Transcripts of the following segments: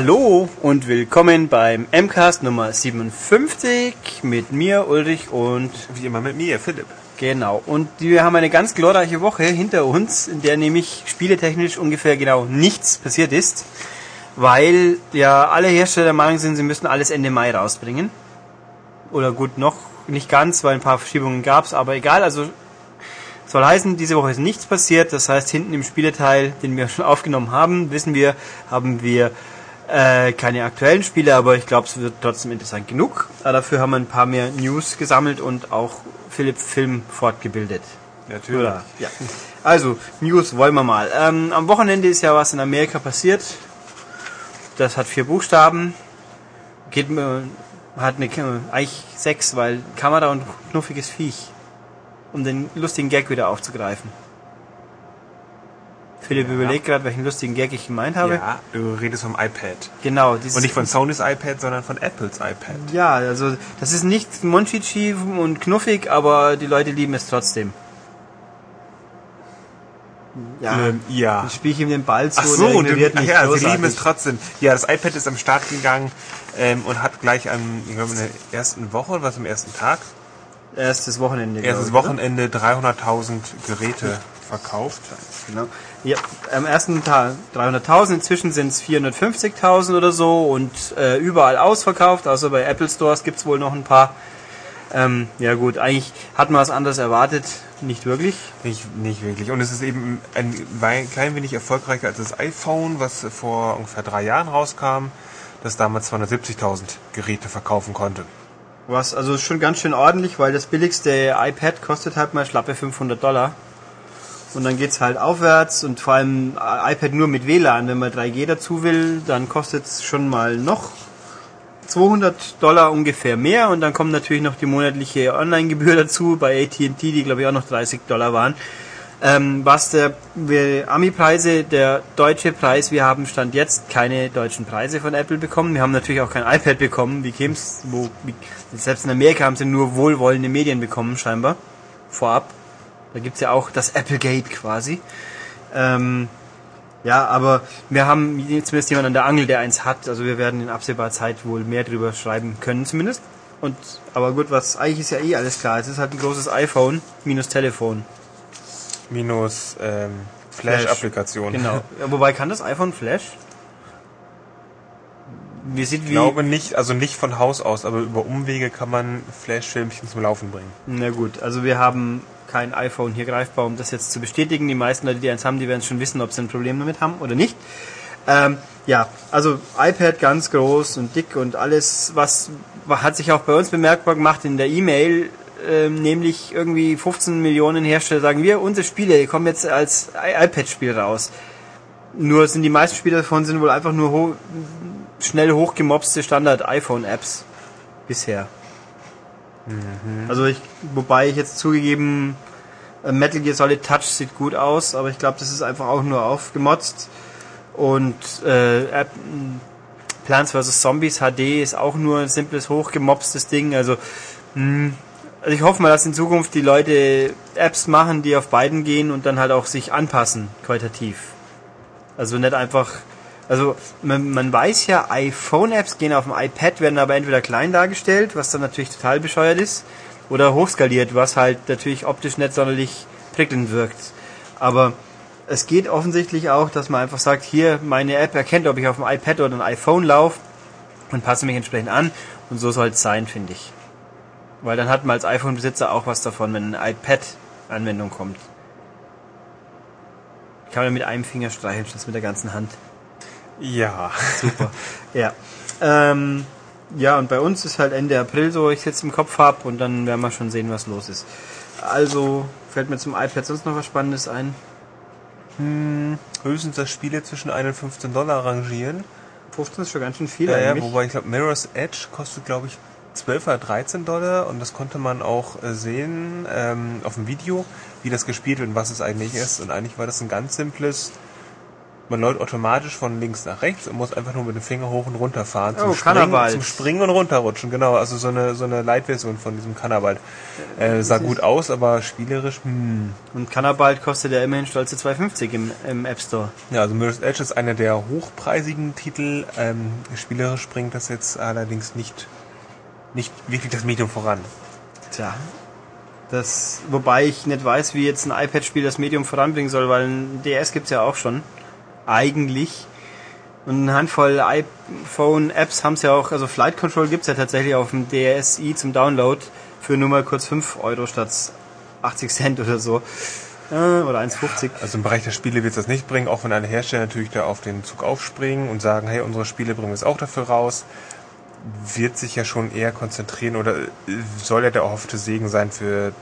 Hallo und willkommen beim MCAST Nummer 57 mit mir, Ulrich und Wie immer mit mir, Philipp. genau. Und wir haben eine ganz glorreiche Woche hinter uns, in der nämlich spieletechnisch ungefähr genau nichts passiert ist, weil ja alle Hersteller der Meinung sind, sie müssen alles Ende Mai rausbringen. Oder gut, noch nicht ganz, weil ein paar Verschiebungen gab's, aber egal, also soll heißen, diese Woche ist nichts passiert. Das heißt, hinten im Spieleteil, den wir schon aufgenommen haben, wissen wir, haben wir äh, keine aktuellen Spiele, aber ich glaube, es wird trotzdem interessant genug. Äh, dafür haben wir ein paar mehr News gesammelt und auch Philipp Film fortgebildet. Natürlich. Oder? Ja. Also, News wollen wir mal. Ähm, am Wochenende ist ja was in Amerika passiert. Das hat vier Buchstaben. Geht mir, hat eine, eigentlich sechs, weil Kamera und knuffiges Viech. Um den lustigen Gag wieder aufzugreifen. Philipp Ja. überlegt gerade, welchen lustigen Gag ich gemeint habe. Ja, du redest vom iPad. Genau. Und nicht von Sony's iPad, sondern von Apples iPad. Ja, also das ist nicht Monchichi und knuffig, aber die Leute lieben es trotzdem. Ja, Ähm, ja. ich spiele ihm den Ball zu Ach so, und ignoriert ach ja, sie großartig. lieben es trotzdem. Ja, das iPad ist am Start gegangen ähm, und hat gleich am, ich glaube in der ersten Woche, oder was am ersten Tag, Erstes Wochenende. erstes ich, Wochenende 300.000 Geräte verkauft. Genau. Ja, am ersten Tag 300.000, inzwischen sind es 450.000 oder so und äh, überall ausverkauft, also bei Apple Stores gibt's wohl noch ein paar. Ähm, ja gut, eigentlich hat man was anderes erwartet, nicht wirklich. Nicht, nicht wirklich. Und es ist eben ein klein wenig erfolgreicher als das iPhone, was vor ungefähr drei Jahren rauskam, das damals 270.000 Geräte verkaufen konnte. Was also schon ganz schön ordentlich, weil das billigste iPad kostet halt mal schlappe 500 Dollar. Und dann geht's halt aufwärts und vor allem äh, iPad nur mit WLAN. Wenn man 3G dazu will, dann kostet's schon mal noch 200 Dollar ungefähr mehr und dann kommt natürlich noch die monatliche Online-Gebühr dazu bei AT&T, die glaube ich auch noch 30 Dollar waren. Ähm, was der Ami-Preise, der deutsche Preis, wir haben Stand jetzt keine deutschen Preise von Apple bekommen. Wir haben natürlich auch kein iPad bekommen. Wie käm's? Wo, selbst in Amerika haben sie nur wohlwollende Medien bekommen, scheinbar. Vorab. Da gibt's ja auch das Applegate quasi. Ähm, ja, aber wir haben zumindest jemanden an der Angel, der eins hat. Also wir werden in absehbarer Zeit wohl mehr drüber schreiben können zumindest. Und aber gut, was eigentlich ist ja eh alles klar. Es ist halt ein großes iPhone minus Telefon. Minus ähm, Flash. Flash-Applikation. Genau. Ja, wobei kann das iPhone Flash? Wir sieht Ich glaube nicht, also nicht von Haus aus, aber über Umwege kann man Flash-Filmchen zum Laufen bringen. Na gut, also wir haben kein iPhone hier greifbar, um das jetzt zu bestätigen. Die meisten Leute, die eins haben, die werden schon wissen, ob sie ein Problem damit haben oder nicht. Ähm, ja, also iPad ganz groß und dick und alles, was hat sich auch bei uns bemerkbar gemacht in der E-Mail, ähm, nämlich irgendwie 15 Millionen Hersteller sagen wir, unsere Spiele kommen jetzt als iPad-Spiel raus. Nur sind die meisten Spiele davon sind wohl einfach nur schnell hochgemobste Standard-iPhone-Apps bisher. Also ich, wobei ich jetzt zugegeben, äh, Metal Gear Solid Touch sieht gut aus, aber ich glaube, das ist einfach auch nur aufgemotzt. Und äh, App- m, Plants vs. Zombies HD ist auch nur ein simples, hochgemobstes Ding. Also, mh, also ich hoffe mal, dass in Zukunft die Leute Apps machen, die auf beiden gehen und dann halt auch sich anpassen, qualitativ. Also nicht einfach, also man, man weiß ja, iPhone-Apps gehen auf dem iPad, werden aber entweder klein dargestellt, was dann natürlich total bescheuert ist, oder hochskaliert, was halt natürlich optisch nicht sonderlich prickelnd wirkt. Aber es geht offensichtlich auch, dass man einfach sagt, hier, meine App erkennt, ob ich auf dem iPad oder ein iPhone laufe und passe mich entsprechend an. Und so soll es sein, finde ich. Weil dann hat man als iPhone-Besitzer auch was davon, wenn eine iPad-Anwendung kommt. Kann man mit einem Finger streicheln, statt mit der ganzen Hand. Ja. Super. ja. Ähm, ja, und bei uns ist halt Ende April so, ich jetzt im Kopf hab und dann werden wir schon sehen, was los ist. Also, fällt mir zum iPad sonst noch was Spannendes ein? Höchstens, dass Spiele zwischen 1 und 15 Dollar rangieren. 15 ist schon ganz schön viel Ja, ja, eigentlich. wobei ich glaube, Mirror's Edge kostet, glaube ich, 12 oder 13 Dollar und das konnte man auch äh, sehen ähm, auf dem Video, wie das gespielt wird und was es eigentlich ist. Und eigentlich war das ein ganz simples Man läuft automatisch von links nach rechts und muss einfach nur mit dem Finger hoch und runter fahren. Oh, Zum, Springen, Cannabalt. zum Springen und runterrutschen, genau. Also so eine, so eine Light-Version von diesem Cannabalt. Äh, sah gut aus, aber spielerisch, hm. Und Cannabalt kostet ja immerhin stolze 2,50 im, im App Store. Ja, also Mirror's Edge ist einer der hochpreisigen Titel. Ähm, spielerisch bringt das jetzt allerdings nicht, nicht wirklich das Medium voran. Tja. Das, wobei ich nicht weiß, wie jetzt ein iPad-Spiel das Medium voranbringen soll, weil ein DS gibt's ja auch schon. Eigentlich. Und eine Handvoll iPhone-Apps haben es ja auch, also Flight Control gibt's ja tatsächlich auf dem DSi zum Download für nur mal kurz 5 Euro statt 80 Cent oder so. Äh, oder 1,50. Also im Bereich der Spiele wird es das nicht bringen, auch wenn alle Hersteller natürlich da auf den Zug aufspringen und sagen, hey, unsere Spiele bringen jetzt auch dafür raus. Wird sich ja schon eher konzentrieren oder äh, soll ja der erhoffte Segen sein für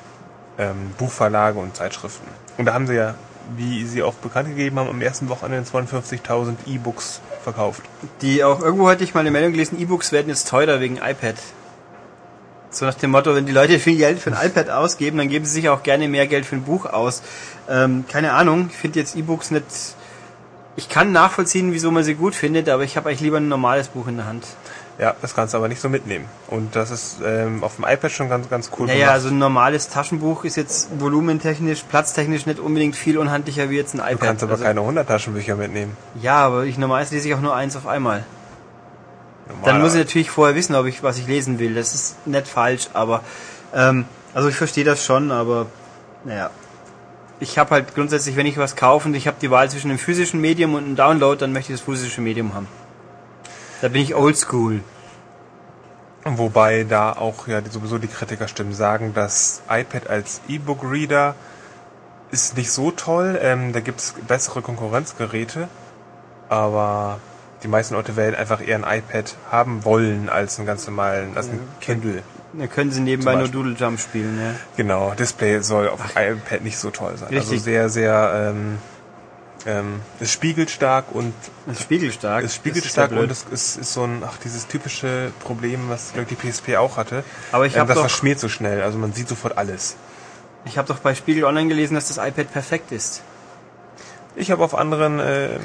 ähm, Buchverlage und Zeitschriften. Und da haben sie ja, wie sie auch bekannt gegeben haben, am ersten Wochenende 52.000 E-Books verkauft. Die auch, irgendwo hatte ich mal eine Meldung gelesen, E-Books werden jetzt teurer wegen iPad. So nach dem Motto, wenn die Leute viel Geld für ein iPad ausgeben, dann geben sie sich auch gerne mehr Geld für ein Buch aus. Ähm, keine Ahnung, ich finde jetzt E-Books nicht... Ich kann nachvollziehen, wieso man sie gut findet, aber ich habe eigentlich lieber ein normales Buch in der Hand. Ja, das kannst du aber nicht so mitnehmen. Und das ist ähm, auf dem iPad schon ganz, ganz cool Naja, also ein normales Taschenbuch ist jetzt volumentechnisch, platztechnisch nicht unbedingt viel unhandlicher wie jetzt ein iPad. Du kannst aber also, keine 100 Taschenbücher mitnehmen. Ja, aber ich normalerweise lese ich auch nur eins auf einmal. Dann Normaler- muss ich natürlich vorher wissen, ob ich was ich lesen will. Das ist nicht falsch, aber ähm, also ich verstehe das schon, aber naja. Ich habe halt grundsätzlich, wenn ich was kaufe und ich habe die Wahl zwischen einem physischen Medium und einem Download, dann möchte ich das physische Medium haben. Da bin ich oldschool. Wobei da auch ja sowieso die Kritikerstimmen sagen, das iPad als E-Book-Reader ist nicht so toll. Ähm, da gibt's bessere Konkurrenzgeräte, aber die meisten Leute werden einfach eher ein iPad haben wollen als einen ganz normalen, als ein Kindle. Dann können sie nebenbei nur. Doodle Jump spielen, ja. Genau, Display soll auf dem iPad nicht so toll sein. Also Richtig. sehr, sehr ähm, ähm, ist spiegelstark und ist spiegelstark. ist spiegelstark und es ist, ist so ein, ach, dieses typische Problem, was glaube ich die PSP auch hatte. Aber ich Ähm, hab das doch- verschmiert so schnell, also man sieht sofort alles. Ich habe doch bei Spiegel Online gelesen, dass das iPad perfekt ist. Ich habe auf anderen ähm,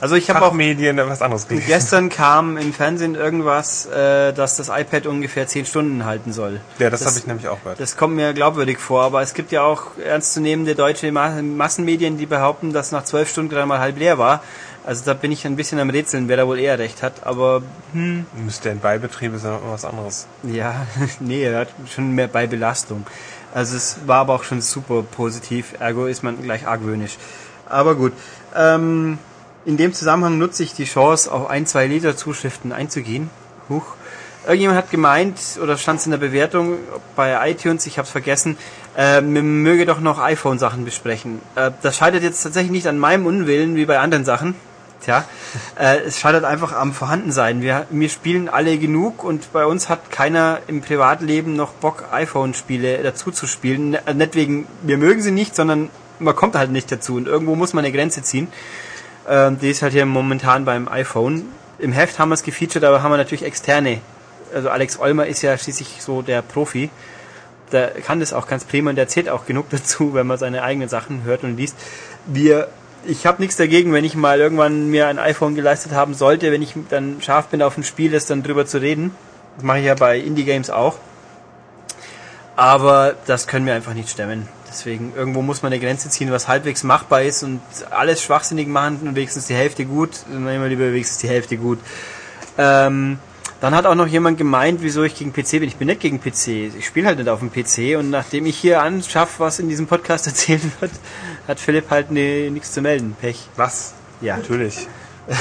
Also ich habe auch Fachmedien was anderes gelesen. gestern kam im Fernsehen irgendwas, äh, dass das iPad ungefähr 10 Stunden halten soll. Ja, das, das- habe ich nämlich auch gehört. Das kommt mir glaubwürdig vor, aber es gibt ja auch ernstzunehmende deutsche Ma Massenmedien, die behaupten, dass nach 12 Stunden gerade mal halb leer war. Also da bin ich ein bisschen am Rätseln, wer da wohl eher recht hat. Aber hm, Standby-Betrieb ist ja noch was anderes. ja, nee, er hat schon mehr bei Belastung. Also es war aber auch schon super positiv, ergo ist man gleich argwöhnisch. Aber gut. Ähm, in dem Zusammenhang nutze ich die Chance, auf ein, zwei Leserzuschriften einzugehen. Huch. Irgendjemand hat gemeint, oder stand es in der Bewertung bei iTunes, ich habe es vergessen, äh, man möge doch noch iPhone-Sachen besprechen. Äh, das scheitert jetzt tatsächlich nicht an meinem Unwillen, wie bei anderen Sachen. Tja, äh, es scheitert einfach am Vorhandensein. Wir, wir spielen alle genug und bei uns hat keiner im Privatleben noch Bock, iPhone-Spiele dazu zu spielen. N- Nicht wegen, wir mögen sie nicht, sondern man kommt halt nicht dazu und irgendwo muss man eine Grenze ziehen. Ähm, die ist halt hier momentan beim iPhone. Im Heft haben wir es gefeatured, aber haben wir natürlich externe. Also Alex Olmer ist ja schließlich so der Profi. Der kann das auch ganz prima und der erzählt auch genug dazu, wenn man seine eigenen Sachen hört und liest. Wir, ich habe nichts dagegen, wenn ich mal irgendwann mir ein iPhone geleistet haben sollte, wenn ich dann scharf bin auf ein Spiel, das dann drüber zu reden. Das mache ich ja bei Indie Games auch. Aber das können wir einfach nicht stemmen. Deswegen, irgendwo muss man eine Grenze ziehen, was halbwegs machbar ist und alles schwachsinnig machen und wenigstens die Hälfte gut, dann nehmen wir lieber wenigstens die Hälfte gut. Ähm, dann hat auch noch jemand gemeint, wieso ich gegen PC bin. Ich bin nicht gegen PC. Ich spiele halt nicht auf dem PC und nachdem ich hier anschaff, was in diesem Podcast erzählt wird, hat Philipp halt ne, nichts zu melden. Pech. Was? Ja. Natürlich.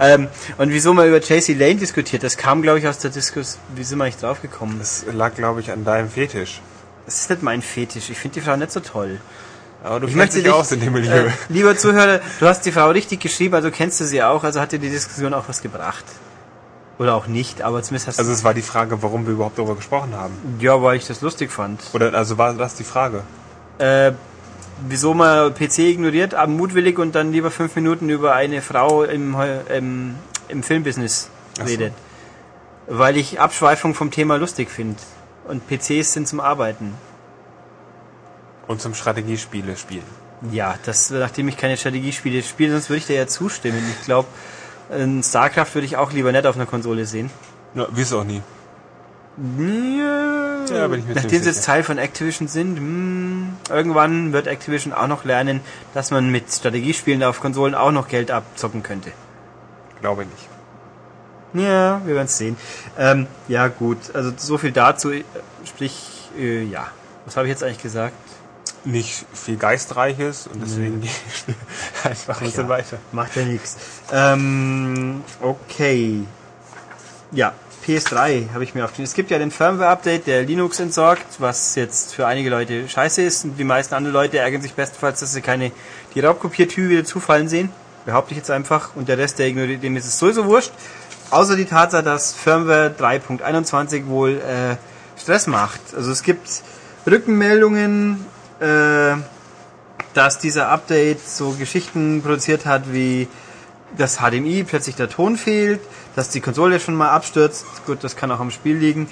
Ähm, und wieso mal über JC Lane diskutiert, das kam, glaube ich, aus der Diskus. Wie sind wir nicht draufgekommen? Das lag, glaube ich, an deinem Fetisch. Das ist nicht mein Fetisch. Ich finde die Frau nicht so toll. Aber du Ich kennst möchte dich aus in dem Milieu. Äh, lieber Zuhörer, du hast die Frau richtig geschrieben, also kennst du sie auch, also hat dir die Diskussion auch was gebracht. Oder auch nicht, aber zumindest hast Also es war die Frage, warum wir überhaupt darüber gesprochen haben. Ja, weil ich das lustig fand. Oder also war das die Frage? Äh, wieso man PC ignoriert, aber mutwillig und dann lieber fünf Minuten über eine Frau im, im, im Filmbusiness Ach so. redet. Weil ich Abschweifung vom Thema lustig finde. Und PCs sind zum Arbeiten. Und zum Strategiespiele spielen. Ja, das, nachdem ich keine Strategiespiele spiele, sonst würde ich dir ja zustimmen. Ich glaube, StarCraft würde ich auch lieber nicht auf einer Konsole sehen. Ja, wirst du auch nie. Ja, Ja, bin ich mir nachdem sie jetzt. Teil von Activision sind, hm, irgendwann wird Activision auch noch lernen, dass man mit Strategiespielen auf Konsolen auch noch Geld abzocken könnte. Glaube ich nicht. Ja, wir werden es sehen. Ähm, ja, gut, also so viel dazu. äh, Sprich, äh, ja. Was habe ich jetzt eigentlich gesagt? Nicht viel Geistreiches und deswegen ich einfach ein bisschen ja. weiter. Macht ja nichts. Ähm, okay. Ja, PS3 habe ich mir aufgeschrieben. Es gibt ja den Firmware-Update, der Linux entsorgt, was jetzt für einige Leute scheiße ist. Und die meisten andere Leute ärgern sich bestenfalls, dass sie keine die Raubkopiertür wieder zufallen sehen. Behaupte ich jetzt einfach. Und der Rest, der ignoriert, dem ist es sowieso wurscht. Außer die Tatsache, dass Firmware 3.21 wohl äh, Stress macht. Also es gibt Rückenmeldungen, äh, dass dieser Update so Geschichten produziert hat wie das HDMI plötzlich der Ton fehlt, dass die Konsole schon mal abstürzt, gut, das kann auch am Spiel liegen,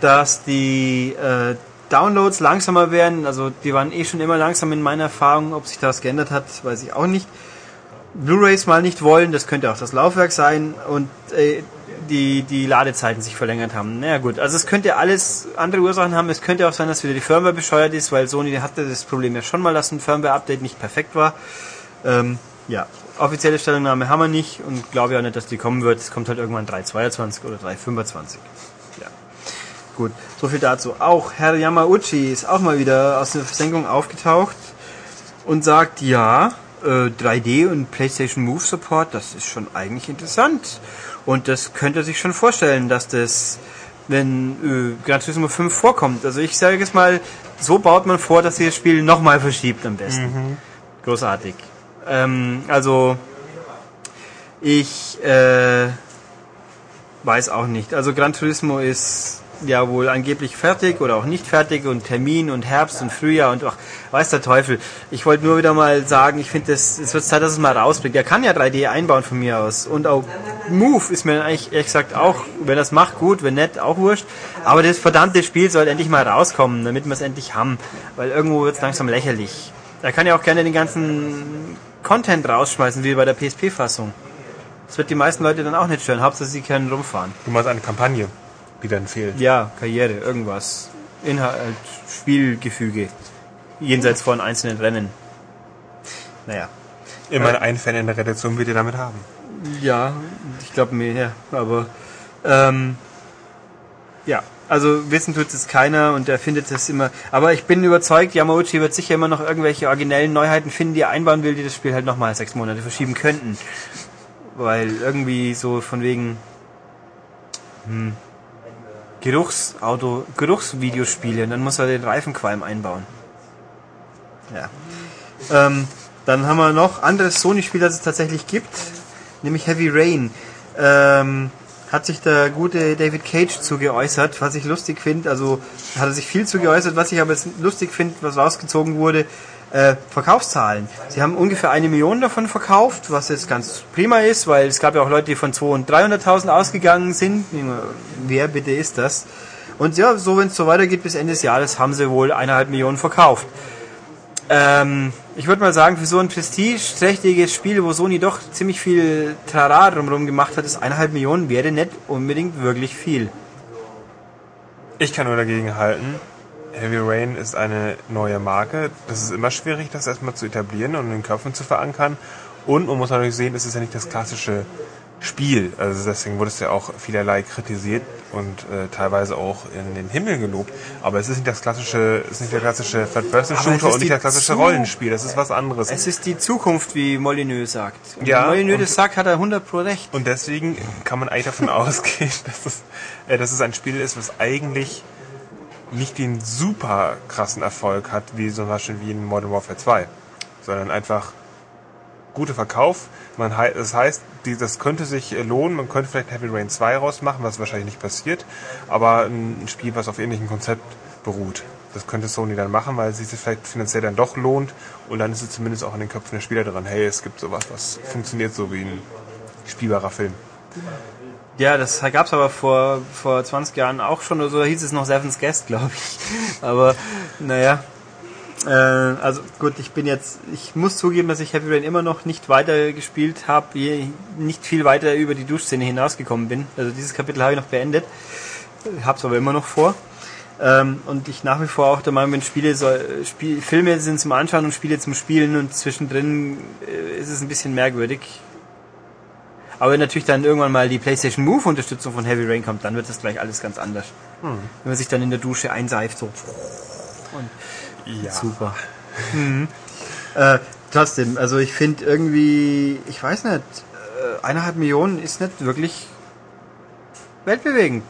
dass die äh, Downloads langsamer werden, also die waren eh schon immer langsam in meiner Erfahrung, ob sich das geändert hat, weiß ich auch nicht. Blu-rays mal nicht wollen, das könnte auch das Laufwerk sein und äh, die, die Ladezeiten sich verlängert haben. Naja gut, also es könnte alles andere Ursachen haben. Es könnte auch sein, dass wieder die Firmware bescheuert ist, weil Sony hatte das Problem ja schon mal, dass ein Firmware-Update nicht perfekt war. Ähm, ja, offizielle Stellungnahme haben wir nicht und glaube ja auch nicht, dass die kommen wird. Es kommt halt irgendwann 3.22 oder 3.25. Ja. Gut, so viel dazu. Auch Herr Yamauchi ist auch mal wieder aus der Versenkung aufgetaucht und sagt, ja, äh, 3D und PlayStation Move Support, das ist schon eigentlich interessant. Und das könnte sich schon vorstellen, dass das, wenn äh, Gran Turismo 5 vorkommt. Also ich sage jetzt mal, so baut man vor, dass ihr das Spiel nochmal verschiebt am besten. Großartig. Ähm, also ich äh, weiß auch nicht. Also Gran Turismo ist ja wohl angeblich fertig oder auch nicht fertig und Termin und Herbst und Frühjahr und ach, weiß der Teufel. Ich wollte nur wieder mal sagen, ich finde es, wird Zeit, dass es mal rausbringt. Er kann ja 3D einbauen von mir aus und auch Move ist mir eigentlich ehrlich gesagt auch, wenn das macht, gut, wenn nicht, auch wurscht. Aber das verdammte Spiel soll endlich mal rauskommen, damit wir es endlich haben, weil irgendwo wird es langsam lächerlich. Er kann ja auch gerne den ganzen Content rausschmeißen, wie bei der PSP-Fassung. Das wird die meisten Leute dann auch nicht stören, Hauptsache sie können rumfahren. Du meinst eine Kampagne, die dann fehlt. Ja, Karriere, irgendwas. Inhalt, Spielgefüge. Jenseits von einzelnen Rennen. Naja. Immerhin ein Fan in der Redaktion wird ihr damit haben. Ja, ich glaube mehr, aber ähm, ja, also wissen tut es keiner und er findet es immer. Aber ich bin überzeugt, Yamauchi wird sicher immer noch irgendwelche originellen Neuheiten finden, die er einbauen will, die das Spiel halt nochmal sechs Monate verschieben könnten. Weil irgendwie so von wegen hm, Geruchsauto, Geruchsvideospiele und dann muss er den Reifenqualm einbauen. Ja. Ähm, dann haben wir noch anderes Sony-Spiel, das es tatsächlich gibt, nämlich Heavy Rain. Ähm, hat sich der gute David Cage zu geäußert, was ich lustig finde. Also hat er sich viel zu geäußert, was ich aber jetzt lustig finde, was rausgezogen wurde. Äh, Verkaufszahlen. Sie haben ungefähr eine Million davon verkauft, was jetzt ganz prima ist, weil es gab ja auch Leute, die von 200.000 und 300.000 ausgegangen sind. Wer bitte ist das? Und ja, so wenn es so weitergeht bis Ende des Jahres, haben sie wohl eineinhalb Millionen verkauft. Ähm, ich würde mal sagen, für so ein prestigeträchtiges Spiel, wo Sony doch ziemlich viel Trara drumherum gemacht hat, ist eineinhalb Millionen wäre nicht unbedingt wirklich viel. Ich kann nur dagegen halten. Heavy Rain ist eine neue Marke. Das ist immer schwierig, das erstmal zu etablieren und in den Köpfen zu verankern. Und man muss natürlich sehen, es ist ja nicht das klassische Spiel. Also deswegen wurde es ja auch vielerlei kritisiert und äh, teilweise auch in den Himmel gelobt. Aber es ist nicht das klassische, es ist nicht der klassische Third-Person-Shooter und nicht das klassische Zu- Rollenspiel. Das ist was anderes. Es ist die Zukunft, wie Molyneux sagt. Und Ja, Molyneux das sagt, hat er 100 pro recht. Und deswegen kann man eigentlich davon ausgehen, dass es, äh, dass es ein Spiel ist, was eigentlich nicht den super krassen Erfolg hat, wie zum Beispiel wie in Modern Warfare 2, sondern einfach guter Verkauf. Man, das heißt, das könnte sich äh, lohnen, man könnte vielleicht Heavy Rain 2 rausmachen, was wahrscheinlich nicht passiert, aber ein Spiel, was auf ähnlichem Konzept beruht. Das könnte Sony dann machen, weil es sich vielleicht finanziell dann doch lohnt und dann ist es zumindest auch in den Köpfen der Spieler dran, hey, es gibt sowas, was funktioniert so wie ein spielbarer Film. Ja, das gab's aber vor, vor 20 Jahren auch schon oder so. Da hieß es noch Seven's Guest, glaube ich. Aber naja. Äh, also gut, ich bin jetzt, ich muss zugeben, dass ich Heavy Rain immer noch nicht weiter gespielt habe, nicht viel weiter über die Duschszene hinausgekommen bin. Also dieses Kapitel habe ich noch beendet, hab's aber immer noch vor. Ähm, und ich nach wie vor auch der Meinung bin, Spiele soll, Spiel, Filme sind zum Anschauen und Spiele zum Spielen und zwischendrin äh, ist es ein bisschen merkwürdig. Aber wenn natürlich dann irgendwann mal die PlayStation Move Unterstützung von Heavy Rain kommt, dann wird das gleich alles ganz anders. Hm. Wenn man sich dann in der Dusche einseift, so. Und ja. Super. Mhm. Äh, trotzdem, also ich finde irgendwie, ich weiß nicht, äh, eineinhalb Millionen ist nicht wirklich weltbewegend.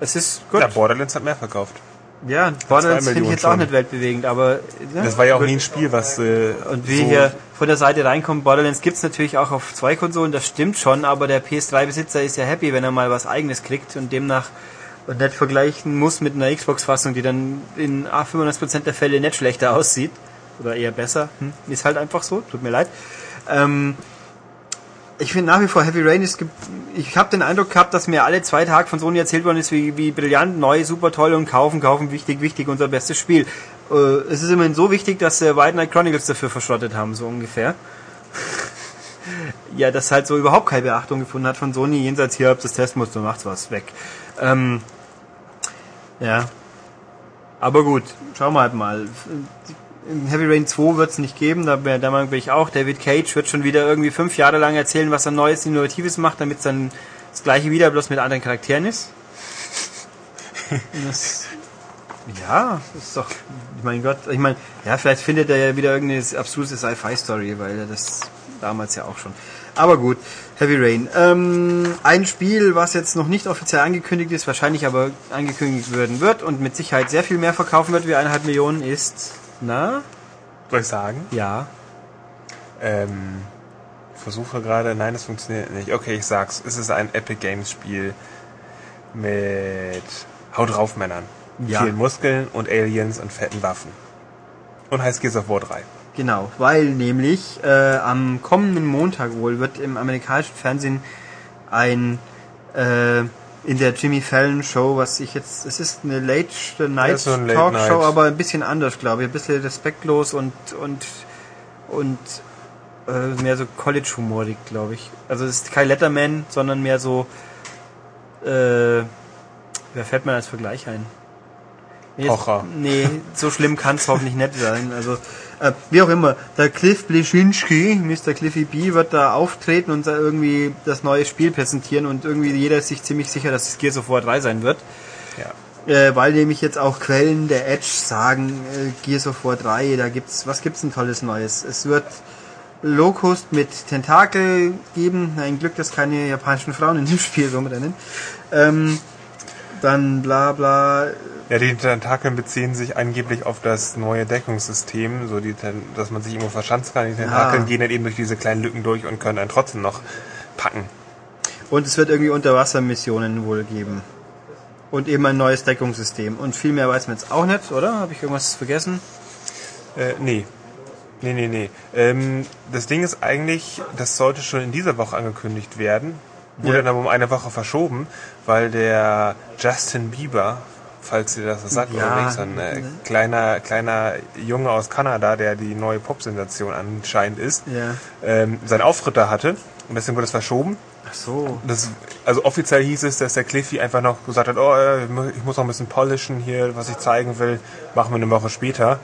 Es ist gut. Ja, Borderlands hat mehr verkauft. Ja, Borderlands finde ich jetzt schon. auch nicht weltbewegend, aber... Ja, das war ja auch nie ein Spiel, was... Äh, und wie so hier von der Seite reinkommt, Borderlands gibt's natürlich auch auf zwei Konsolen, das stimmt schon, aber der PS3-Besitzer ist ja happy, wenn er mal was eigenes kriegt und demnach und nicht vergleichen muss mit einer Xbox-Fassung, die dann in 95% der Fälle nicht schlechter aussieht. Oder eher besser. Hm. Ist halt einfach so, tut mir leid. Ähm, ich finde nach wie vor Heavy Rain ist. Ich habe den Eindruck gehabt, dass mir alle zwei Tage von Sony erzählt worden ist, wie, wie brillant, neu, super toll und kaufen, kaufen, wichtig, wichtig, unser bestes Spiel. Äh, es ist immerhin so wichtig, dass äh, White Knight Chronicles dafür verschrottet haben, so ungefähr. ja, das halt so überhaupt keine Beachtung gefunden hat von Sony, jenseits hier, ob das Testmuster macht's was weg. Ähm, ja. Aber gut, schauen wir halt mal. Heavy Rain 2 wird es nicht geben, da, da bin ich auch. David Cage wird schon wieder irgendwie fünf Jahre lang erzählen, was er Neues, Innovatives macht, damit es dann das gleiche wieder, bloß mit anderen Charakteren ist. Das, ja, ist doch, ich mein Gott, ich meine, ja, vielleicht findet er ja wieder irgendeine abstruse Sci-Fi-Story, weil er das damals ja auch schon. Aber gut, Heavy Rain. Ähm, ein Spiel, was jetzt noch nicht offiziell angekündigt ist, wahrscheinlich aber angekündigt werden wird und mit Sicherheit sehr viel mehr verkaufen wird wie eineinhalb Millionen ist, na? Soll ich sagen? Ja. Ähm, ich versuche gerade, nein, es funktioniert nicht. Okay, ich sag's. Es ist ein Epic Games Spiel mit Haut drauf Männern. Ja. Vielen Muskeln und Aliens und fetten Waffen. Und heißt Gears of War 3. Genau, weil nämlich äh, am kommenden Montag wohl wird im amerikanischen Fernsehen ein äh, in der Jimmy Fallon Show, was ich jetzt, es ist eine Late Night so Talk Late Show, aber ein bisschen anders, glaube ich, ein bisschen respektlos und und und äh, mehr so College humorig, glaube ich. Also es ist kein Letterman, sondern mehr so äh, wer fällt mir als Vergleich ein? Nee, Pocher. Nee, so schlimm kann es hoffentlich nicht sein. Also äh, wie auch immer, der Cliff Bleschinski, Mr. Cliffy B, wird da auftreten und da irgendwie das neue Spiel präsentieren und irgendwie jeder ist sich ziemlich sicher, dass es Gears of War 3 sein wird. Ja. Äh, weil nämlich jetzt auch Quellen der Edge sagen, äh, Gears of War 3, da gibt's, was gibt's denn tolles Neues? Es wird Locust mit Tentakel geben. Ein Glück, dass keine japanischen Frauen in dem Spiel so rennen. Ähm, dann bla bla ja, die Tentakeln beziehen sich angeblich auf das neue Deckungssystem, so die, dass man sich irgendwo verschanzen kann. Die Tentakeln ja. gehen dann eben durch diese kleinen Lücken durch und können dann trotzdem noch packen. Und es wird irgendwie Unterwassermissionen wohl geben. Und eben ein neues Deckungssystem. Und viel mehr weiß man jetzt auch nicht, oder? Habe ich irgendwas vergessen? Äh, nee. Nee, nee, nee. Ähm, das Ding ist eigentlich, das sollte schon in dieser Woche angekündigt werden. Wurde ja. dann um eine Woche verschoben, weil der Justin Bieber falls ihr das sagt, ja, oder so ein äh, kleiner, kleiner Junge aus Kanada, der die neue Pop-Sensation anscheinend ist, ja. ähm, seinen Auftritt da hatte und deswegen wurde es verschoben. Ach so. Das, also offiziell hieß es, dass der Cliffy einfach noch gesagt hat, oh, äh, ich muss noch ein bisschen polischen hier, was ich zeigen will, machen wir eine Woche später.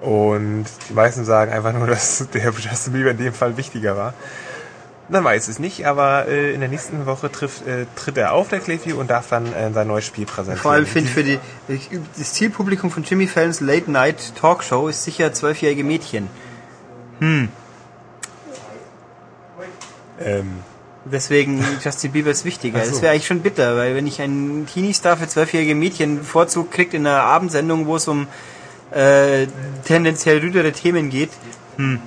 Und die meisten sagen einfach nur, dass der Justin Bieber in dem Fall wichtiger war. Man weiß es nicht, aber äh, in der nächsten Woche trifft, äh, tritt er auf, der Clayview, und darf dann äh, sein neues Spiel präsentieren. Vor allem finde ich für die, das Zielpublikum von Jimmy Fallons Late Night Talkshow ist sicher zwölfjährige Mädchen. Hm. Ähm. Deswegen Justin Bieber ist wichtiger. So. Das wäre eigentlich schon bitter, weil wenn ich einen Teenie-Star für zwölfjährige Mädchen Vorzug kriegt in einer Abendsendung, wo es um äh, tendenziell rüdere Themen geht, hm.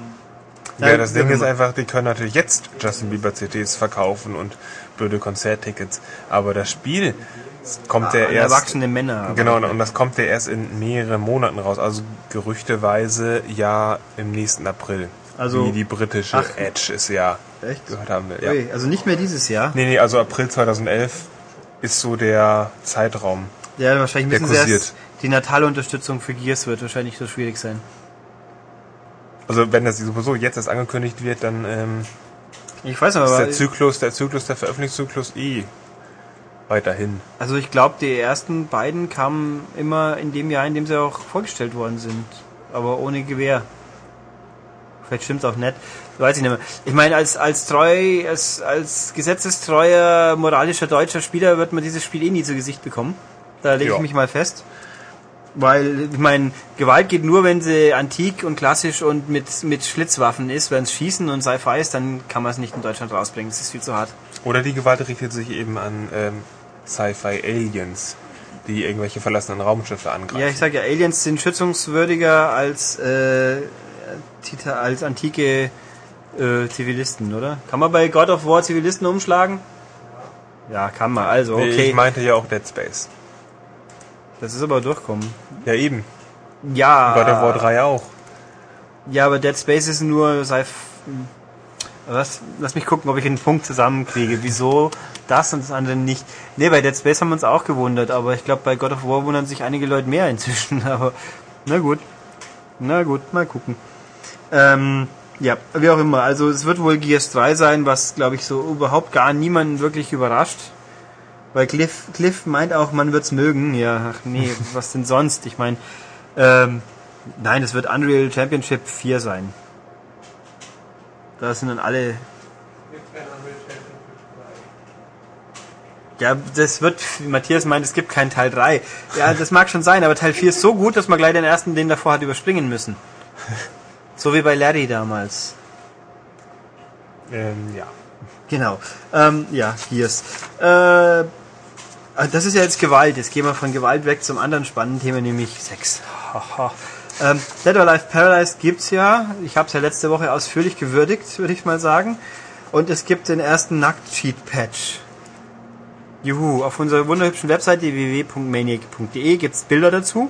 Ja, das Ding ist einfach, die können natürlich jetzt Justin Bieber CDs verkaufen und blöde Konzerttickets, aber das Spiel kommt ah, ja erst erwachsene Männer. Genau, und das kommt ja erst in mehreren Monaten raus, also gerüchteweise ja im nächsten April. Also wie die britische ach, Edge ist ja echt gehört haben wir. Ja. Okay, also nicht mehr dieses Jahr. Nee, nee, also April 2011 ist so der Zeitraum. Ja, wahrscheinlich müssen sie erst die natale Unterstützung für Gears wird wahrscheinlich so schwierig sein. Also wenn das sowieso jetzt erst angekündigt wird, dann ähm, Ich weiß ist aber, der Zyklus, der Zyklus, der Veröffentlichungszyklus eh weiterhin. also ich glaube, die ersten beiden kamen immer in dem Jahr, in dem sie auch vorgestellt worden sind, aber ohne Gewehr. Vielleicht stimmt's auch nicht. Weiß ich nicht mehr. Ich meine, als, als treu, als, als gesetzestreuer, moralischer deutscher Spieler wird man dieses Spiel eh nie zu Gesicht bekommen. Da lege Ja. ich mich mal fest. Weil, ich meine, Gewalt geht nur, wenn sie antik und klassisch und mit, mit Schlitzwaffen ist. Wenn es Schießen und Sci-Fi ist, dann kann man es nicht in Deutschland rausbringen. Das ist viel zu hart. Oder die Gewalt richtet sich eben an ähm, Sci-Fi-Aliens, die irgendwelche verlassenen Raumschiffe angreifen. Ja, ich sag ja, Aliens sind schützungswürdiger als, äh, als antike äh, Zivilisten, oder? Kann man bei God of War Zivilisten umschlagen? Ja, kann man. Also, Nee, okay. Ich meinte ja auch Dead Space. Das ist aber durchkommen. Ja, eben. Ja. God of War 3 auch. Ja, aber Dead Space ist nur sei was lass mich gucken, ob ich einen Punkt zusammenkriege. Wieso das und das andere nicht? Nee, bei Dead Space haben wir uns auch gewundert, aber ich glaube bei God of War wundern sich einige Leute mehr inzwischen, aber na gut. Na gut, mal gucken. Ähm, ja, wie auch immer. Also es wird wohl Gears 3 sein, was glaube ich so überhaupt gar niemanden wirklich überrascht. Weil Cliff, Cliff meint auch, man wird's mögen. Ja, ach nee, was denn sonst? Ich meine, ähm, nein, es wird Unreal Championship 4 sein. Da sind dann alle. Ja, das wird, Matthias meint, es gibt keinen Teil 3. Ja, das mag schon sein, aber Teil 4 ist so gut, dass man gleich den ersten, den davor hat, überspringen müssen. So wie bei Larry damals. Ähm, ja. Genau. Ähm, ja, Gears. Äh, das ist ja jetzt Gewalt. Jetzt gehen wir von Gewalt weg zum anderen spannenden Thema, nämlich Sex. Ähm, Dead or Alive Paradise gibt's ja. Ich habe es ja letzte Woche ausführlich gewürdigt, würde ich mal sagen. Und es gibt den ersten Nackt-Cheat-Patch. Juhu, auf unserer wunderhübschen Webseite www.maniac.de gibt's Bilder dazu.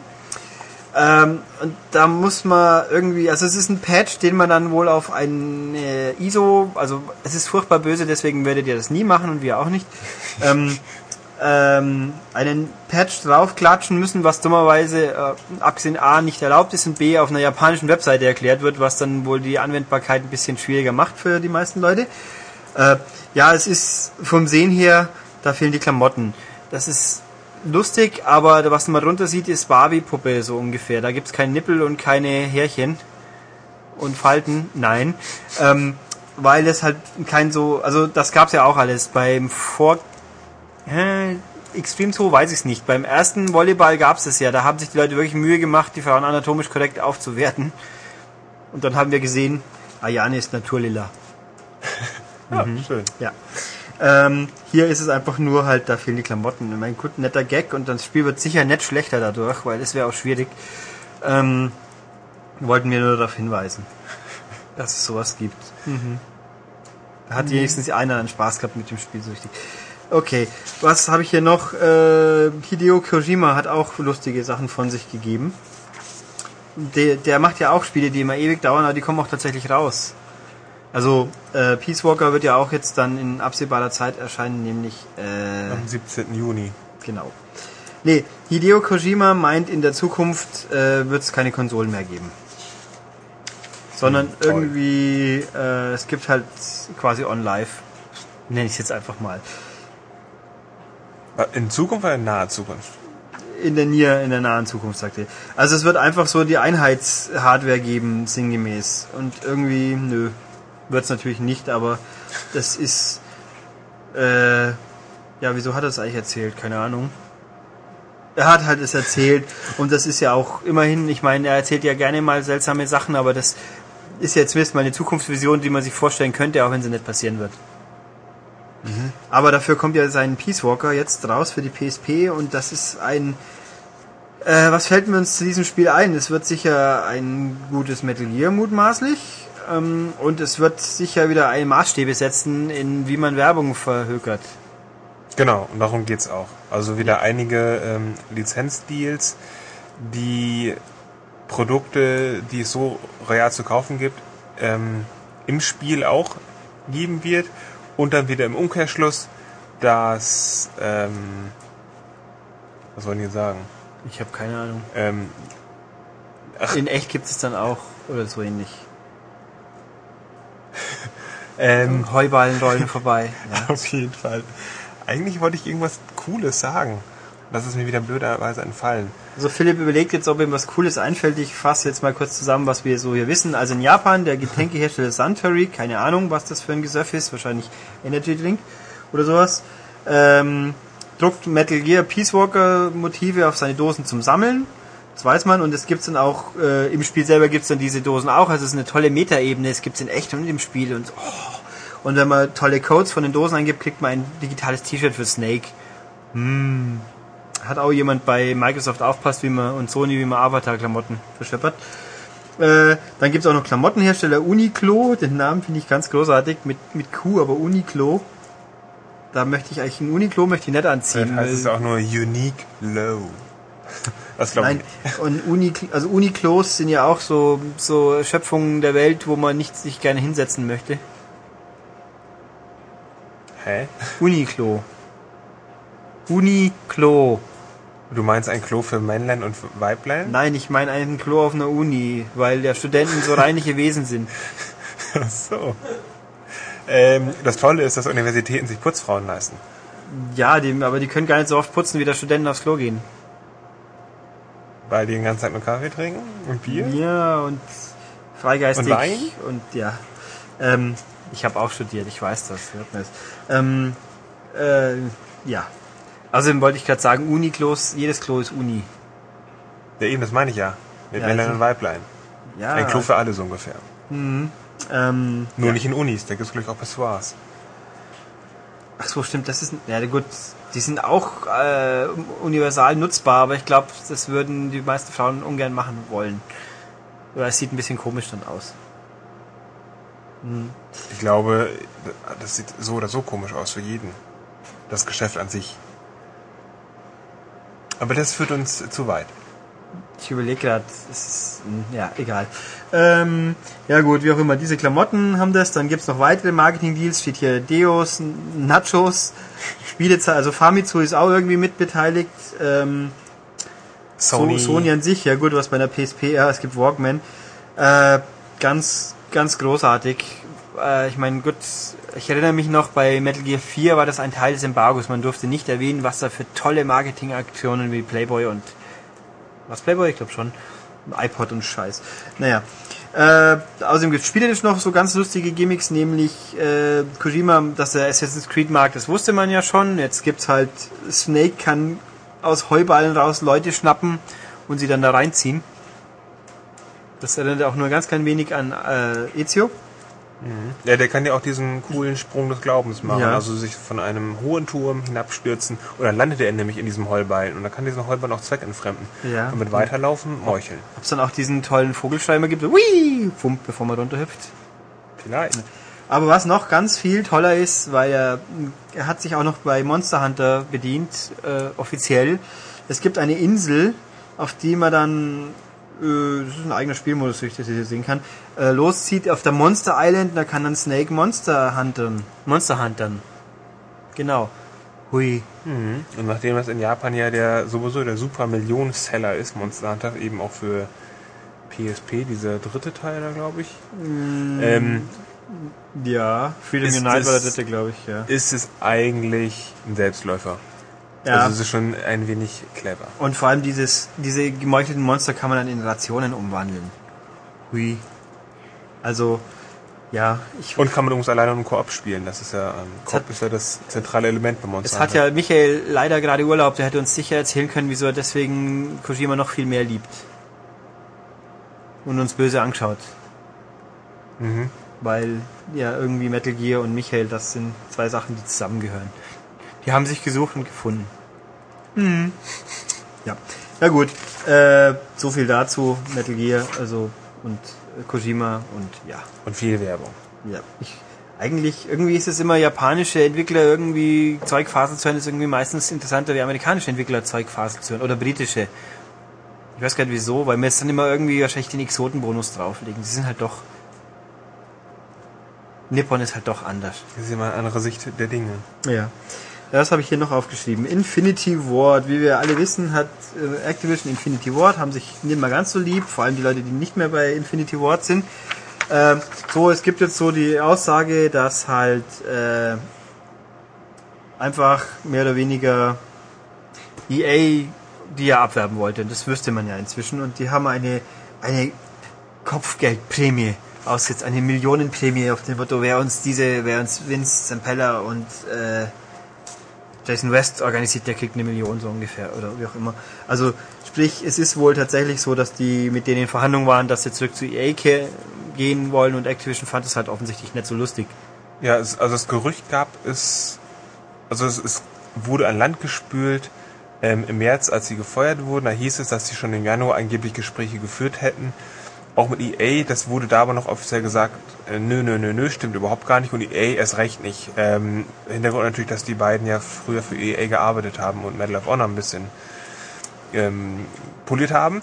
Ähm, und da muss man irgendwie, also es ist ein Patch, den man dann wohl auf ein äh, ISO, also es ist furchtbar böse, deswegen werdet ihr das nie machen und wir auch nicht, ähm, ähm, einen Patch draufklatschen müssen, was dummerweise äh, abgesehen A nicht erlaubt ist und B auf einer japanischen Webseite erklärt wird, was dann wohl die Anwendbarkeit ein bisschen schwieriger macht für die meisten Leute. Äh, ja, es ist vom Sehen her, da fehlen die Klamotten. Das ist lustig, aber was man drunter sieht, ist Barbie-Puppe so ungefähr. Da gibt's keinen Nippel und keine Härchen und Falten. Nein. Ähm, weil es halt kein so, also das gab's ja auch alles. Beim Vor... Extreme 2 weiß ich nicht. Beim ersten Volleyball gab's es ja. Da haben sich die Leute wirklich Mühe gemacht, die Frauen anatomisch korrekt aufzuwerten. Und dann haben wir gesehen, Ayane ist Naturlila. Ja, schön. Ja. Ähm, hier ist es einfach nur halt, da fehlen die Klamotten. Ich meine, gut, netter Gag und das Spiel wird sicher nicht schlechter dadurch, weil es wäre auch schwierig. Ähm, wollten wir nur darauf hinweisen, dass es sowas gibt. Da hat wenigstens einer einen Spaß gehabt mit dem Spiel, so richtig. Okay, was habe ich hier noch? Äh, Hideo Kojima hat auch lustige Sachen von sich gegeben. Der, der macht ja auch Spiele, die immer ewig dauern, aber die kommen auch tatsächlich raus. Also äh, Peace Walker wird ja auch jetzt dann in absehbarer Zeit erscheinen, nämlich äh, Am 17. Juni. genau. Nee, Hideo Kojima meint, in der Zukunft äh, wird es keine Konsolen mehr geben. Sondern Hm, irgendwie, äh, es gibt halt quasi On-Live. Nenne ich es jetzt einfach mal. Äh, In Zukunft oder in naher Zukunft? In der Nier, in der nahen Zukunft, sagt er. Also es wird einfach so die Einheitshardware geben, sinngemäß. Und irgendwie, nö, wird es natürlich nicht, aber das ist, äh, ja, wieso hat er es eigentlich erzählt? Keine Ahnung. Er hat halt es erzählt und das ist ja auch immerhin, ich meine, er erzählt ja gerne mal seltsame Sachen, aber das ist ja zumindest mal eine Zukunftsvision, die man sich vorstellen könnte, auch wenn sie nicht passieren wird. Aber dafür kommt ja sein Peace Walker jetzt raus für die PSP und das ist ein. Äh, was fällt mir uns zu diesem Spiel ein? Es wird sicher ein gutes Metal Gear mutmaßlich. Ähm, und es wird sicher wieder ein Maßstäbe setzen, in wie man Werbung verhökert. Genau, und darum geht's auch. Also wieder einige ähm, Lizenzdeals, die Produkte, die es so real zu kaufen gibt, ähm, im Spiel auch geben wird. Und dann wieder im Umkehrschluss, dass, ähm, was wollen die sagen? Ich habe keine Ahnung. Ähm, In echt gibt es dann auch oder so ähnlich. ähm, Heuballen rollen vorbei. Ja. auf jeden Fall. Eigentlich wollte ich irgendwas Cooles sagen. Das ist mir wieder blöderweise entfallen. Also Philipp überlegt jetzt, ob ihm was Cooles einfällt. Ich fasse jetzt mal kurz zusammen, was wir so hier wissen. Also in Japan, der Getränkehersteller Suntory, keine Ahnung, was das für ein Gesöff ist, wahrscheinlich Energy Drink oder sowas, ähm, druckt Metal Gear Peace Walker Motive auf seine Dosen zum Sammeln. Das weiß man und es gibt's dann auch, äh, im Spiel selber gibt's dann diese Dosen auch. Also es ist eine tolle Metaebene, es gibt's in echt und im Spiel und oh. Und wenn man tolle Codes von den Dosen eingibt, kriegt man ein digitales T-Shirt für Snake. Hm. Hat auch jemand bei Microsoft aufpasst, wie man und Sony, wie man Avatar-Klamotten verschleppert. Äh, dann gibt's auch noch Klamottenhersteller Uniqlo. Den Namen finde ich ganz großartig mit, mit Q, aber Uniqlo. Da möchte ich eigentlich ein Uniqlo möchte ich nicht anziehen. Vielleicht heißt es auch nur Unique Low. Das glaube ich Nein, und Uni, also Uniklos sind ja auch so, so Schöpfungen der Welt, wo man nicht sich gerne hinsetzen möchte. Hä? Uniklo. Uniklo. Du meinst ein Klo für Männlein und für Weiblein? Nein, ich meine einen Klo auf einer Uni, weil ja Studenten so reinliche Wesen sind. Ach so. Ähm, das Tolle ist, dass Universitäten sich Putzfrauen leisten. Ja, die, aber die können gar nicht so oft putzen, wie der Studenten aufs Klo gehen. Weil die den ganzen Tag nur Kaffee trinken und Bier. Ja, und freigeistig. Und Wein? Und ja. Ähm, ich habe auch studiert, ich weiß das. Ähm, äh, ja. Außerdem wollte ich gerade sagen, Uniklos, jedes Klo ist Uni. Ja, eben, das meine ich ja. Mit Ja, Männlein also- und Weiblein. Ja. Ein Klo für alle so ungefähr. Ähm, Nur nicht in Unis, da gibt es gleich auch Pissoirs. ach so, stimmt, das ist, ja gut, die sind auch äh, universal nutzbar, aber ich glaube, das würden die meisten Frauen ungern machen wollen. Oder es sieht ein bisschen komisch dann aus. Ich glaube, das sieht so oder so komisch aus für jeden. Das Geschäft an sich. Aber das führt uns zu weit. Ich überlege gerade, es ist, hm, ja, egal. Ähm, ja gut, wie auch immer, diese Klamotten haben das, dann gibt's noch weitere Marketing-Deals, steht hier Deos, Nachos, Spielezeit, also Famitsu ist auch irgendwie mitbeteiligt, ähm, Sony. So, Sony an sich, ja gut, was bei der PSP, ja, es gibt Walkman, äh, ganz, ganz großartig. Äh, ich meine, gut, ich erinnere mich noch, bei Metal Gear 4 war das ein Teil des Embargos, man durfte nicht erwähnen, was da für tolle Marketingaktionen wie Playboy und was Playboy? Ich glaube schon. IPod und Scheiß. Naja. Äh, außerdem gibt es spielerisch noch so ganz lustige Gimmicks, nämlich äh, Kojima, dass er Assassin's Creed mag, das wusste man ja schon. Jetzt gibt's halt, Snake kann aus Heuballen raus Leute schnappen und sie dann da reinziehen. Das erinnert auch nur ganz klein wenig an äh, Ezio. Ja, der kann ja auch diesen coolen Sprung des Glaubens machen. Ja. Also sich von einem hohen Turm hinabstürzen. Und dann landet er nämlich in diesem Heuballen. Und dann kann diesen Heuballen auch zweckentfremden. Ja. Und mit weiterlaufen, meucheln. Ob es dann auch diesen tollen Vogelschreimer gibt, so, Wii, Fump, bevor man runterhüpft. Vielleicht. Aber was noch ganz viel toller ist, weil er, er hat sich auch noch bei Monster Hunter bedient, äh, offiziell. Es gibt eine Insel, auf die man dann, das ist ein eigener Spielmodus, wie ich das hier sehen kann, äh, loszieht auf der Monster Island, da kann dann Snake Monster huntern. Monster huntern. Genau. Hui. Mhm. Und nachdem das in Japan ja der sowieso der super Millionen-Seller ist, Monster Hunter, eben auch für PSP, dieser dritte Teil da, glaube ich, ähm, Ja, Freedom Unite war der dritte, glaube ich, ja. ist es eigentlich ein Selbstläufer. Ja. Also es ist schon ein wenig clever. Und vor allem dieses, diese gemeuchelten Monster kann man dann in Rationen umwandeln. Hui. Also, ja, ich, Und kann man übrigens alleine im Koop spielen. Das ist ja, ähm, Koop hat- ist ja das zentrale Element bei Monster es hat ja Michael leider gerade Urlaub, der hätte uns sicher erzählen können, wieso er deswegen Kojima noch viel mehr liebt. Und uns böse angeschaut. Mhm. Weil ja irgendwie Metal Gear und Michael, das sind zwei Sachen, die zusammengehören. Die haben sich gesucht und gefunden. Mhm. Ja. Ja gut, äh, so viel dazu, Metal Gear, also und äh, Kojima und ja. Und viel Werbung. Ja, ich, eigentlich, irgendwie ist es immer japanische Entwickler irgendwie Zeugphasen zu hören, ist irgendwie meistens interessanter wie amerikanische Entwickler Zeugphasen zu hören oder britische. Ich weiß gar nicht wieso, weil mir jetzt dann immer irgendwie wahrscheinlich den Exotenbonus drauflegen. Die sind halt doch. Nippon ist halt doch anders. Das ist immer eine andere Sicht der Dinge. Ja. Das habe ich hier noch aufgeschrieben. Infinity Ward. Wie wir alle wissen, hat äh, Activision Infinity Ward, haben sich nicht mehr ganz so lieb, vor allem die Leute, die nicht mehr bei Infinity Ward sind. Ähm, so, es gibt jetzt so die Aussage, dass halt äh, einfach mehr oder weniger EA die ja abwerben wollte. Das wüsste man ja inzwischen. Und die haben eine, eine Kopfgeldprämie ausgesetzt, eine Millionenprämie auf dem Motto, wer uns diese, wer uns Vince Zampella und äh, Jason West organisiert, der kriegt eine Million so ungefähr oder wie auch immer. Also sprich, es ist wohl tatsächlich so, dass die mit denen in Verhandlungen waren, dass sie zurück zu EA gehen wollen und Activision fand es halt offensichtlich nicht so lustig. Ja, es, also das Gerücht gab es, also es, es wurde an Land gespült ähm, im März, als sie gefeuert wurden. Da hieß es, dass sie schon im Januar angeblich Gespräche geführt hätten. Auch mit EA, das wurde da aber noch offiziell gesagt, äh, nö, nö, nö, nö, stimmt überhaupt gar nicht und EA erst recht nicht. Ähm, Hintergrund natürlich, dass die beiden ja früher für EA gearbeitet haben und Medal of Honor ein bisschen ähm, poliert haben.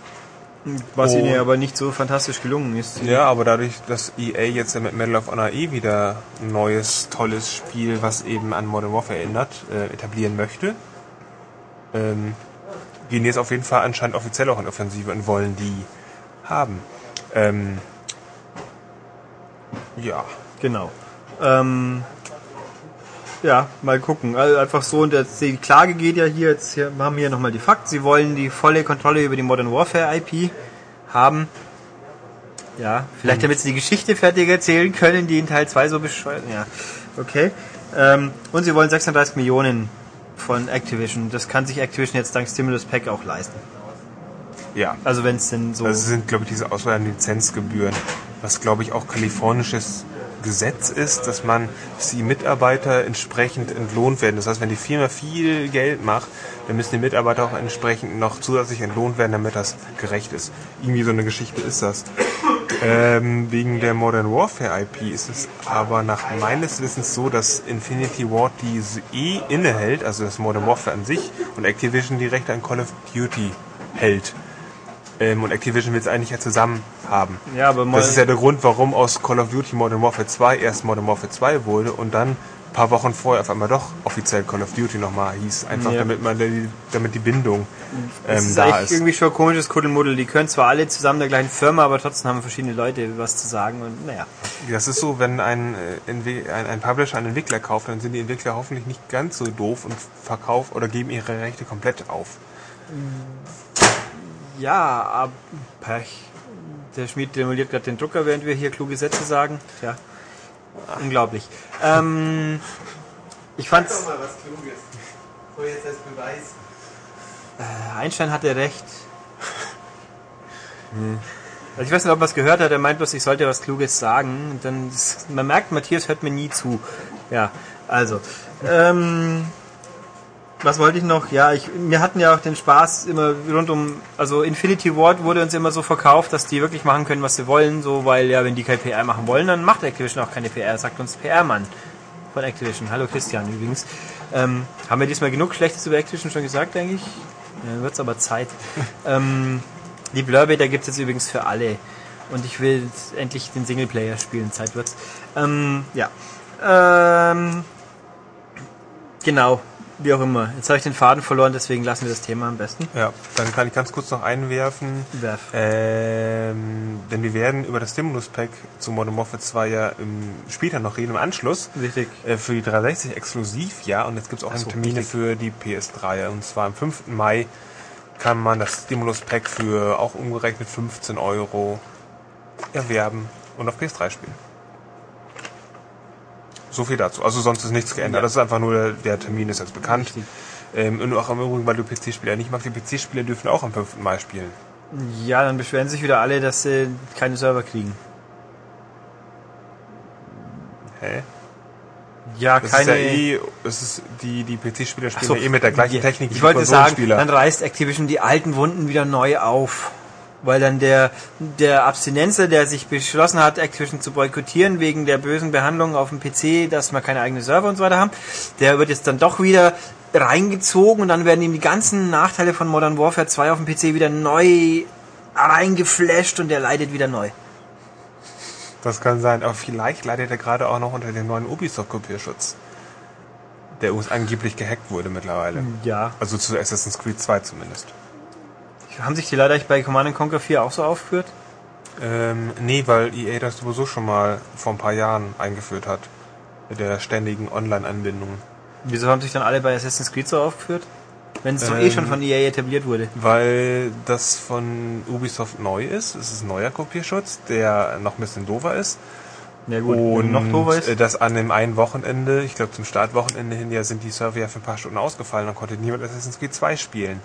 Was ihnen aber nicht so fantastisch gelungen ist. Ja, aber dadurch, dass EA jetzt mit Medal of Honor eh wieder ein neues, tolles Spiel, was eben an Modern Warfare erinnert, äh, etablieren möchte, ähm, gehen jetzt auf jeden Fall anscheinend offiziell auch in Offensive und wollen die haben. Ähm, ja. Genau. Ähm, ja, mal gucken. Also einfach so, und jetzt, die Klage geht ja hier, jetzt hier, haben wir hier nochmal die Fakten. Sie wollen die volle Kontrolle über die Modern Warfare IP haben. Ja, vielleicht mhm. damit sie die Geschichte fertig erzählen können, die in Teil 2 so bescheuert. Ja, okay. Ähm, und sie wollen 36 Millionen von Activision. Das kann sich Activision jetzt dank Stimulus Pack auch leisten. Ja. Also wenn es denn so. Das sind, glaube ich, diese Auswahl an Lizenzgebühren, was, glaube ich, auch kalifornisches Gesetz ist, dass man, dass die Mitarbeiter entsprechend entlohnt werden. Das heißt, wenn die Firma viel Geld macht, dann müssen die Mitarbeiter auch entsprechend noch zusätzlich entlohnt werden, damit das gerecht ist. Irgendwie so eine Geschichte ist das. Ähm, wegen der Modern Warfare IP ist es aber nach meines Wissens so, dass Infinity Ward diese eh innehält, also das Modern Warfare an sich, und Activision die Rechte an Call of Duty hält. Ähm, und Activision will es eigentlich ja zusammen haben. Ja, aber das ist ja der Grund, warum aus Call of Duty Modern Warfare 2 erst Modern Warfare 2 wurde und dann ein paar Wochen vorher auf einmal doch offiziell Call of Duty nochmal hieß. Einfach ja. damit man die, damit die Bindung ähm, das ist da ist. irgendwie schon ein komisches Kuddelmuddel. Die können zwar alle zusammen der gleichen Firma, aber trotzdem haben verschiedene Leute was zu sagen und naja. Das ist so, wenn ein, äh, ein, ein Publisher einen Entwickler kauft, dann sind die Entwickler hoffentlich nicht ganz so doof und verkaufen oder geben ihre Rechte komplett auf. Ja, aber Pech. Der Schmied demoliert gerade den Drucker, während wir hier kluge Sätze sagen. Tja, unglaublich. Ähm, ich fand's. Sag mal was Kluges. So jetzt als Beweis. Äh, Einstein hatte recht. Hm. Also ich weiß nicht, ob er es gehört hat, er meint bloß, ich sollte was Kluges sagen. Und dann, man merkt, Matthias hört mir nie zu. Ja, also. Ähm, was wollte ich noch? Ja, ich, wir hatten ja auch den Spaß immer rund um, also Infinity Ward wurde uns immer so verkauft, dass die wirklich machen können, was sie wollen, so, weil ja, wenn die kein PR machen wollen, dann macht Activision auch keine PR, sagt uns PR-Mann von Activision. Hallo Christian übrigens. Ähm, haben wir diesmal genug Schlechtes über Activision schon gesagt, eigentlich? Ja, wird's aber Zeit. ähm, die da gibt's jetzt übrigens für alle. Und ich will endlich den Singleplayer spielen, Zeit wird's. Ähm, ja. Ähm, genau wie auch immer. Jetzt habe ich den Faden verloren, deswegen lassen wir das Thema am besten. Ja, dann kann ich ganz kurz noch einwerfen. Werf. Ähm, denn wir werden über das Stimulus Pack zu Modern Warfare 2 ja im, später noch reden, im Anschluss. Richtig. Äh, für die 360 exklusiv, ja. Und jetzt gibt es auch so, Termine richtig. für die PS3. Und zwar am 5. Mai kann man das Stimulus Pack für auch umgerechnet 15 Euro erwerben und auf PS3 spielen. So viel dazu. Also sonst ist nichts geändert. Ja. Das ist einfach nur, der, Termin ist jetzt bekannt. Ähm, und auch im Übrigen, weil du PC-Spieler nicht magst, die PC-Spieler dürfen auch am 5. Mai spielen. Ja, dann beschweren sich wieder alle, dass sie keine Server kriegen. Hä? Ja, das keine. Ist ja eh, es ist die die PC-Spieler spielen so, ja eh mit der gleichen Technik wie ich wollte sagen, dann reißt Activision die alten Wunden wieder neu auf weil dann der, der Abstinenzer, der sich beschlossen hat, Activision zu boykottieren wegen der bösen Behandlung auf dem PC, dass wir keine eigenen Server und so weiter haben, der wird jetzt dann doch wieder reingezogen und dann werden ihm die ganzen Nachteile von Modern Warfare 2 auf dem PC wieder neu reingeflasht und der leidet wieder neu. Das kann sein, aber vielleicht leidet er gerade auch noch unter dem neuen Ubisoft-Kopierschutz. der übrigens angeblich gehackt wurde mittlerweile. Ja. Also zu Assassin's Creed 2 zumindest. Haben sich die leider bei Command Conquer 4 auch so aufgeführt? Ähm, nee, weil EA das sowieso schon mal vor ein paar Jahren eingeführt hat. Mit der ständigen Online-Anbindung. Wieso haben sich dann alle bei Assassin's Creed so aufgeführt? Wenn es doch eh Ähm, schon von EA etabliert wurde. Weil das von Ubisoft neu ist. Es ist ein neuer Kopierschutz, der noch ein bisschen doofer ist. Ja gut, Und noch doofer ist. äh, das an dem einen Wochenende, ich glaube zum Startwochenende hin, ja sind die Server ja für ein paar Stunden ausgefallen. Dann konnte niemand Assassin's Creed 2 spielen.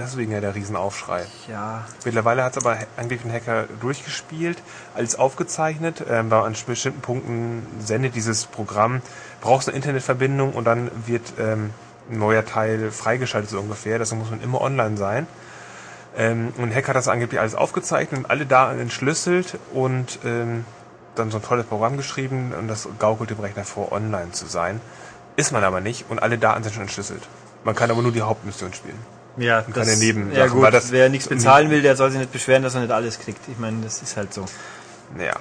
Deswegen ja der Riesenaufschrei. Ja, Mittlerweile hat es aber angeblich ein Hacker durchgespielt, alles aufgezeichnet. Ähm, weil an bestimmten Punkten sendet dieses Programm, brauchst eine Internetverbindung und dann wird ähm, ein neuer Teil freigeschaltet so ungefähr. Deswegen muss man immer online sein. Ähm, und ein Hacker hat das angeblich alles aufgezeichnet und alle Daten entschlüsselt und ähm, dann so ein tolles Programm geschrieben und das gaukelt dem Rechner vor, online zu sein. Ist man aber nicht und alle Daten sind schon entschlüsselt. Man kann aber nur die Hauptmission spielen. Ja, keine Nebensachen, ja gut, das- wer nichts bezahlen will, der soll sich nicht beschweren, dass er nicht alles kriegt. Ich meine, das ist halt so. Naja.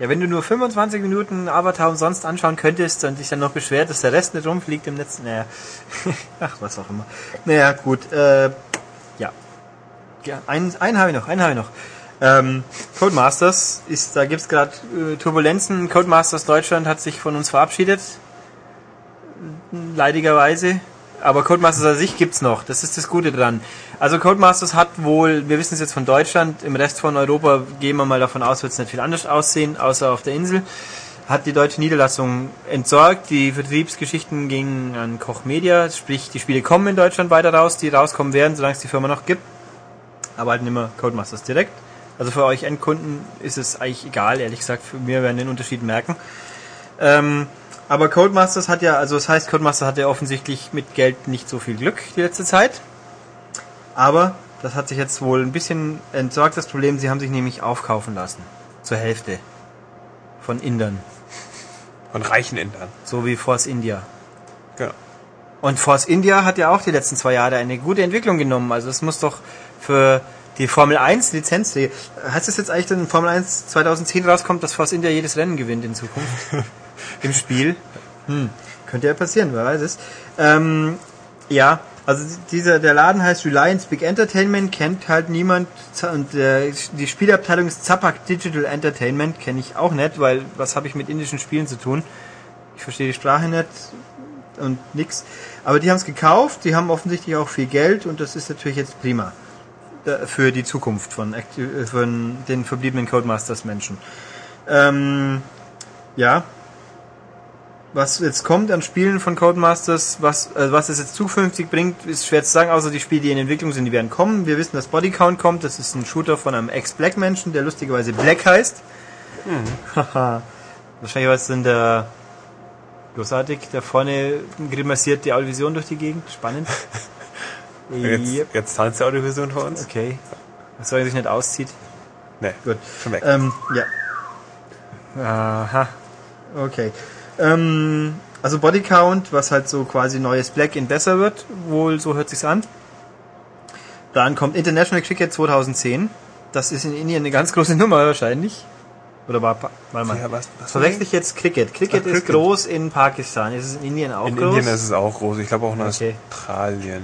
Ja, wenn du nur 25 Minuten Avatar umsonst anschauen könntest und dich dann noch beschwert, dass der Rest nicht rumfliegt im Netz, naja, ach, was auch immer. Naja, gut, äh, ja. ja einen, einen habe ich noch, einen habe ich noch. Ähm, Codemasters ist, da gibt's gerade äh, Turbulenzen. Codemasters Deutschland hat sich von uns verabschiedet. Leidigerweise. Aber Codemasters an sich gibt's noch. Das ist das Gute dran. Also Codemasters hat wohl, wir wissen es jetzt von Deutschland, im Rest von Europa gehen wir mal davon aus, wird es nicht viel anders aussehen, außer auf der Insel. Hat die deutsche Niederlassung entsorgt. Die Vertriebsgeschichten gingen an Koch Media, sprich die Spiele kommen in Deutschland weiter raus, die rauskommen werden, solange es die Firma noch gibt. Aber halt nicht mehr Codemasters direkt. Also für euch Endkunden ist es eigentlich egal, ehrlich gesagt. Für mir werden den Unterschied merken. Ähm, aber Codemasters hat ja, also das heißt, Codemasters hat ja offensichtlich mit Geld nicht so viel Glück die letzte Zeit. Aber das hat sich jetzt wohl ein bisschen entsorgt, das Problem. Sie haben sich nämlich aufkaufen lassen. Zur Hälfte. Von Indern. Von reichen Indern. So wie Force India. Genau. Und Force India hat ja auch die letzten zwei Jahre eine gute Entwicklung genommen. Also es muss doch für die Formel 1 Lizenz, heißt es jetzt eigentlich, dass in Formel 1 2010 rauskommt, dass Force India jedes Rennen gewinnt in Zukunft? Im Spiel? Hm, könnte ja passieren, wer weiß es. Ähm, ja, also dieser, der Laden heißt Reliance Big Entertainment, kennt halt niemand. Und äh, die Spielabteilung ist Zapak Digital Entertainment, kenne ich auch nicht, weil was habe ich mit indischen Spielen zu tun? Ich verstehe die Sprache nicht und nix. Aber die haben es gekauft, die haben offensichtlich auch viel Geld und das ist natürlich jetzt prima für die Zukunft von, äh, von den verbliebenen Codemasters Menschen. Ähm, ja. Was jetzt kommt an Spielen von Codemasters, was, äh, was es jetzt zukünftig bringt, ist schwer zu sagen, außer die Spiele, die in Entwicklung sind, die werden kommen. Wir wissen, dass Bodycount kommt, das ist ein Shooter von einem Ex-Black-Menschen, der lustigerweise Black heißt. Haha. Wahrscheinlich war es denn der großartig, der vorne grimassiert die Audiovision durch die Gegend. Spannend. Jetzt, Yep. jetzt tanzt die Audiovision für uns. Okay. Solange er sich nicht auszieht. Nee, Gut. schon weg. Ähm, ja. Aha. Okay. Ähm, also Body Count, was halt so quasi neues Black in besser wird, wohl so hört sich's an. Dann kommt International Cricket 2010. Das ist in Indien eine ganz große Nummer wahrscheinlich. Oder war, warte mal. Ja, was- was Verwechsel ich jetzt Cricket. Cricket Ach, ist Cricket. groß in Pakistan. Ist es in Indien auch In groß? Indien ist es auch groß. Ich glaube auch in Okay. Australien.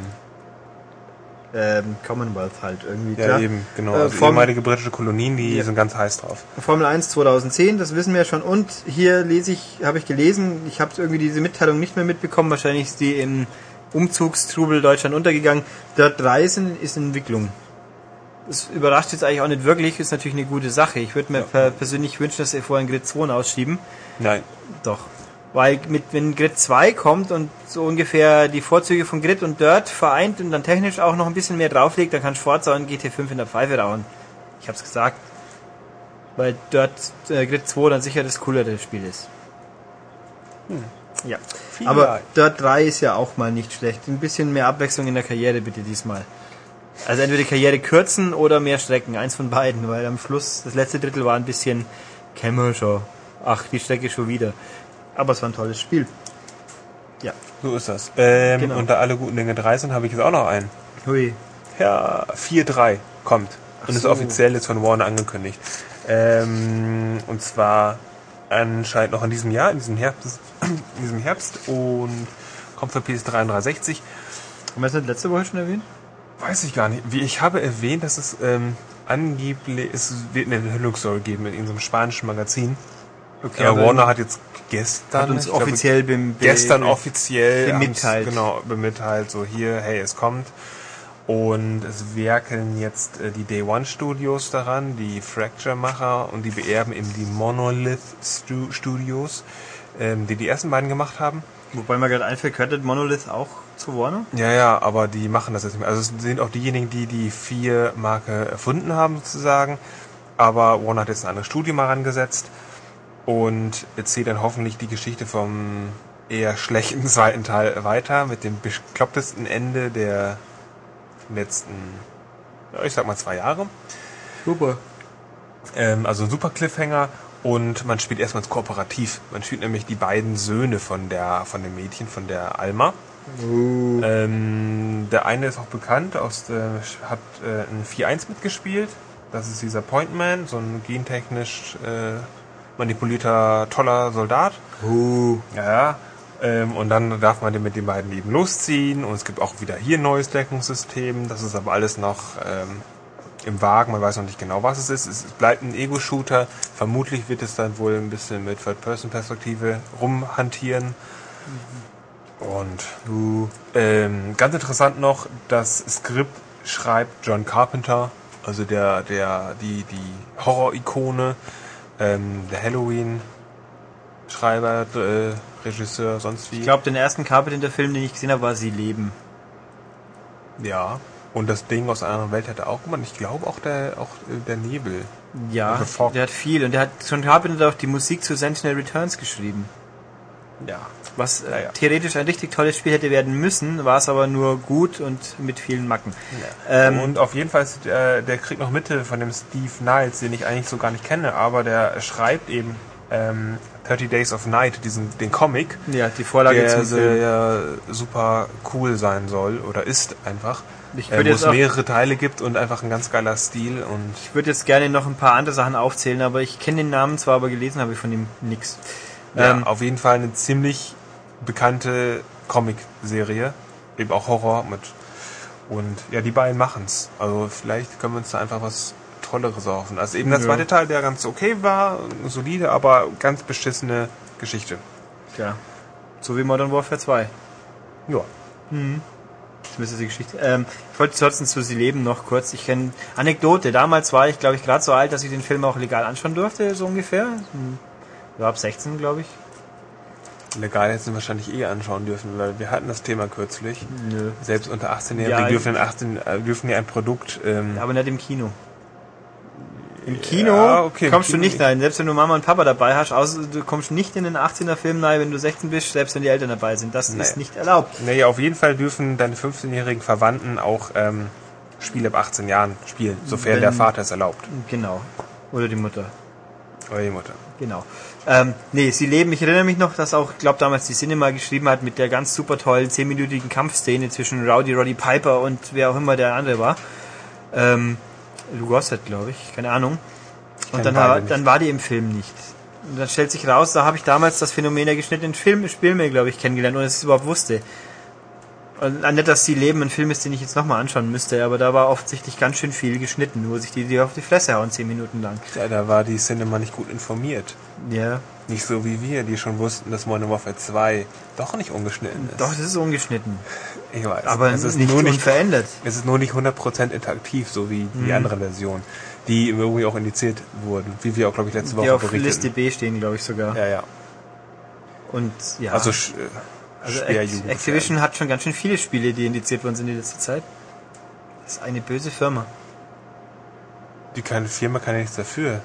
Ähm, Commonwealth halt irgendwie. Ja, klar. eben, genau. Äh, Also Form- ehemalige britische Kolonien, die Ja. sind ganz heiß drauf. Formel 1 2010, das wissen wir ja schon. Und hier lese ich, habe ich gelesen, ich habe irgendwie diese Mitteilung nicht mehr mitbekommen. Wahrscheinlich ist die im Umzugstrubel Deutschland untergegangen. Dirt 3 ist in, Entwicklung. Das überrascht jetzt eigentlich auch nicht wirklich, ist natürlich eine gute Sache. Ich würde mir per persönlich wünschen, dass sie vorher Grid 2 ausschieben. Nein. Doch. Weil mit, wenn Grid 2 kommt und so ungefähr die Vorzüge von Grid und Dirt vereint und dann technisch auch noch ein bisschen mehr drauflegt, dann kann Forza und GT5 in der Pfeife rauchen. Ich hab's gesagt. Weil Dirt äh, Grid 2 dann sicher das coolere Spiel ist. Ja. Aber Dirt 3 ist ja auch mal nicht schlecht. Ein bisschen mehr Abwechslung in der Karriere bitte diesmal. Also entweder die Karriere kürzen oder mehr Strecken. Eins von beiden, weil am Schluss, das letzte Drittel war ein bisschen Kämmer schon. Ach, die Strecke schon wieder. Aber es war ein tolles Spiel. Ja. So ist das. Ähm, Genau. Unter alle guten Dinge drei sind, habe ich jetzt auch noch einen. Hui. Ja, 4-3 kommt. Und ist so. offiziell jetzt von Warner angekündigt. Ähm, und zwar anscheinend noch in diesem Jahr, in diesem Herbst, in diesem Herbst und kommt für PS3 und 360. Haben wir das nicht letzte Woche schon erwähnt? Weiß ich gar nicht. Wie ich habe erwähnt, dass es ähm, angeblich es wird eine Enthüllungsstory geben in irgendeinem spanischen Magazin. Okay, Ja, Warner hat jetzt gestern hat uns ich glaube, offiziell bem- be- gestern be- offiziell bemitteilt. genau bemitteilt so hier hey es kommt. Und es werkeln jetzt äh, die Day One Studios daran die Fracture Macher und die beerben eben die Monolith Stu Studios ähm, die die ersten beiden gemacht haben. Wobei mir gerade einfällt, gehört das Monolith auch zu Warner? ja ja aber die machen das jetzt nicht mehr. Also es sind auch diejenigen die die vier Marke erfunden haben sozusagen. Aber Warner hat jetzt ein anderes Studio mal rangesetzt und erzählt dann hoffentlich die Geschichte vom eher schlechten zweiten Teil weiter mit dem beklopptesten Ende der letzten, ich sag mal zwei Jahre. Super. Ähm, also ein super Cliffhanger und man spielt erstmals kooperativ. Man spielt nämlich die beiden Söhne von der von dem Mädchen, von der Alma. Ähm, der eine ist auch bekannt, aus der, hat äh, ein 4-1 mitgespielt. Das ist dieser Point Man, so ein gentechnisch äh, manipulierter, toller Soldat. Uh. Ja, ja. Ähm, und dann darf man den mit den beiden eben losziehen. Und es gibt auch wieder hier ein neues Deckungssystem. Das ist aber alles noch ähm, im Wagen. Man weiß noch nicht genau, was es ist. Es bleibt ein Ego-Shooter. Vermutlich wird es dann wohl ein bisschen mit Third-Person-Perspektive rumhantieren. Und ähm, ganz interessant noch, das Skript schreibt John Carpenter, also der, der, die, die Horror-Ikone, ähm, der Halloween-Schreiber, äh, Regisseur, sonst wie. Ich glaube, den ersten Carpenter-Film, den ich gesehen habe, war Sie leben. ja. Und das Ding aus einer anderen Welt hat er auch gemacht. Ich glaube auch der, auch äh, der Nebel. Ja, The der hat viel. Und der hat John Carpenter auch die Musik zu Sentinel Returns geschrieben. Ja. Was äh, Ja, ja. theoretisch ein richtig tolles Spiel hätte werden müssen, war es aber nur gut und mit vielen Macken. Ähm, und auf jeden Fall ist der, der kriegt noch Mitte von dem Steve Niles, den ich eigentlich so gar nicht kenne, aber der schreibt eben ähm, 30 Days of Night, diesen, den Comic, ja, die Vorlage der sehr super cool sein soll oder ist einfach. Ich äh, wo es mehrere Teile gibt und einfach ein ganz geiler Stil und Ich würde jetzt gerne noch ein paar andere Sachen aufzählen, aber ich kenne den Namen zwar, aber gelesen habe ich von ihm nix. Ja, Ähm, auf jeden Fall eine ziemlich bekannte Comic-Serie, eben auch Horror mit und ja, die beiden machen's. Also vielleicht können wir uns da einfach was Tolleres erhoffen. Also eben der Ja. zweite Teil, der ganz okay war, solide, aber ganz beschissene Geschichte. ja. So wie Modern Warfare 2. Ja. Das ist die Geschichte. Ähm, ich wollte trotzdem zu Sie leben noch kurz. Ich kenne Anekdote. Damals war ich, glaube ich, gerade so alt, dass ich den Film auch legal anschauen durfte, so ungefähr. Ja, ab 16, glaube ich. Legal hätten wir wahrscheinlich eh anschauen dürfen, weil wir hatten das Thema kürzlich. Nö. Selbst unter 18-Jährigen Ja, dürfen, in 18, äh, dürfen ja ein Produkt. Ähm, Aber nicht im Kino. Im Kino Ja, okay, im kommst Kino du nicht rein, selbst wenn du Mama und Papa dabei hast, außer du kommst nicht in den 18er Film rein, wenn du 16 bist, selbst wenn die Eltern dabei sind. Das Nee. ist nicht erlaubt. Naja, auf jeden Fall dürfen deine 15-jährigen Verwandten auch ähm, Spiele ab 18 Jahren spielen, sofern Wenn- der Vater es erlaubt. Genau. Oder die Mutter. Oder die Mutter. Genau. Ähm, nee, sie leben. Ich erinnere mich noch, dass auch, ich glaube damals die Cinema geschrieben hat mit der ganz super tollen 10-minütigen Kampfszene zwischen Rowdy Roddy Piper und wer auch immer der andere war. Ähm, Lou Gossett, glaube ich, keine Ahnung. Und dann, war- dann war die im Film nicht. Und dann stellt sich raus, da habe ich damals das Phänomen der geschnittenen Film, Spielmehl, glaube ich, kennengelernt, ich es überhaupt wusste. Und nicht, dass sie leben ein Film ist, den ich jetzt nochmal anschauen müsste, aber da war offensichtlich ganz schön viel geschnitten, wo sich die, die auf die Fresse hauen, 10 Minuten lang. Ja, da war die Cinema nicht gut informiert. Ja. Nicht so wie wir, die schon wussten, dass Modern Warfare 2 doch nicht ungeschnitten ist. Doch, das ist ungeschnitten. ich weiß. Aber es ist nicht nur nicht, unverändert. es ist nur nicht 100% interaktiv, so wie Mhm. die andere Version, die Übrigen auch indiziert wurden, wie wir auch, glaube ich, letzte Woche Die auf berichteten. Liste B stehen, glaube ich sogar. Ja, ja. Und ja, Also, äh, also schwer. Activision hat schon ganz schön viele Spiele, die indiziert worden sind in letzter Zeit. Das ist eine böse Firma. Die kleine Firma kann ja nichts dafür.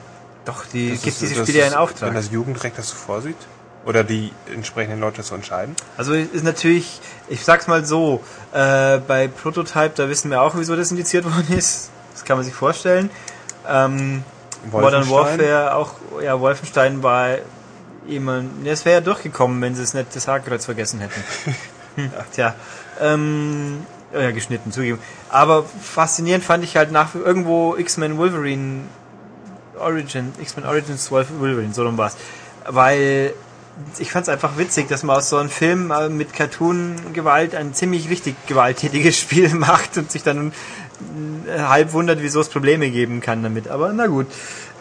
Doch, die Das gibt ist- diese Spiele ja in Auftrag. Wenn das Jugendrecht das so vorsieht? Oder die entsprechenden Leute das so entscheiden? Also ist natürlich, ich sag's mal so, äh, bei Prototype, da wissen wir auch, wieso das indiziert worden ist. Das kann man sich vorstellen. Ähm, Modern? Warfare auch, ja, Wolfenstein war jemand, es wäre ja durchgekommen, wenn sie es nicht das Hakenkreuz vergessen hätten. Hm, tja, ähm, oh ja, geschnitten, zugeben. Aber faszinierend fand ich halt nach irgendwo X-Men Wolverine Origin, X-Men Origins Wolverine, so rum war's. Weil ich fand es einfach witzig, dass man aus so einem Film äh, mit Cartoon-Gewalt ein ziemlich richtig gewalttätiges Spiel macht und sich dann äh, halb wundert, wieso es Probleme geben kann damit. Aber na gut.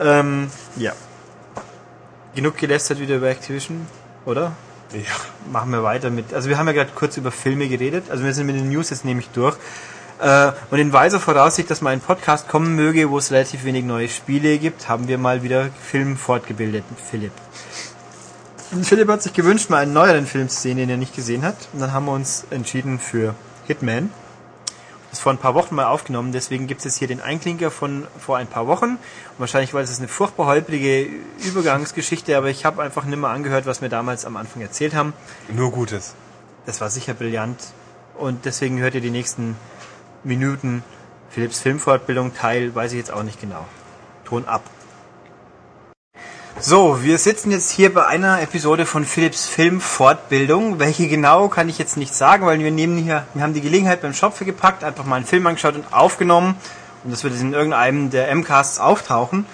Ähm, ja. Genug gelästert wieder über Activision, oder? Ja. Machen wir weiter mit. Also wir haben ja gerade kurz über Filme geredet. Also wir sind mit den News jetzt nämlich durch. Äh, und in weiser Voraussicht, dass mal ein Podcast kommen möge, wo es relativ wenig neue Spiele gibt, haben wir mal wieder Film fortgebildet mit Philipp. Und Philipp hat sich gewünscht, mal einen neueren Film zu sehen, den er nicht gesehen hat. Und dann haben wir uns entschieden für Hitman. Das vor ein paar Wochen mal aufgenommen, deswegen gibt es jetzt hier den Einklinker von vor ein paar Wochen. Und wahrscheinlich war es eine furchtbar holprige Übergangsgeschichte, aber ich habe einfach nicht mehr angehört, was wir damals am Anfang erzählt haben. Nur Gutes. Das war sicher brillant. Und deswegen hört ihr die nächsten Minuten Philips Filmfortbildung Teil, weiß ich jetzt auch nicht genau. Ton ab. So, wir sitzen jetzt hier bei einer Episode von Philips Filmfortbildung. Welche genau kann ich jetzt nicht sagen, weil wir nehmen hier, wir haben die Gelegenheit beim Schopfe gepackt, einfach mal einen Film angeschaut und aufgenommen. Und das wird in irgendeinem der MCasts auftauchen.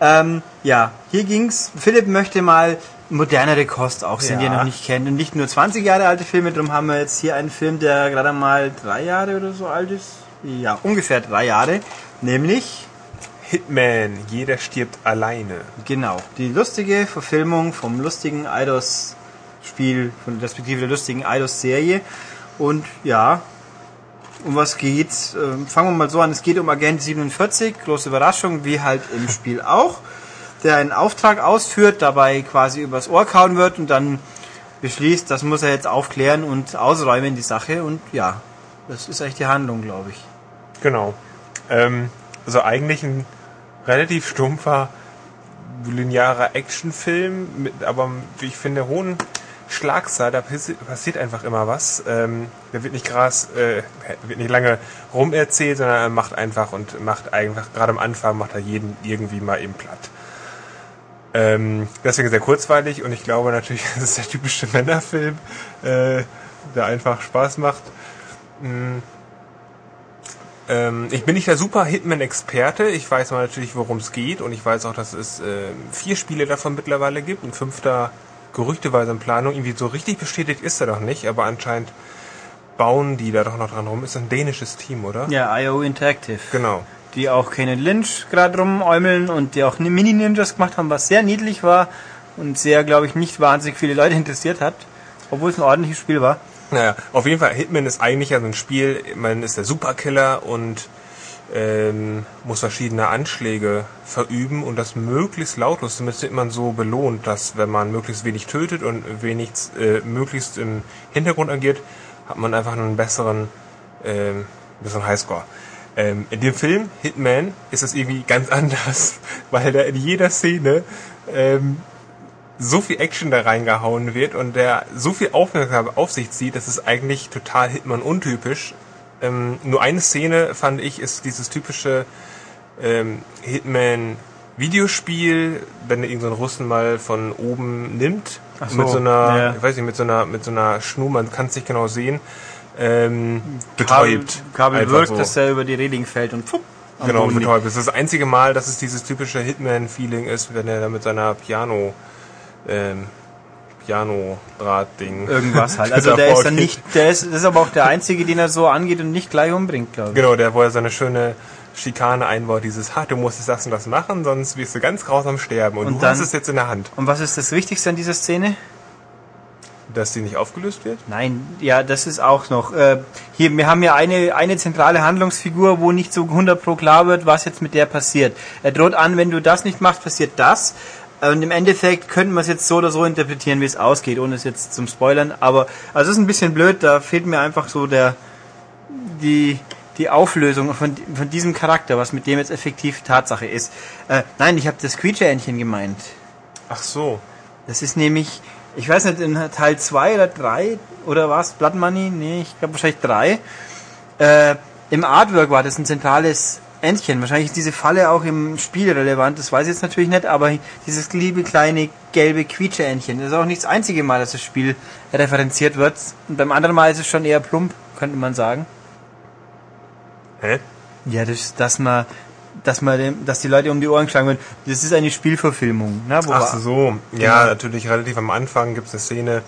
Ähm, ja, hier ging's. Philipp möchte mal modernere Kost auch sehen, die er Ja. noch nicht kennt. Und nicht nur 20 Jahre alte Filme, darum haben wir jetzt hier einen Film, der gerade mal drei Jahre oder so alt ist. Ja, ungefähr drei Jahre. Nämlich, Hitman, jeder stirbt alleine. genau, die lustige Verfilmung vom lustigen Eidos-Spiel, von respektive der lustigen Eidos-Serie. Und ja, um was geht's? Ähm, fangen wir mal so an. Es geht um Agent 47, große Überraschung, wie halt im Spiel auch, der einen Auftrag ausführt, dabei quasi übers Ohr kauen wird und dann beschließt, das muss er jetzt aufklären und ausräumen, die Sache. Und ja, das ist eigentlich die Handlung, glaube ich. Genau. Ähm, also eigentlich ein relativ stumpfer, linearer Actionfilm, mit aber, wie ich finde, hohen Schlagzahl. Da passi- passiert einfach immer was. Ähm, der wird nicht krass, äh, wird nicht lange rumerzählt, sondern er macht einfach und macht einfach, gerade am Anfang macht er jeden irgendwie mal eben platt. Ähm, deswegen sehr kurzweilig und ich glaube natürlich, das ist der typische Männerfilm, äh, der einfach Spaß macht. Mm. Ähm, ich bin nicht der super Hitman-Experte. Ich weiß mal natürlich, worum es geht und ich weiß auch, dass es äh, vier Spiele davon mittlerweile gibt. Ein fünfter gerüchteweise in Planung. Irgendwie so richtig bestätigt ist er doch nicht, aber anscheinend bauen die da doch noch dran rum. Ist ein dänisches Team, oder? Ja, IO Interactive. Genau. die auch Kenneth Lynch gerade rumäumeln und die auch Mini-Ninjas gemacht haben, was sehr niedlich war und sehr, glaube ich, nicht wahnsinnig viele Leute interessiert hat, obwohl es ein ordentliches Spiel war. Naja, auf jeden Fall, Hitman ist eigentlich ja so ein Spiel, man ist der Superkiller und ähm, muss verschiedene Anschläge verüben und das möglichst lautlos. Zumindest wird man so belohnt, dass wenn man möglichst wenig tötet und wenig, äh, möglichst im Hintergrund agiert, hat man einfach einen besseren, ähm, besseren Highscore. Ähm, in dem Film Hitman ist es irgendwie ganz anders, weil da in jeder Szene ähm, so viel Action da reingehauen wird und der so viel Aufmerksamkeit auf sich zieht, das ist eigentlich total Hitman untypisch. Ähm, nur eine Szene fand ich ist dieses typische ähm, Hitman Videospiel, wenn er irgendeinen Russen mal von oben nimmt so, mit so einer, ja. ich weiß nicht, mit so einer mit so einer Schnur, man kann es nicht genau sehen, ähm, betäubt. Kabel Einfach wirkt, so. dass er über die Reling fällt und pfupp, Genau, betäubt. Das ist das einzige Mal, dass es dieses typische Hitman-Feeling ist, wenn er da mit seiner Piano, ähm, Piano-Draht-Ding. Irgendwas halt. Also der ist dann nicht, der ist, das ist aber auch der einzige, den er so angeht und nicht gleich umbringt, glaube ich. Genau, der, wo er so eine schöne Schikane einbaut, dieses, ha, du musst jetzt das und das machen, sonst wirst du ganz grausam sterben. Und, Und du dann- hast es jetzt in der Hand. Und was ist das Wichtigste an dieser Szene? Dass die nicht aufgelöst wird? Nein, ja, das ist auch noch. Äh, hier, wir haben ja eine, eine zentrale Handlungsfigur, wo nicht so 100 pro klar wird, was jetzt mit der passiert. Er droht an, wenn du das nicht machst, passiert das. Und im Endeffekt könnten wir es jetzt so oder so interpretieren, wie es ausgeht, ohne es jetzt zum Spoilern. Aber also es ist ein bisschen blöd, da fehlt mir einfach so der die die Auflösung von, von diesem Charakter, was mit dem jetzt effektiv Tatsache ist. Äh, nein, ich habe das Creature-Entchen gemeint. Ach so. Das ist nämlich, ich weiß nicht, in Teil 2 oder 3 oder was? Blood Money? Nee, ich glaube wahrscheinlich 3. Äh, Im Artwork war das ein zentrales Entchen. Wahrscheinlich ist diese Falle auch im Spiel relevant, das weiß ich jetzt natürlich nicht, aber dieses liebe kleine gelbe Quietsche-Entchen, das ist auch nicht das einzige Mal, dass das Spiel referenziert wird. Und beim anderen Mal ist es schon eher plump, könnte man sagen. Hä? Ja, das, dass man dass man dass die Leute um die Ohren geschlagen werden. Das ist eine Spielverfilmung. Ne, wo Ach so, ja, Genau. natürlich relativ am Anfang gibt es eine Szene,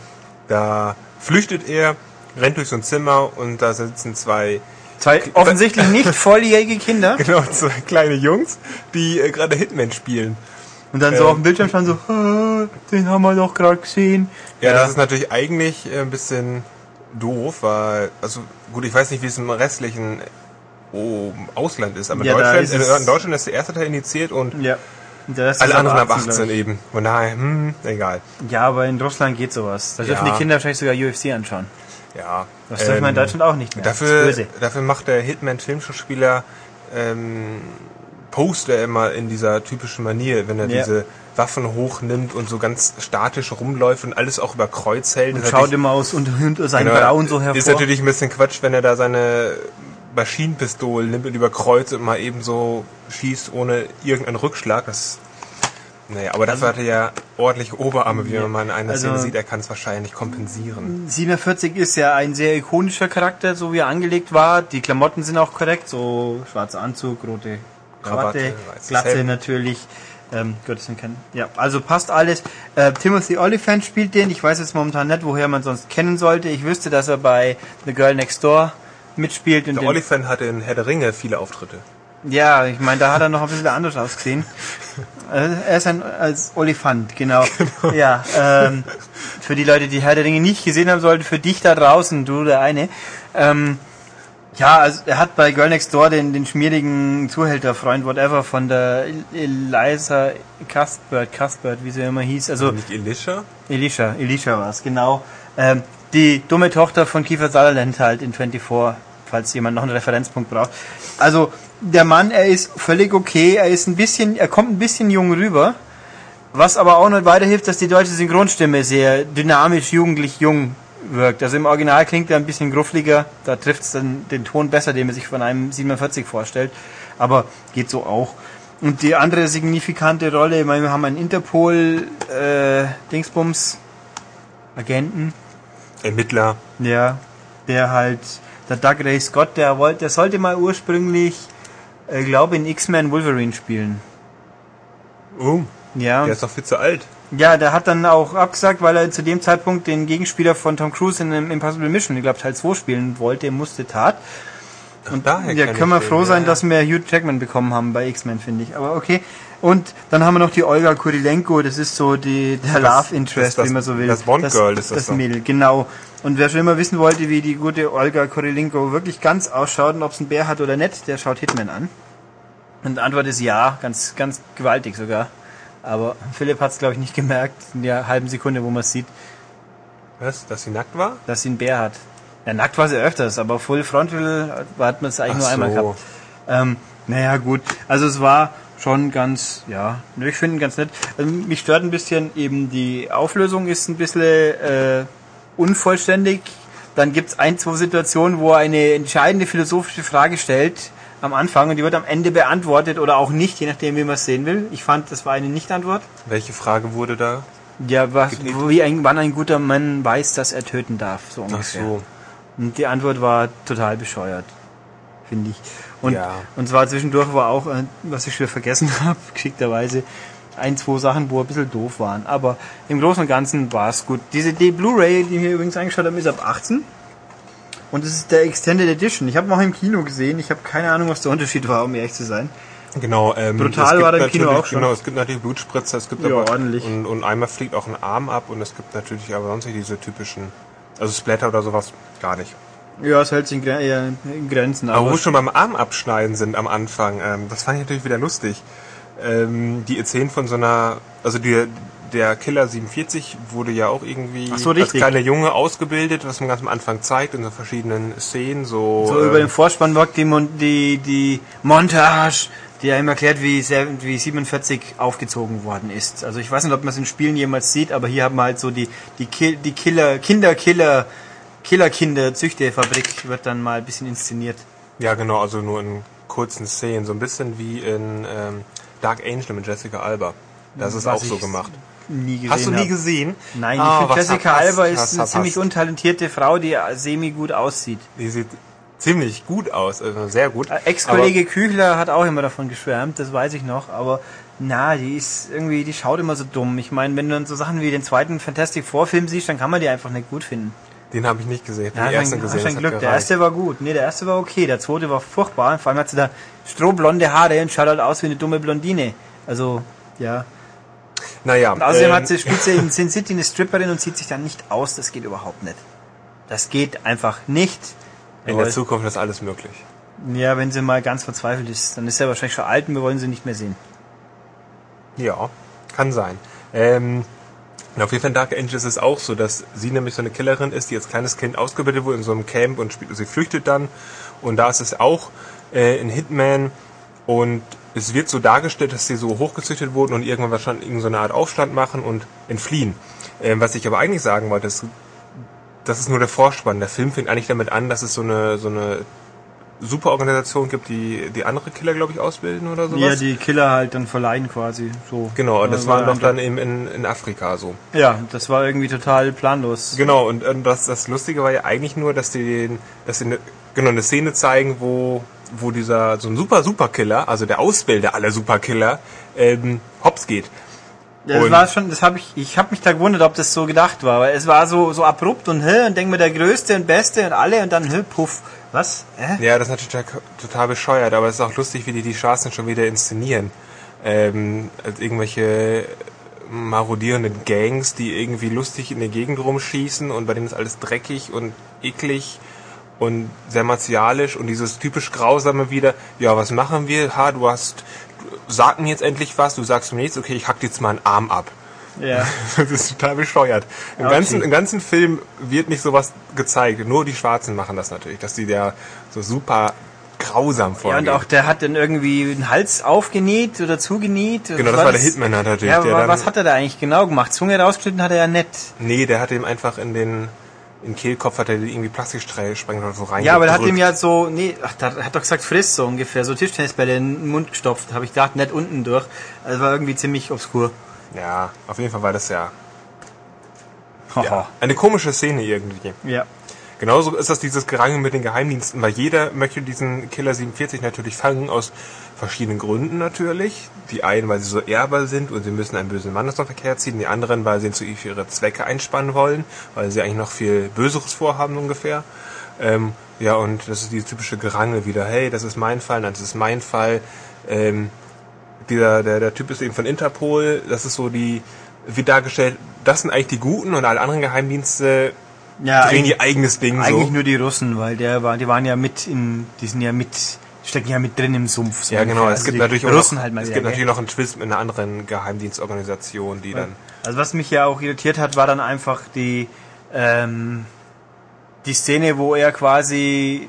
da flüchtet er, rennt durch so ein Zimmer und da sitzen zwei, Zwei offensichtlich nicht volljährige Kinder genau, zwei kleine Jungs, die äh, gerade Hitman spielen. und dann so Ähm. auf dem Bildschirm standen so, "Ah, den haben wir doch gerade gesehen. Ja, das ist natürlich eigentlich äh, ein bisschen doof, weil, also gut, ich weiß nicht, wie es im restlichen oh, Ausland ist, aber in, Ja, Deutschland, ist es- in Deutschland ist der erste Teil indiziert und ja. Alle anderen ab 18, 18 glaub ich. eben. Von daher, hm, egal. Ja, aber in Russland geht sowas. Da dürfen Ja. die Kinder wahrscheinlich sogar UFC anschauen. Ja. Das dürfen wir in ähm, Deutschland auch nicht mehr. Dafür, dafür macht der Hitman-Filmschauspieler ähm, Poster immer in dieser typischen Manier, wenn er Ja. diese Waffen hochnimmt und so ganz statisch rumläuft und alles auch über Kreuz hält. Und schaut natürlich- immer aus unter, unter seinen genau, Brauen so hervor. Ist natürlich ein bisschen Quatsch, wenn er da seine Maschinenpistolen nimmt und über Kreuz und mal eben so schießt ohne irgendeinen Rückschlag. Das naja, aber dafür hat er ja ordentliche Oberarme, wie man mal in einer Also- Szene sieht. Er kann es wahrscheinlich kompensieren. 47 ist ja ein sehr ikonischer Charakter, so wie er angelegt war. Die Klamotten sind auch korrekt, so schwarzer Anzug, rote Krawatte, Glatze natürlich. Ähm, Gott, das sind kein, ja, also passt alles. Äh, Timothy Oliphant spielt den. Ich weiß jetzt momentan nicht, woher man sonst kennen sollte. Ich wüsste, dass er bei The Girl Next Door mitspielt. Und Der Oliphant hatte in Herr der Ringe viele Auftritte. Ja, ich meine, da hat er noch ein bisschen anders ausgesehen. Äh, er ist ein als Olifant, genau. Ja, ähm, für die Leute, die Herr der Ringe nicht gesehen haben sollten, für dich da draußen, du der eine. Ähm, ja, also er hat bei Girl Next Door den, den schmierigen Zuhälterfreund, whatever, von der El- Eliza Cuthbert, Cuthbert, wie sie immer hieß. Also Nicht Elisha? Elisha, Elisha war es, genau. Ähm, die dumme Tochter von Kiefer Sutherland halt in 24, falls jemand noch einen Referenzpunkt braucht. Also, der Mann, er ist völlig okay, er ist ein bisschen, er kommt ein bisschen jung rüber, was aber auch nicht weiterhilft, dass die deutsche Synchronstimme sehr dynamisch, jugendlich jung wirkt. Also im Original klingt er ein bisschen gruffliger, da trifft es dann den Ton besser, den man sich von einem 47 vorstellt, aber geht so auch. Und die andere signifikante Rolle, ich meine, wir haben einen Interpol äh, Dingsbums Agenten, Ermittler. ja, der halt der Doug Ray Scott, der wollte, der sollte mal ursprünglich, äh, glaube in X-Men Wolverine spielen. Oh, Ja. der ist doch viel zu alt. Ja, der hat dann auch abgesagt, weil er zu dem Zeitpunkt den Gegenspieler von Tom Cruise in einem Impossible Mission, ich glaube Teil 2 spielen wollte, musste, tat. Und daher Ja, können wir ich froh sein, ja. dass wir Hugh Jackman bekommen haben bei X-Men, finde ich. Aber okay. Und dann haben wir noch die Olga Kurilenko, das ist so die, der Love Interest, das- wie man so will. das Bond-Girl ist das Das doch. Mädel, genau. Und wer schon immer wissen wollte, wie die gute Olga Kurilenko wirklich ganz ausschaut und ob es einen Bär hat oder nicht, der schaut Hitman an. Und die Antwort ist ja, ganz, ganz gewaltig sogar. Aber Philipp hat es, glaube ich, nicht gemerkt, in der halben Sekunde, wo man es sieht, Was? Dass sie nackt war? dass sie einen Bär hat. Ja, nackt war sie öfters, aber Full Frontal hat man es eigentlich Ach nur einmal so. gehabt. Ähm, naja, gut. Also es war schon ganz, ja, nö, ich finde ihn ganz nett. Also mich stört ein bisschen eben die Auflösung ist ein bisschen äh, unvollständig. Dann gibt es ein, zwei Situationen, wo er eine entscheidende philosophische Frage stellt am Anfang und die wird am Ende beantwortet oder auch nicht, je nachdem, wie man es sehen will. Ich fand, das war eine Nicht-Antwort. Welche Frage wurde da? Ja, was, wie ein, wann ein guter Mann weiß, dass er töten darf, so Ach ungefähr. so. Und die Antwort war total bescheuert, finde ich. Und, Ja. und zwar zwischendurch war auch, äh, was ich schon vergessen habe, geschickterweise, ein, zwei Sachen, wo ein bisschen doof waren. Aber im Großen und Ganzen war es gut. Diese die Blu-ray, die wir übrigens angeschaut haben, ist ab 18. Und es ist der Extended Edition. Ich habe ihn auch im Kino gesehen. Ich habe keine Ahnung, was der Unterschied war, um ehrlich zu sein. Genau, ähm, Brutal war der im Kino auch schon. Genau, es gibt natürlich Blutspritzer, es gibt Ja, aber ordentlich. Und, und einmal fliegt auch ein Arm ab und es gibt natürlich aber sonst nicht diese typischen, also Splatter oder sowas gar nicht. Ja, es hält sich in, Grenzen. Aber Aber, wo wir schon beim Arm abschneiden sind am Anfang, ähm, das fand ich natürlich wieder lustig. Ähm, die erzählen von so einer, also die, der Killer 47 wurde ja auch irgendwie so, als kleiner Junge ausgebildet, was man ganz am Anfang zeigt in so verschiedenen Szenen, so, so ähm, über den Vorspann wirkt die, Mon die, die Montage, die einem erklärt, wie, wie 47 aufgezogen worden ist. Also ich weiß nicht, ob man es in Spielen jemals sieht, aber hier haben wir halt so die, die, Kill, die Killer, Kinderkiller, Killerkinder, Züchtefabrik wird dann mal ein bisschen inszeniert. Ja, genau, also nur in kurzen Szenen, so ein bisschen wie in ähm, Dark Angel mit Jessica Alba. Das ist Was auch so gemacht. Nie gesehen Hast du nie hab. gesehen? Nein, Ah, ich finde Jessica Alba ist was eine ziemlich verpasst. untalentierte Frau, die semi gut aussieht. Die sieht ziemlich gut aus, also sehr gut. Äh, Ex-Kollege Küchler hat auch immer davon geschwärmt, das weiß ich noch, aber na, die ist irgendwie, die schaut immer so dumm. Ich meine, wenn du dann so Sachen wie den zweiten Fantastic Four Film siehst, dann kann man die einfach nicht gut finden. Den habe ich nicht gesehen, Ja, den ersten gesehen. Glück. Der erste war gut. Nee, der erste war okay. Der zweite war furchtbar. Vor allem hat sie da strohblonde Haare und schaut halt aus wie eine dumme Blondine. Also, ja. Naja, Und außerdem ähm, hat sie, spielt sie in Sin City eine Stripperin und zieht sich dann nicht aus. Das geht überhaupt nicht. Das geht einfach nicht. in der Zukunft ist alles möglich. Ja, wenn sie mal ganz verzweifelt ist, dann ist sie wahrscheinlich schon alt und wir wollen sie nicht mehr sehen. Ja, kann sein. Ähm, und auf jeden Fall in Dark Angel ist es auch so, dass sie nämlich so eine Killerin ist, die als kleines Kind ausgebildet wurde in so einem Camp und sie flüchtet dann. Und da ist es auch äh, ein Hitman und es wird so dargestellt, dass sie so hochgezüchtet wurden und irgendwann wahrscheinlich irgendeine Art Aufstand machen und entfliehen. Ähm, was ich aber eigentlich sagen wollte, ist, das ist nur der Vorspann. Der Film fängt eigentlich damit an, dass es so eine, so eine super Organisation gibt, die, die andere Killer, glaube ich, ausbilden oder sowas. Ja, die Killer halt dann verleihen quasi. So. Genau, und das war doch ein- dann eben in, in Afrika so. Ja, das war irgendwie total planlos. Genau, und, und das, das Lustige war ja eigentlich nur, dass die, den, dass sie eine, genau, eine Szene zeigen, wo, wo dieser, so ein super Superkiller, also der Ausbilder aller Superkiller, ähm, hops geht. Das Und- war schon, das habe ich, ich habe mich da gewundert, ob das so gedacht war, weil es war so, so abrupt und hä, und denk mir der Größte und Beste und alle und dann hä, puff. Was? Hä? Ja, das ist natürlich total, total bescheuert, aber es ist auch lustig, wie die die Straßen schon wieder inszenieren. Ähm, als irgendwelche marodierenden Gangs, die irgendwie lustig in der Gegend rumschießen und bei denen ist alles dreckig und eklig und sehr martialisch und dieses typisch grausame wieder, ja, was machen wir? Ha, du hast, sag mir jetzt endlich was, du sagst mir nichts, okay, ich hack dir jetzt mal einen Arm ab. Ja. Das ist total bescheuert. Im, Okay. ganzen, Im ganzen Film wird nicht sowas gezeigt. Nur die Schwarzen machen das natürlich, dass die da so super grausam Ja, vorgehen. und auch der hat dann irgendwie den Hals aufgenäht oder zugenäht. genau, das war der Hitman natürlich. Ja, der aber was hat er da eigentlich genau gemacht? Zunge rausgeschnitten hat er ja nett. Nee, der hat ihm einfach in den in den Kehlkopf hat er irgendwie Plastikstreifen oder so rein. Ja, aber der hat ihm ja so, nee, ach, der hat doch gesagt, friss so ungefähr, so Tischtennisbälle in den Mund gestopft, habe ich gedacht, nicht unten durch. Also war irgendwie ziemlich obskur. Ja, auf jeden Fall war das ja, ja eine komische Szene irgendwie. ja. Genauso ist das dieses Gerangel mit den Geheimdiensten, weil jeder möchte diesen Killer 47 natürlich fangen, aus verschiedenen Gründen natürlich. Die einen, weil sie so ehrbar sind und sie müssen einen bösen Mann aus dem Verkehr ziehen, die anderen, weil sie ihn zu für ihre Zwecke einspannen wollen, weil sie eigentlich noch viel Böseres vorhaben ungefähr. Ähm, ja, und das ist die typische Gerangel wieder, hey, das ist mein Fall, nein, das ist mein Fall. Ähm, dieser, der, der Typ ist eben von Interpol, das ist so die, wird dargestellt, das sind eigentlich die Guten und alle anderen Geheimdienste Ja, drehen ihr eigenes Ding eigentlich so. nur die Russen, weil der war, die waren ja mit in, die sind ja mit, stecken ja mit drin im Sumpf. so Ja, genau. ungefähr. Es Also gibt die natürlich auch Russen noch, halt mal es wieder, gibt gell? natürlich noch einen Twist mit einer anderen Geheimdienstorganisation, die dann. Also was mich ja auch irritiert hat, war dann einfach die ähm, die Szene, wo er quasi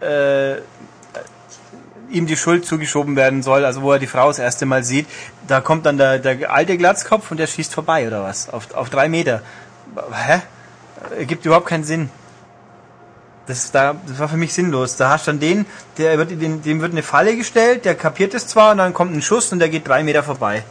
äh, ihm die Schuld zugeschoben werden soll, also wo er die Frau das erste Mal sieht, da kommt dann der, der alte Glatzkopf und der schießt vorbei oder was? Auf, auf drei Meter. Hä? Ergibt überhaupt keinen Sinn. Das, da, das war für mich sinnlos. Da hast du dann den, der wird, dem, dem wird eine Falle gestellt, der kapiert es zwar und dann kommt ein Schuss und der geht drei Meter vorbei.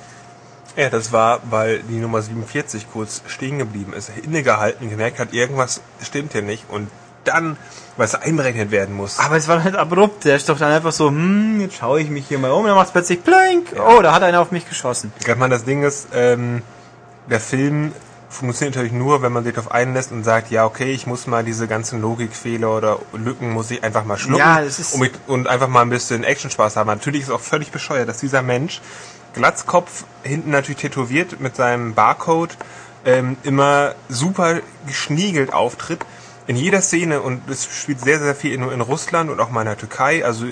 Ja, das war, weil die Nummer 47 kurz stehen geblieben ist, innegehalten, gemerkt hat, irgendwas stimmt hier nicht und dann, weil es einberechnet werden muss. Aber es war halt abrupt. Der ist doch dann einfach so, hm, jetzt schaue ich mich hier mal um. Und dann macht es plötzlich plink. Oh, da hat einer auf mich geschossen. Ich meine, das Ding ist, ähm, der Film funktioniert natürlich nur, wenn man sich darauf einlässt und sagt, ja, okay, ich muss mal diese ganzen Logikfehler oder Lücken muss ich einfach mal schlucken Ja, es ist- und, mit, und einfach mal ein bisschen Actionspaß haben. Natürlich ist es auch völlig bescheuert, dass dieser Mensch, Glatzkopf, hinten natürlich tätowiert mit seinem Barcode, ähm, immer super geschniegelt auftritt. In jeder Szene und es spielt sehr, sehr viel in, in Russland und auch mal in der Türkei. Also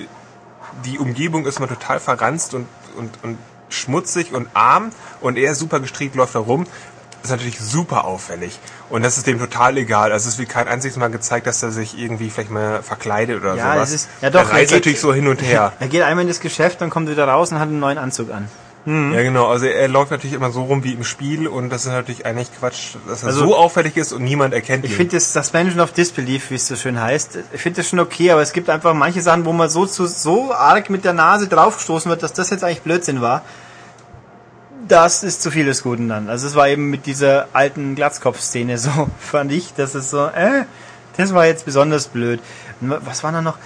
die Umgebung ist mal total verranzt und, und, und schmutzig und arm und er ist super gestrickt, läuft da rum. ist natürlich super auffällig. Und das ist dem total egal. Also es wird kein einziges Mal gezeigt, dass er sich irgendwie vielleicht mal verkleidet oder Ja, sowas. es ist- ja doch, er er reist geht- natürlich so hin und her. Er geht einmal in das Geschäft, dann kommt wieder raus und hat einen neuen Anzug an. Ja, genau. Also er läuft natürlich immer so rum wie im Spiel und das ist natürlich eigentlich Quatsch, dass er Also- so auffällig ist und niemand erkennt ihn. Ich finde das Suspension of Disbelief, wie es so schön heißt, ich finde das schon okay, aber es gibt einfach manche Sachen, wo man so zu, so arg mit der Nase draufgestoßen wird, dass das jetzt eigentlich Blödsinn war. Das ist zu viel des Guten dann. Also es war eben mit dieser alten Glatzkopf-Szene so, fand ich, dass es so, äh, Das war jetzt besonders blöd. Was war da noch?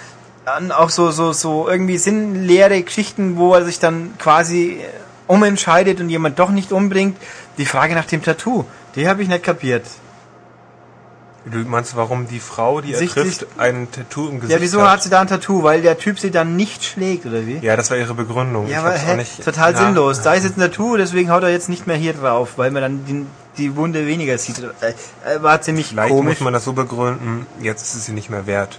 Dann auch so, so, so irgendwie sinnleere Geschichten, wo er sich dann quasi äh, umentscheidet und jemand doch nicht umbringt. Die Frage nach dem Tattoo, die habe ich nicht kapiert. Du meinst, warum die Frau, die er Sich- trifft, ein Tattoo im Gesicht Ja, wieso hat sie da ein Tattoo? Weil der Typ sie dann nicht schlägt, oder wie? Ja, das war ihre Begründung. Ja, Ich aber hä, nicht- total Ja. sinnlos. Da ist jetzt ein Tattoo, deswegen haut er jetzt nicht mehr hier drauf, weil man dann die, die Wunde weniger sieht. Äh, äh, war ziemlich Vielleicht komisch. muss man das so begründen, jetzt ist es sie nicht mehr wert.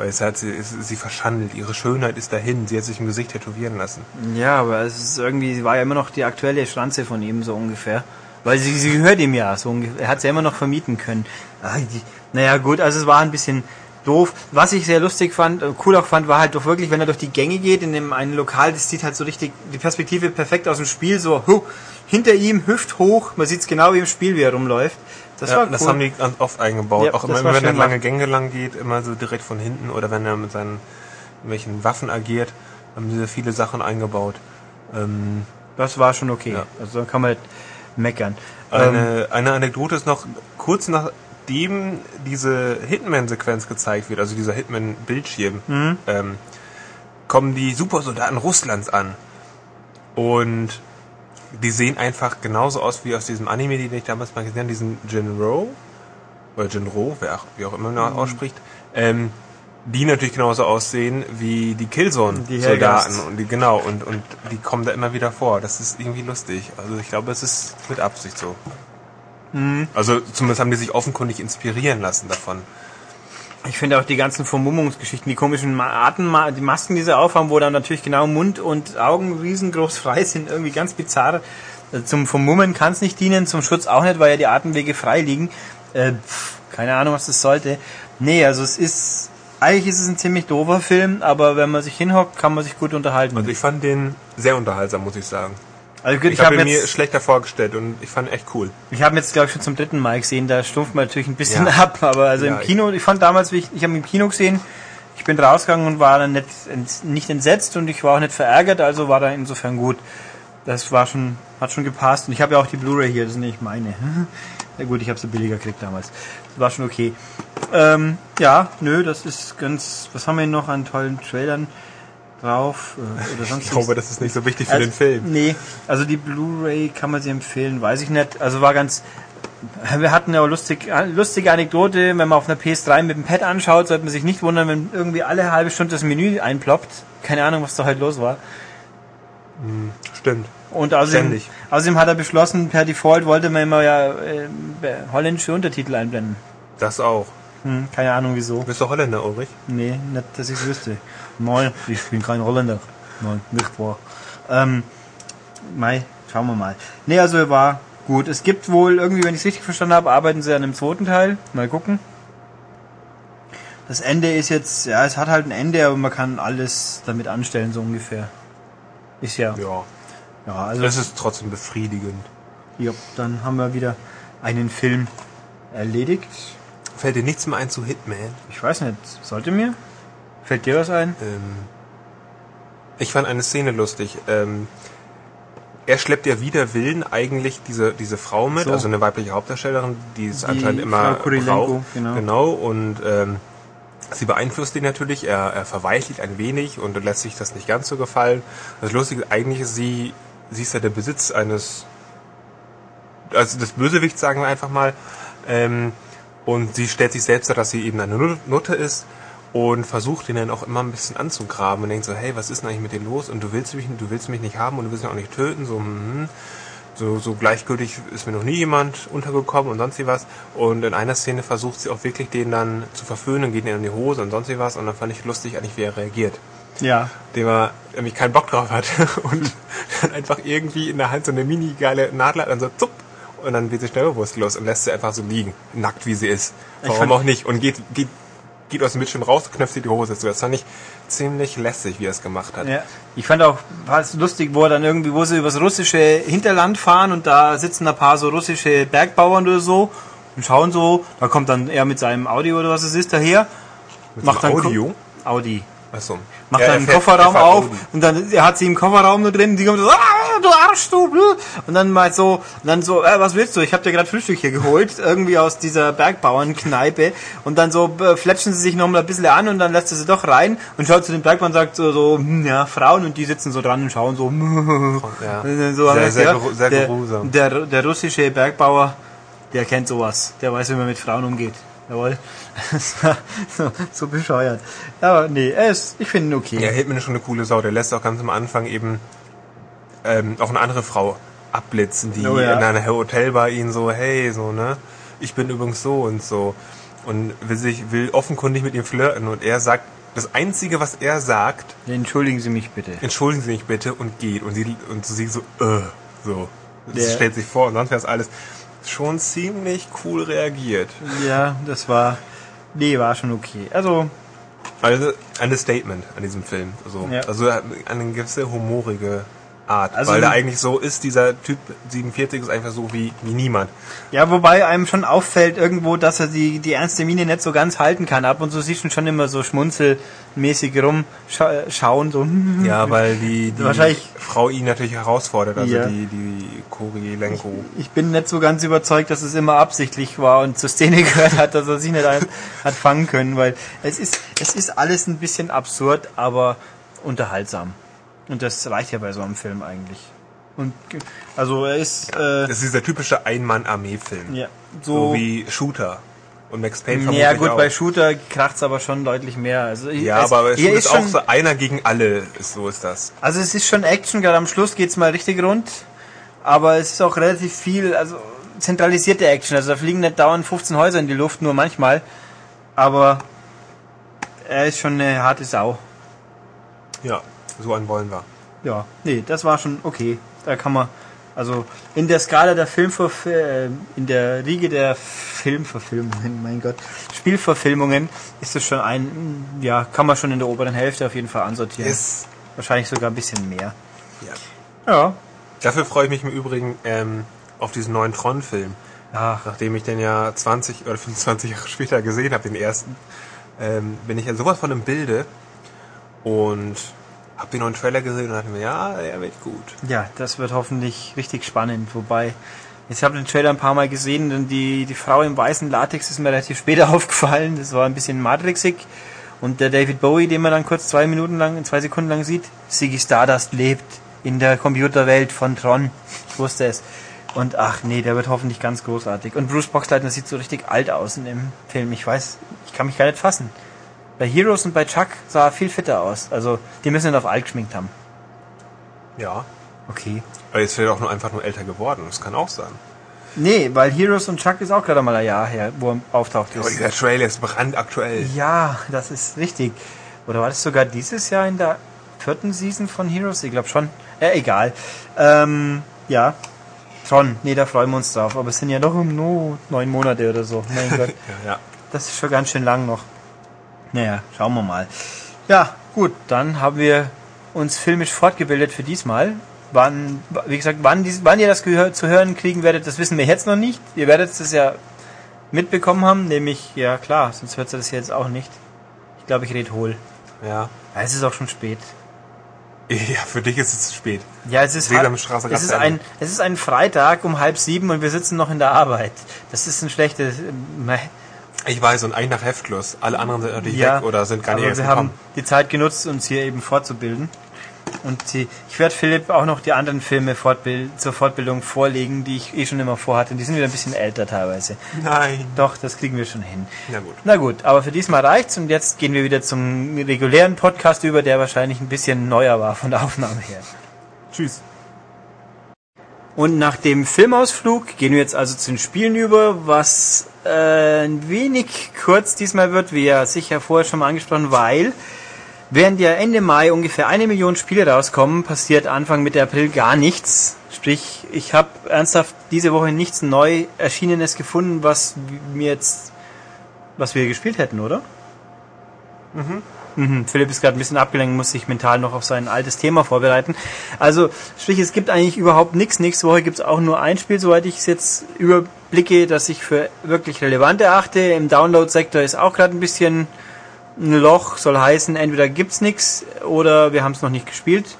Weil es hat sie, sie verschandelt, ihre Schönheit ist dahin, sie hat sich im Gesicht tätowieren lassen. Ja, aber es ist irgendwie, sie war ja immer noch die aktuelle Schranze von ihm, so ungefähr. Weil sie, sie gehört ihm ja, so ungefähr. Er hat sie ja immer noch vermieten können. Ah, naja, gut, also es war ein bisschen doof. Was ich sehr lustig fand, äh, cool auch fand, war halt doch wirklich, wenn er durch die Gänge geht, in dem einen Lokal, das sieht halt so richtig, die Perspektive perfekt aus dem Spiel, so, hu, hinter ihm, Hüft hoch, man sieht es genau wie im Spiel, wie er rumläuft. Das ja, war cool. das haben die ganz oft eingebaut. Ja, auch immer, war wenn er lange. Gänge lang geht, immer so direkt von hinten oder wenn er mit seinen welchen Waffen agiert, haben sie viele Sachen eingebaut. Ähm, das war schon okay. Ja. Also da kann man nicht meckern. Ähm, Eine, eine Anekdote ist noch, kurz nachdem diese Hitman-Sequenz gezeigt wird, also dieser Hitman-Bildschirm, Mhm. ähm, kommen die Supersoldaten Russlands an. Und die sehen einfach genauso aus wie aus diesem Anime, den ich damals mal gesehen habe, diesen Jinro, oder Jinro, wer auch, wie auch immer man Mhm. ausspricht, ähm, die natürlich genauso aussehen wie die Killzone-Soldaten. Und die, genau, und, und die kommen da immer wieder vor. Das ist irgendwie lustig. Also ich glaube, es ist mit Absicht so. Mhm. Also zumindest haben die sich offenkundig inspirieren lassen davon. Ich finde auch die ganzen Vermummungsgeschichten, die komischen Arten, die Masken, die sie aufhaben, wo dann natürlich genau Mund und Augen riesengroß frei sind, irgendwie ganz bizarr. Äh, Zum Vermummen kann es nicht dienen, zum Schutz auch nicht, weil ja die Atemwege frei liegen. Äh, keine Ahnung, was das sollte. Nee, also es ist, eigentlich ist es ein ziemlich doofer Film, aber wenn man sich hinhockt, kann man sich gut unterhalten. Also ich fand den sehr unterhaltsam, muss ich sagen. Also gut, Ich, ich habe ihn mir schlechter vorgestellt und ich fand echt cool. ich habe ihn jetzt glaube ich schon zum dritten Mal gesehen, da stumpft man natürlich ein bisschen Ja. ab, aber also Ja, im Kino, ich fand damals, ich, ich habe ihn im Kino gesehen, ich bin rausgegangen und war dann nicht, nicht entsetzt und ich war auch nicht verärgert, also war da insofern gut. Das war schon, hat schon gepasst und ich habe ja auch die Blu-ray hier, das ist nicht meine. Ja gut, ich habe sie billiger gekriegt damals. Das war schon okay. Ähm, ja, nö, das ist ganz, was haben wir denn noch an tollen Trailern drauf? Äh, Oder sonst Ich glaube, das ist nicht so wichtig für also, den Film. Nee, also die Blu-ray kann man sie empfehlen, weiß ich nicht. Also war ganz. Wir hatten ja auch lustig, lustige Anekdote, wenn man auf einer PS3 mit dem Pad anschaut, sollte man sich nicht wundern, wenn irgendwie alle halbe Stunde das Menü einploppt. Keine Ahnung, was da heute los war. Stimmt. Und außerdem, Ständig. außerdem hat er beschlossen, per Default wollte man immer ja äh, holländische Untertitel einblenden. Das auch. Hm, keine Ahnung wieso. Bist du Holländer, Ulrich? Nee, nicht, dass ich es wüsste. Nein, ich bin kein Holländer. Nein, nicht wahr. Ähm, Mai, schauen wir mal. Nee, also war gut. Es gibt wohl irgendwie, wenn ich es richtig verstanden habe, arbeiten sie an einem zweiten Teil. Mal gucken. Das Ende ist jetzt, ja, es hat halt ein Ende, aber man kann alles damit anstellen, so ungefähr. Ist ja. Ja. Ja, also Das ist trotzdem befriedigend. ja, dann haben wir wieder einen Film erledigt. Fällt dir nichts mehr ein zu Hitman? Ich weiß nicht, sollte mir? Fällt dir was ein? Ähm, ich fand eine Szene lustig. Ähm, er schleppt ja wider Willen eigentlich diese, diese Frau mit, So. also eine weibliche Hauptdarstellerin, die es Die anscheinend immer Frau genau. genau. Und ähm, sie beeinflusst ihn natürlich, er, er verweichlicht ein wenig und lässt sich das nicht ganz so gefallen. Das Lustige ist, eigentlich ist sie, sie ist ja der Besitz eines, also des Bösewichts, sagen wir einfach mal. Ähm, und sie stellt sich selbst dar, dass sie eben eine Nut- Nutte ist und versucht ihn dann auch immer ein bisschen anzugraben und denkt so, hey, was ist denn eigentlich mit dir los? Und du willst mich, du willst mich nicht haben und du willst mich auch nicht töten, so, hm, so, so gleichgültig ist mir noch nie jemand untergekommen und sonst wie was. Und in einer Szene versucht sie auch wirklich den dann zu verföhnen, geht ihm in die Hose und sonst wie was. Und dann fand ich lustig eigentlich, wie er reagiert. Ja. Dem er nämlich keinen Bock drauf hat und dann einfach irgendwie in der Hand so eine mini geile Nadel hat und so zupp und dann wird sie schnell bewusstlos und lässt sie einfach so liegen, nackt wie sie ist. Warum fand- auch nicht? Und geht, geht, geht aus dem Bildschirm raus, knöpft sie die Hose zu. Das fand ich ziemlich lässig, wie er es gemacht hat. Ja, ich fand auch, war es lustig, wo er dann irgendwie, wo sie übers russische Hinterland fahren und da sitzen ein paar so russische Bergbauern oder so und schauen so, da kommt dann er mit seinem Audi oder was es ist daher, Mit macht dann Audio. Audi. Achso. Macht Ja, dann einen Kofferraum er auf Audi. und dann er hat sie im Kofferraum nur drin, die kommt so, ah, du Arsch, du. Und dann mal so, und dann so, äh, was willst du? Ich habe dir gerade Frühstück hier geholt, irgendwie aus dieser Bergbauernkneipe. Und dann so äh, fletschen sie sich nochmal ein bisschen an und dann lässt er sie doch rein und schaut zu dem Bergmann und sagt so, so hm, ja, Frauen und die sitzen so dran und schauen so. Ja. so Sehr, sehr, ja, sehr der, geruhsam. der, der russische Bergbauer, der kennt sowas. Der weiß, wie man mit Frauen umgeht. Jawohl. So, so bescheuert. Aber nee, er ist, ich finde ihn okay. Ja, Hildmann ist schon eine coole Sau. Der lässt auch ganz am Anfang eben ähm, auch eine andere Frau abblitzen, die Oh ja. in einer Hotelbar ihn so, hey, so, ne? Ich bin übrigens so und so. Und will sich, will offenkundig mit ihm flirten. Und er sagt, das Einzige, was er sagt, Entschuldigen Sie mich bitte. entschuldigen Sie mich bitte und geht. Und sie, und sie so, äh, so. Das Der- stellt sich vor und sonst wäre es alles schon ziemlich cool reagiert. Ja, das war, nee, war schon okay. Also, Also ein Statement an diesem Film. Also, Ja. also eine gewisse humorige Art. Also- weil er eigentlich so ist, dieser Typ 47 ist einfach so wie, wie niemand. ja, wobei einem schon auffällt irgendwo, dass er die, die ernste Miene nicht so ganz halten kann. Ab und zu siehst du schon immer so schmunzelmäßig rumschauen, so. Ja, weil die, die Wahrscheinlich- Frau ihn natürlich herausfordert, also Ja. die, die Korilenko. Ich bin nicht so ganz überzeugt, dass es immer absichtlich war und zur Szene gehört hat, dass er sich nicht hat fangen können, weil es ist, es ist alles ein bisschen absurd, aber unterhaltsam. Und das reicht ja bei so einem Film eigentlich. Und also er ist äh, Das ist dieser typische Ein-Mann-Armee-Film. ja, So so, wie Shooter. Und Max Payne ja vermutlich gut, auch. bei Shooter kracht's aber schon deutlich mehr. Also ja, es, aber Shooter ist auch so einer gegen alle, ist, so ist das. also es ist schon Action, gerade am Schluss geht's mal richtig rund, aber es ist auch relativ viel, also zentralisierte Action. Also da fliegen nicht dauernd 15 Häuser in die Luft, nur manchmal. Aber er ist schon eine harte Sau. Ja, so einen wollen wir. Ja, nee, das war schon okay. Da kann man, also in der Skala der Filmverf äh, in der Riege der Filmverfilmungen, mein Gott, Spielverfilmungen ist es schon ein, ja, kann man schon in der oberen Hälfte auf jeden Fall ansortieren. Ist, Wahrscheinlich sogar ein bisschen mehr. ja. Ja. Dafür freue ich mich im Übrigen ähm, auf diesen neuen Tron-Film. Ach, Nachdem ich den ja 20 oder 25 Jahre später gesehen habe, den ersten, ähm, bin ich ja sowas von im Bilde und habe den neuen Trailer gesehen und dachte mir, ja, der wird gut. ja, das wird hoffentlich richtig spannend. Wobei, ich habe den Trailer ein paar Mal gesehen und die, die Frau im weißen Latex ist mir relativ spät aufgefallen. Das war ein bisschen matrixig. Und der David Bowie, den man dann kurz zwei Minuten lang, zwei Sekunden lang sieht, Ziggy Stardust lebt in der Computerwelt von Tron. Ich wusste es. Und ach nee, der wird hoffentlich ganz großartig. Und Bruce Boxleitner sieht so richtig alt aus in dem Film. Ich weiß, ich kann mich gar nicht fassen. Bei Heroes und bei Chuck sah er viel fitter aus. Also, die müssen ihn auf alt geschminkt haben. Ja. Okay. Aber jetzt vielleicht auch nur einfach nur älter geworden. Das kann auch sein. Nee, weil Heroes und Chuck ist auch gerade mal ein Jahr her, wo er auftaucht. Aber dieser Trailer ist brandaktuell. Ja, das ist richtig. Oder war das sogar dieses Jahr in der vierten Season von Heroes? Ich glaube schon. Äh, egal. Ähm, ja. Tron. Nee, da freuen wir uns drauf. Aber es sind ja noch nur neun Monate oder so. Mein Gott. Ja, ja. Das ist schon ganz schön lang noch. Naja, schauen wir mal. Ja, gut, dann haben wir uns filmisch fortgebildet für diesmal. Wann, wie gesagt, wann, dies, wann ihr das gehör, zu hören kriegen werdet, das wissen wir jetzt noch nicht. Ihr werdet es ja mitbekommen haben, nämlich, ja klar, sonst hört ihr das jetzt auch nicht. Ich glaube, ich rede hohl. ja. Ja, es ist auch schon spät. Ja, für dich ist es zu spät. Ja, es ist, Sesamstraße es ist ein, es ist ein Freitag um halb sieben und wir sitzen noch in der Arbeit. Das ist ein schlechtes, äh, Ich weiß, und eigentlich nach Heftschluss. Alle anderen sind natürlich Ja, weg oder sind gar nicht aber wir gekommen. haben die Zeit genutzt, uns hier eben fortzubilden. Und die, ich werde Philipp auch noch die anderen Filme fortbild, zur Fortbildung vorlegen, die ich eh schon immer vorhatte. Die sind wieder ein bisschen älter teilweise. Nein. Doch, das kriegen wir schon hin. Na gut. Na gut, aber für diesmal reicht's und jetzt gehen wir wieder zum regulären Podcast über, der wahrscheinlich ein bisschen neuer war von der Aufnahme her. Tschüss. Und nach dem Filmausflug gehen wir jetzt also zu den Spielen über, was äh, ein wenig kurz diesmal wird, wie ja sicher vorher schon mal angesprochen, weil während ja Ende Mai ungefähr eine Million Spiele rauskommen, passiert Anfang Mitte April gar nichts. Sprich, ich habe ernsthaft diese Woche nichts neu erschienenes gefunden, was mir jetzt, was wir gespielt hätten, oder? Mhm, Philipp ist gerade ein bisschen abgelenkt, muss sich mental noch auf sein altes Thema vorbereiten. Also, sprich, es gibt eigentlich überhaupt nichts. Nächste Woche gibt es auch nur ein Spiel, soweit ich es jetzt überblicke, das ich für wirklich relevant erachte. Im Download-Sektor ist auch gerade ein bisschen ein Loch, soll heißen, entweder gibt's nichts oder wir haben es noch nicht gespielt.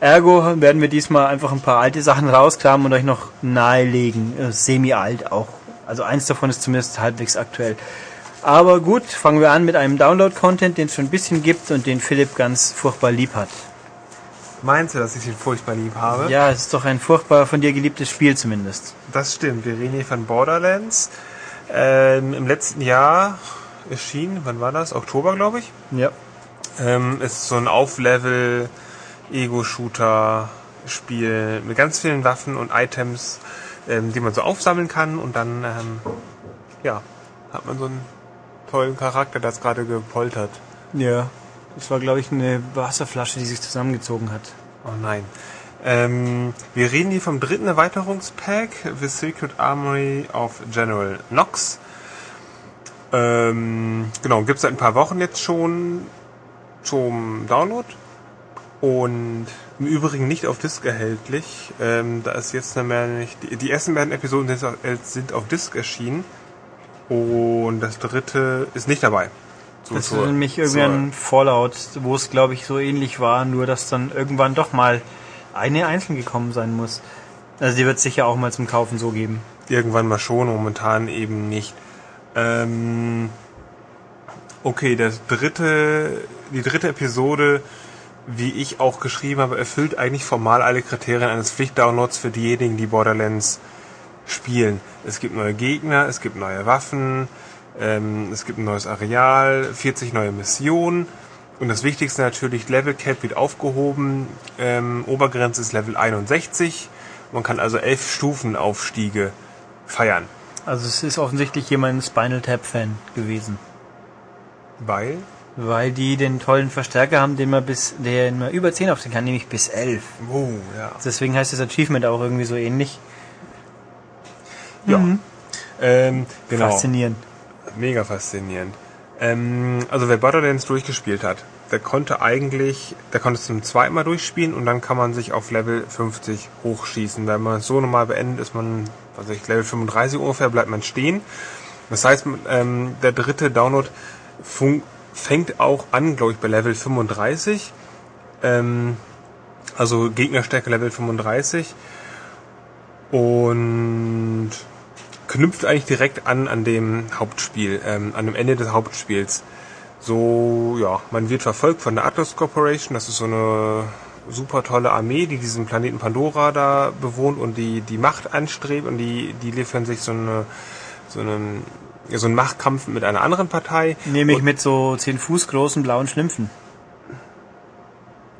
Ergo werden wir diesmal einfach ein paar alte Sachen rauskramen und euch noch nahelegen. Äh, Semi-alt auch. Also eins davon ist zumindest halbwegs aktuell. Aber gut, fangen wir an mit einem Download-Content, den es schon ein bisschen gibt und den Philipp ganz furchtbar lieb hat. Meinst du, dass ich ihn furchtbar lieb habe? Ja, es ist doch ein furchtbar von dir geliebtes Spiel zumindest. Das stimmt. Wir reden hier von Borderlands. Ähm, Im letzten Jahr erschienen, wann war das? Oktober, glaube ich. Ja. Ähm, ist so ein Auflevel Ego-Shooter-Spiel mit ganz vielen Waffen und Items, ähm, die man so aufsammeln kann und dann ähm, ja, hat man so einen tollen Charakter, der es gerade gepoltert. Ja. Das war, glaube ich, eine Wasserflasche, die sich zusammengezogen hat. Oh nein. Ähm, wir reden hier vom dritten Erweiterungspack, The Secret Armory of General Knox. Ähm, genau, gibt es seit ein paar Wochen jetzt schon zum Download. Und im Übrigen nicht auf Disk erhältlich. Ähm, da ist jetzt nicht. Die, die ersten beiden Episoden sind auf, sind auf Disk erschienen. Und das dritte ist nicht dabei. So das ist nämlich irgendwie ein Fallout, wo es glaube ich so ähnlich war, nur dass dann irgendwann doch mal eine einzeln gekommen sein muss. Also die wird es sicher auch mal zum Kaufen so geben. Irgendwann mal schon, momentan eben nicht. Ähm, okay, das dritte, die dritte Episode, wie ich auch geschrieben habe, erfüllt eigentlich formal alle Kriterien eines Pflichtdownloads für diejenigen, die Borderlands spielen. Es gibt neue Gegner, es gibt neue Waffen, ähm, es gibt ein neues Areal, 40 neue Missionen. Und das Wichtigste natürlich, Level Cap wird aufgehoben. Ähm, Obergrenze ist Level 61. Man kann also elf Stufenaufstiege feiern. Also es ist offensichtlich jemand Spinal Tap Fan gewesen. Weil? Weil die den tollen Verstärker haben, den man bis, den man über 10 aufstehen kann, nämlich bis 11. Oh, ja. Deswegen heißt das Achievement auch irgendwie so ähnlich. Ja. Mhm. Ähm, genau. Faszinierend mega faszinierend. Ähm, also wer Borderlands durchgespielt hat, der konnte eigentlich, der konnte es zum zweiten Mal durchspielen und dann kann man sich auf Level 50 hochschießen. Wenn man es so normal beendet, ist man, also ich Level 35 ungefähr, bleibt man stehen. Das heißt, ähm, der dritte Download fängt auch an, glaube ich, bei Level 35. Ähm, also Gegnerstärke Level 35. Und knüpft eigentlich direkt an an dem Hauptspiel, ähm, an dem Ende des Hauptspiels. So, ja, man wird verfolgt von der Atlas Corporation, das ist so eine super tolle Armee, die diesen Planeten Pandora da bewohnt und die die Macht anstrebt und die die liefern sich so eine so einen so einen Machtkampf mit einer anderen Partei. Nämlich mit so zehn Fuß großen blauen Schlümpfen.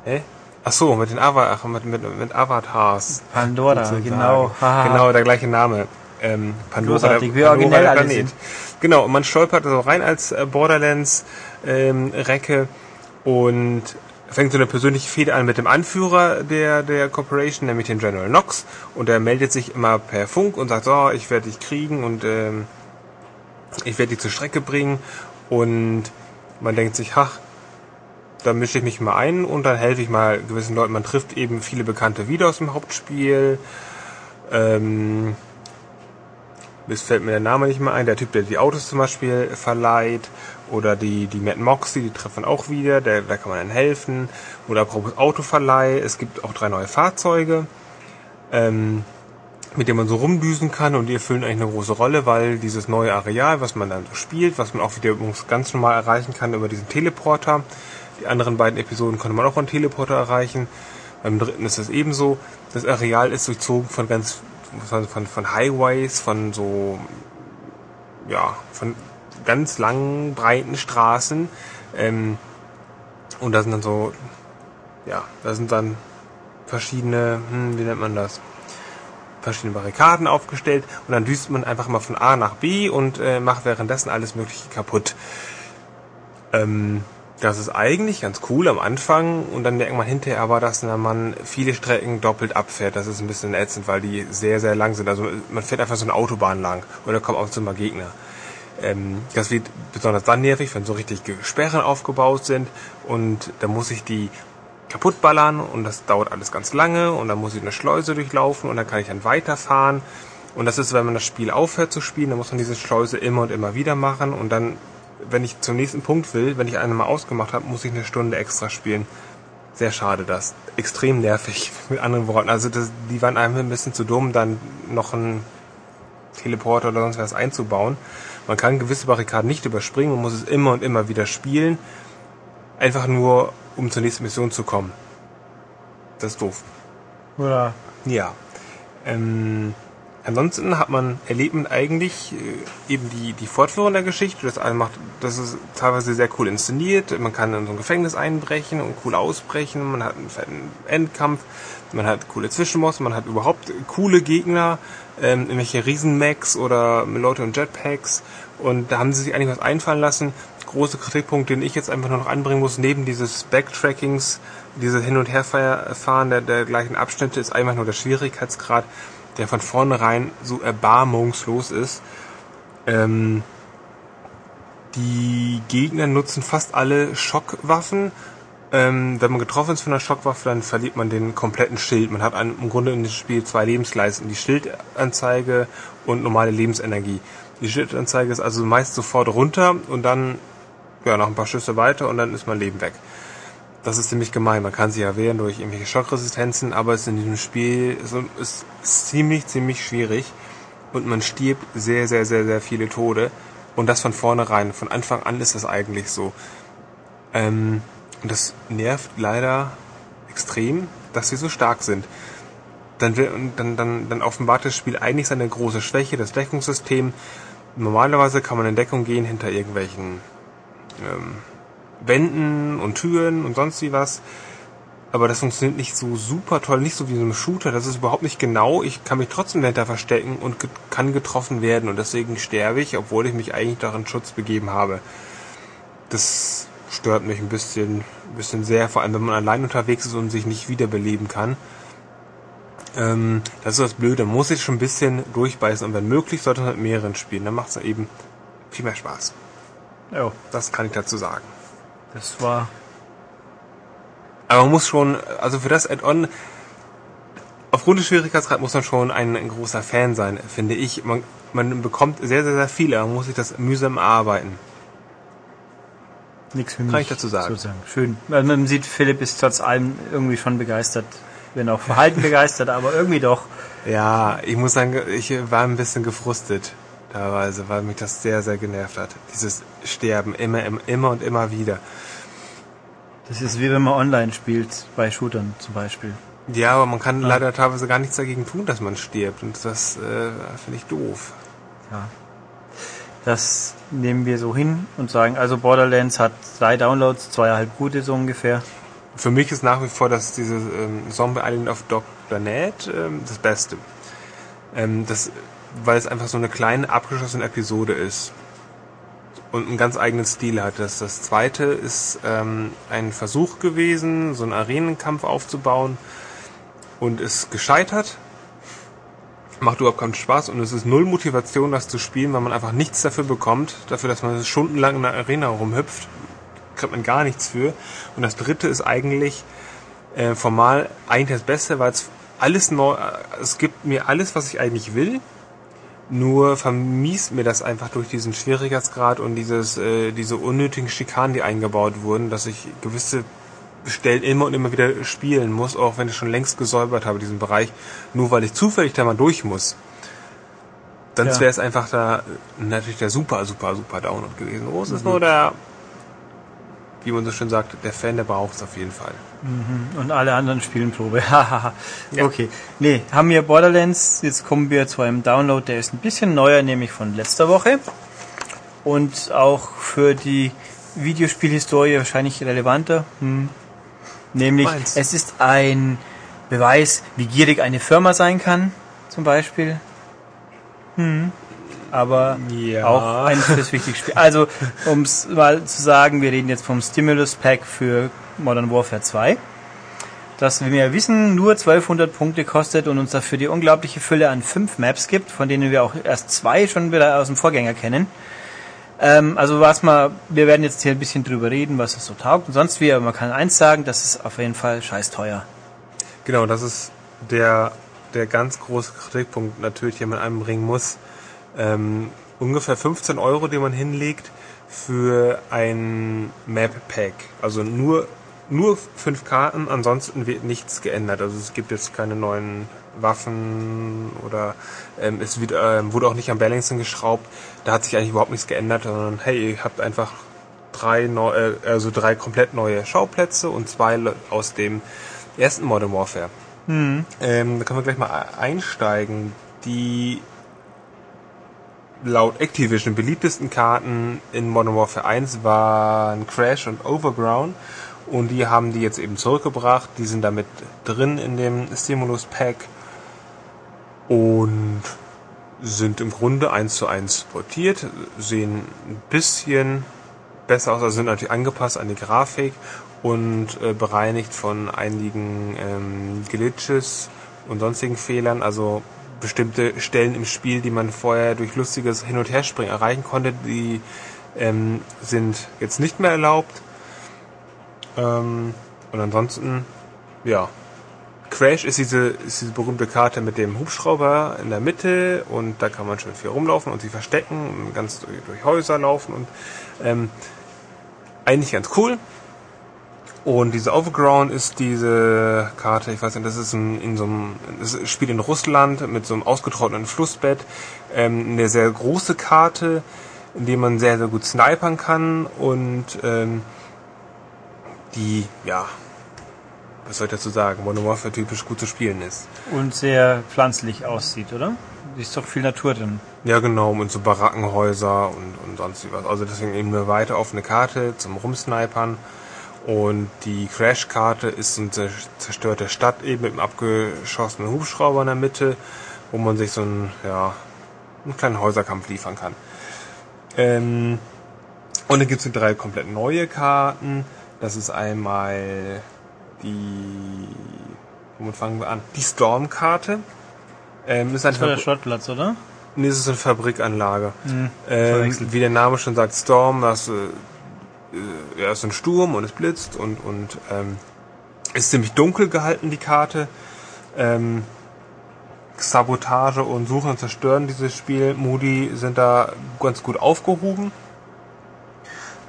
Hä? Ach so, mit den Ava mit, mit, mit Avatars. Pandora, genau. genau, der gleiche Name ähm, Pandora, Großartig, wie originell der Planet. Genau, und man stolpert so rein als äh, Borderlands ähm, und fängt so eine persönliche Fehde an mit dem Anführer der, der Corporation, nämlich den General Knox. Und der meldet sich immer per Funk und sagt, so, ich werde dich kriegen und ähm, ich werde dich zur Strecke bringen. Und man denkt sich, ach, da mische ich mich mal ein und dann helfe ich mal gewissen Leuten. Man trifft eben viele Bekannte wieder aus dem Hauptspiel. Ähm, es fällt mir der Name nicht mehr ein, der Typ, der die Autos zum Beispiel verleiht, oder die, die Mad Moxie, die treffen auch wieder, der, da kann man dann helfen, oder apropos Autoverleih, es gibt auch drei neue Fahrzeuge, ähm, mit denen man so rumdüsen kann und die erfüllen eigentlich eine große Rolle, weil dieses neue Areal, was man dann so spielt, was man auch wieder übrigens ganz normal erreichen kann über diesen Teleporter, die anderen beiden Episoden konnte man auch von Teleporter erreichen, beim dritten ist das ebenso, das Areal ist durchzogen von ganz von, von, von Highways, von so, ja, von ganz langen, breiten Straßen. Ähm, und da sind dann so, ja, da sind dann verschiedene, hm, wie nennt man das? verschiedene Barrikaden aufgestellt und dann düst man einfach mal von A nach B und äh, macht währenddessen alles Mögliche kaputt. Ähm, das ist eigentlich ganz cool am Anfang und dann merkt man hinterher aber, dass man viele Strecken doppelt abfährt. Das ist ein bisschen ätzend, weil die sehr, sehr lang sind. Also man fährt einfach so eine Autobahn lang und da kommen auch so mal Gegner. Ähm, das wird besonders dann nervig, wenn so richtig Sperren aufgebaut sind und da muss ich die kaputt ballern und das dauert alles ganz lange und dann muss ich eine Schleuse durchlaufen und dann kann ich dann weiterfahren. Und das ist, wenn man das Spiel aufhört zu spielen, dann muss man diese Schleuse immer und immer wieder machen und dann wenn ich zum nächsten Punkt will, wenn ich eine mal ausgemacht habe, muss ich eine Stunde extra spielen. sehr schade das. Extrem nervig, mit anderen Worten. Also das, die waren einfach ein bisschen zu dumm, dann noch ein Teleporter oder sonst was einzubauen. Man kann gewisse Barrikaden nicht überspringen, man muss es immer und immer wieder spielen. Einfach nur, um zur nächsten Mission zu kommen. Das ist doof. Oder? Ja. Ähm, ansonsten hat man erlebt man eigentlich äh, eben die, die Fortführung der Geschichte. Das, macht, das ist teilweise sehr cool inszeniert. Man kann in so ein Gefängnis einbrechen und cool ausbrechen. Man hat einen fetten Endkampf. Man hat coole Zwischenbosse. Man hat überhaupt coole Gegner. Ähm, irgendwelche Riesenmax oder Leute und Jetpacks. Und da haben sie sich eigentlich was einfallen lassen. Große Kritikpunkt, den ich jetzt einfach nur noch anbringen muss, neben dieses Backtrackings, diese Hin- und Herfahren der, der gleichen Abschnitte, ist einfach nur der Schwierigkeitsgrad der von vornherein so erbarmungslos ist. Ähm, die Gegner nutzen fast alle Schockwaffen. Ähm, wenn man getroffen ist von einer Schockwaffe, dann verliert man den kompletten Schild. Man hat ein, im Grunde in dem Spiel zwei Lebensleisten. Die Schildanzeige und normale Lebensenergie. Die Schildanzeige ist also meist sofort runter und dann ja, noch ein paar Schüsse weiter und dann ist mein Leben weg. Das ist ziemlich gemein. Man kann sich ja wehren durch irgendwelche Schockresistenzen, aber es ist in diesem Spiel so, ist ziemlich, ziemlich schwierig und man stirbt sehr, sehr, sehr, sehr viele Tode und das von vornherein. Von Anfang an ist das eigentlich so. Ähm, und das nervt leider extrem, dass sie so stark sind. Dann, dann, dann, dann offenbart das Spiel eigentlich seine große Schwäche, das Deckungssystem. Normalerweise kann man in Deckung gehen hinter irgendwelchen ähm, Wänden und Türen und sonst wie was. Aber das funktioniert nicht so super toll, nicht so wie so ein Shooter. Das ist überhaupt nicht genau. Ich kann mich trotzdem dahinter verstecken und get kann getroffen werden. Und deswegen sterbe ich, obwohl ich mich eigentlich darin Schutz begeben habe. Das stört mich ein bisschen, ein bisschen sehr, vor allem wenn man allein unterwegs ist und sich nicht wiederbeleben kann. Ähm, das ist das Blöde. Man muss sich schon ein bisschen durchbeißen und wenn möglich, sollte man mit mehreren spielen. Dann macht es eben viel mehr Spaß. Ja. Das kann ich dazu sagen. Das war. Aber man muss schon, also für das Add-on, aufgrund des Schwierigkeitsgrad muss man schon ein, ein, großer Fan sein, finde ich. Man, man bekommt sehr, sehr, sehr viele, man muss sich das mühsam erarbeiten. Nichts für mich. Kann ich dazu sagen. Sozusagen. Schön. Man sieht, Philipp ist trotz allem irgendwie schon begeistert. Wenn auch verhalten begeistert, aber irgendwie doch. Ja, ich muss sagen, ich war ein bisschen gefrustet teilweise, weil mich das sehr, sehr genervt hat. Dieses Sterben immer, immer und immer wieder. Das ist wie wenn man online spielt, bei Shootern zum Beispiel. Ja, aber man kann ja. leider teilweise gar nichts dagegen tun, dass man stirbt. Und das äh, finde ich doof. Ja. Das nehmen wir so hin und sagen, also Borderlands hat drei Downloads, zweieinhalb gute so ungefähr. Für mich ist nach wie vor das diese ähm, Zombie Island of Dr. Ned ähm, das Beste. Ähm, das weil es einfach so eine kleine abgeschlossene Episode ist und einen ganz eigenen Stil hat. Das, das zweite ist ähm, ein Versuch gewesen, so einen Arenenkampf aufzubauen und ist gescheitert. Macht überhaupt keinen Spaß und es ist null Motivation, das zu spielen, weil man einfach nichts dafür bekommt, dafür, dass man stundenlang in der Arena rumhüpft, kriegt man gar nichts für. Und das dritte ist eigentlich äh, formal eigentlich das Beste, weil es alles neu, es gibt mir alles, was ich eigentlich will, nur vermiest mir das einfach durch diesen Schwierigkeitsgrad und dieses, äh, diese unnötigen Schikanen, die eingebaut wurden, dass ich gewisse Stellen immer und immer wieder spielen muss, auch wenn ich schon längst gesäubert habe, diesen Bereich, nur weil ich zufällig da mal durch muss. Sonst ja. wäre es einfach da natürlich der super, super, super Download gewesen. Wo ist mhm. nur der, wie man so schön sagt, der Fan, der braucht es auf jeden Fall. Mhm. Und alle anderen spielen Probe. ja. Okay. Nee, haben wir Borderlands. Jetzt kommen wir zu einem Download, der ist ein bisschen neuer, nämlich von letzter Woche. Und auch für die Videospielhistorie wahrscheinlich relevanter. Hm. Nämlich, Meins. es ist ein Beweis, wie gierig eine Firma sein kann, zum Beispiel. Hm. Aber ja. auch ein fürs wichtige Spiel. Also, um es mal zu sagen, wir reden jetzt vom Stimulus Pack für Modern Warfare 2, das, wie wir wissen, nur 1200 Punkte kostet und uns dafür die unglaubliche Fülle an fünf Maps gibt, von denen wir auch erst zwei schon wieder aus dem Vorgänger kennen. Ähm, also was mal, wir werden jetzt hier ein bisschen drüber reden, was es so taugt und sonst wie, aber man kann eins sagen, das ist auf jeden Fall scheiß teuer. Genau, das ist der, der ganz große Kritikpunkt natürlich, den man anbringen muss. Ähm, ungefähr 15 Euro, die man hinlegt für ein Map Pack. Also nur nur fünf Karten, ansonsten wird nichts geändert. Also es gibt jetzt keine neuen Waffen oder ähm, es wird, ähm, wurde auch nicht am Balancing geschraubt. Da hat sich eigentlich überhaupt nichts geändert, sondern hey, ihr habt einfach drei neu, äh, also drei komplett neue Schauplätze und zwei aus dem ersten Modern Warfare. Mhm. Ähm, da können wir gleich mal einsteigen. Die laut Activision beliebtesten Karten in Modern Warfare 1 waren Crash und Overground. Und die haben die jetzt eben zurückgebracht. Die sind damit drin in dem Stimulus Pack. Und sind im Grunde eins zu eins portiert, sehen ein bisschen besser aus, also sind natürlich angepasst an die Grafik und äh, bereinigt von einigen ähm, Glitches und sonstigen Fehlern. Also bestimmte Stellen im Spiel, die man vorher durch lustiges Hin- und Herspringen erreichen konnte, die ähm, sind jetzt nicht mehr erlaubt. Ähm, und ansonsten, ja. Crash ist diese, ist diese berühmte Karte mit dem Hubschrauber in der Mitte und da kann man schön viel rumlaufen und sie verstecken und ganz durch, durch Häuser laufen und ähm, eigentlich ganz cool. Und diese Overground ist diese Karte, ich weiß nicht, das ist in, in so einem, das spielt in Russland mit so einem ausgetrockneten Flussbett. Ähm, eine sehr große Karte, in der man sehr, sehr gut snipern kann und ähm, die, ja, was soll ich dazu sagen, Modern Warfare typisch gut zu spielen ist. Und sehr pflanzlich aussieht, oder? Ist doch viel Natur drin. Ja, genau, und so Barackenhäuser und, und sonst was. Also deswegen eben eine weite offene Karte zum Rumsnipern. Und die Crash-Karte ist eine zerstörte Stadt eben mit einem abgeschossenen Hubschrauber in der Mitte, wo man sich so einen, ja, einen kleinen Häuserkampf liefern kann. Ähm, und dann gibt es drei komplett neue Karten. Das ist einmal die, womit fangen wir an? Die Storm-Karte. Ähm, ist ein das war der Schrottplatz, oder? Nee, es ist eine Fabrikanlage. Hm, ähm, wie der Name schon sagt, Storm, das äh, äh, ja, ist ein Sturm und es blitzt und, und ähm, ist ziemlich dunkel gehalten, die Karte. Ähm, Sabotage und Suchen und Zerstören dieses Spiel, Moody sind da ganz gut aufgehoben.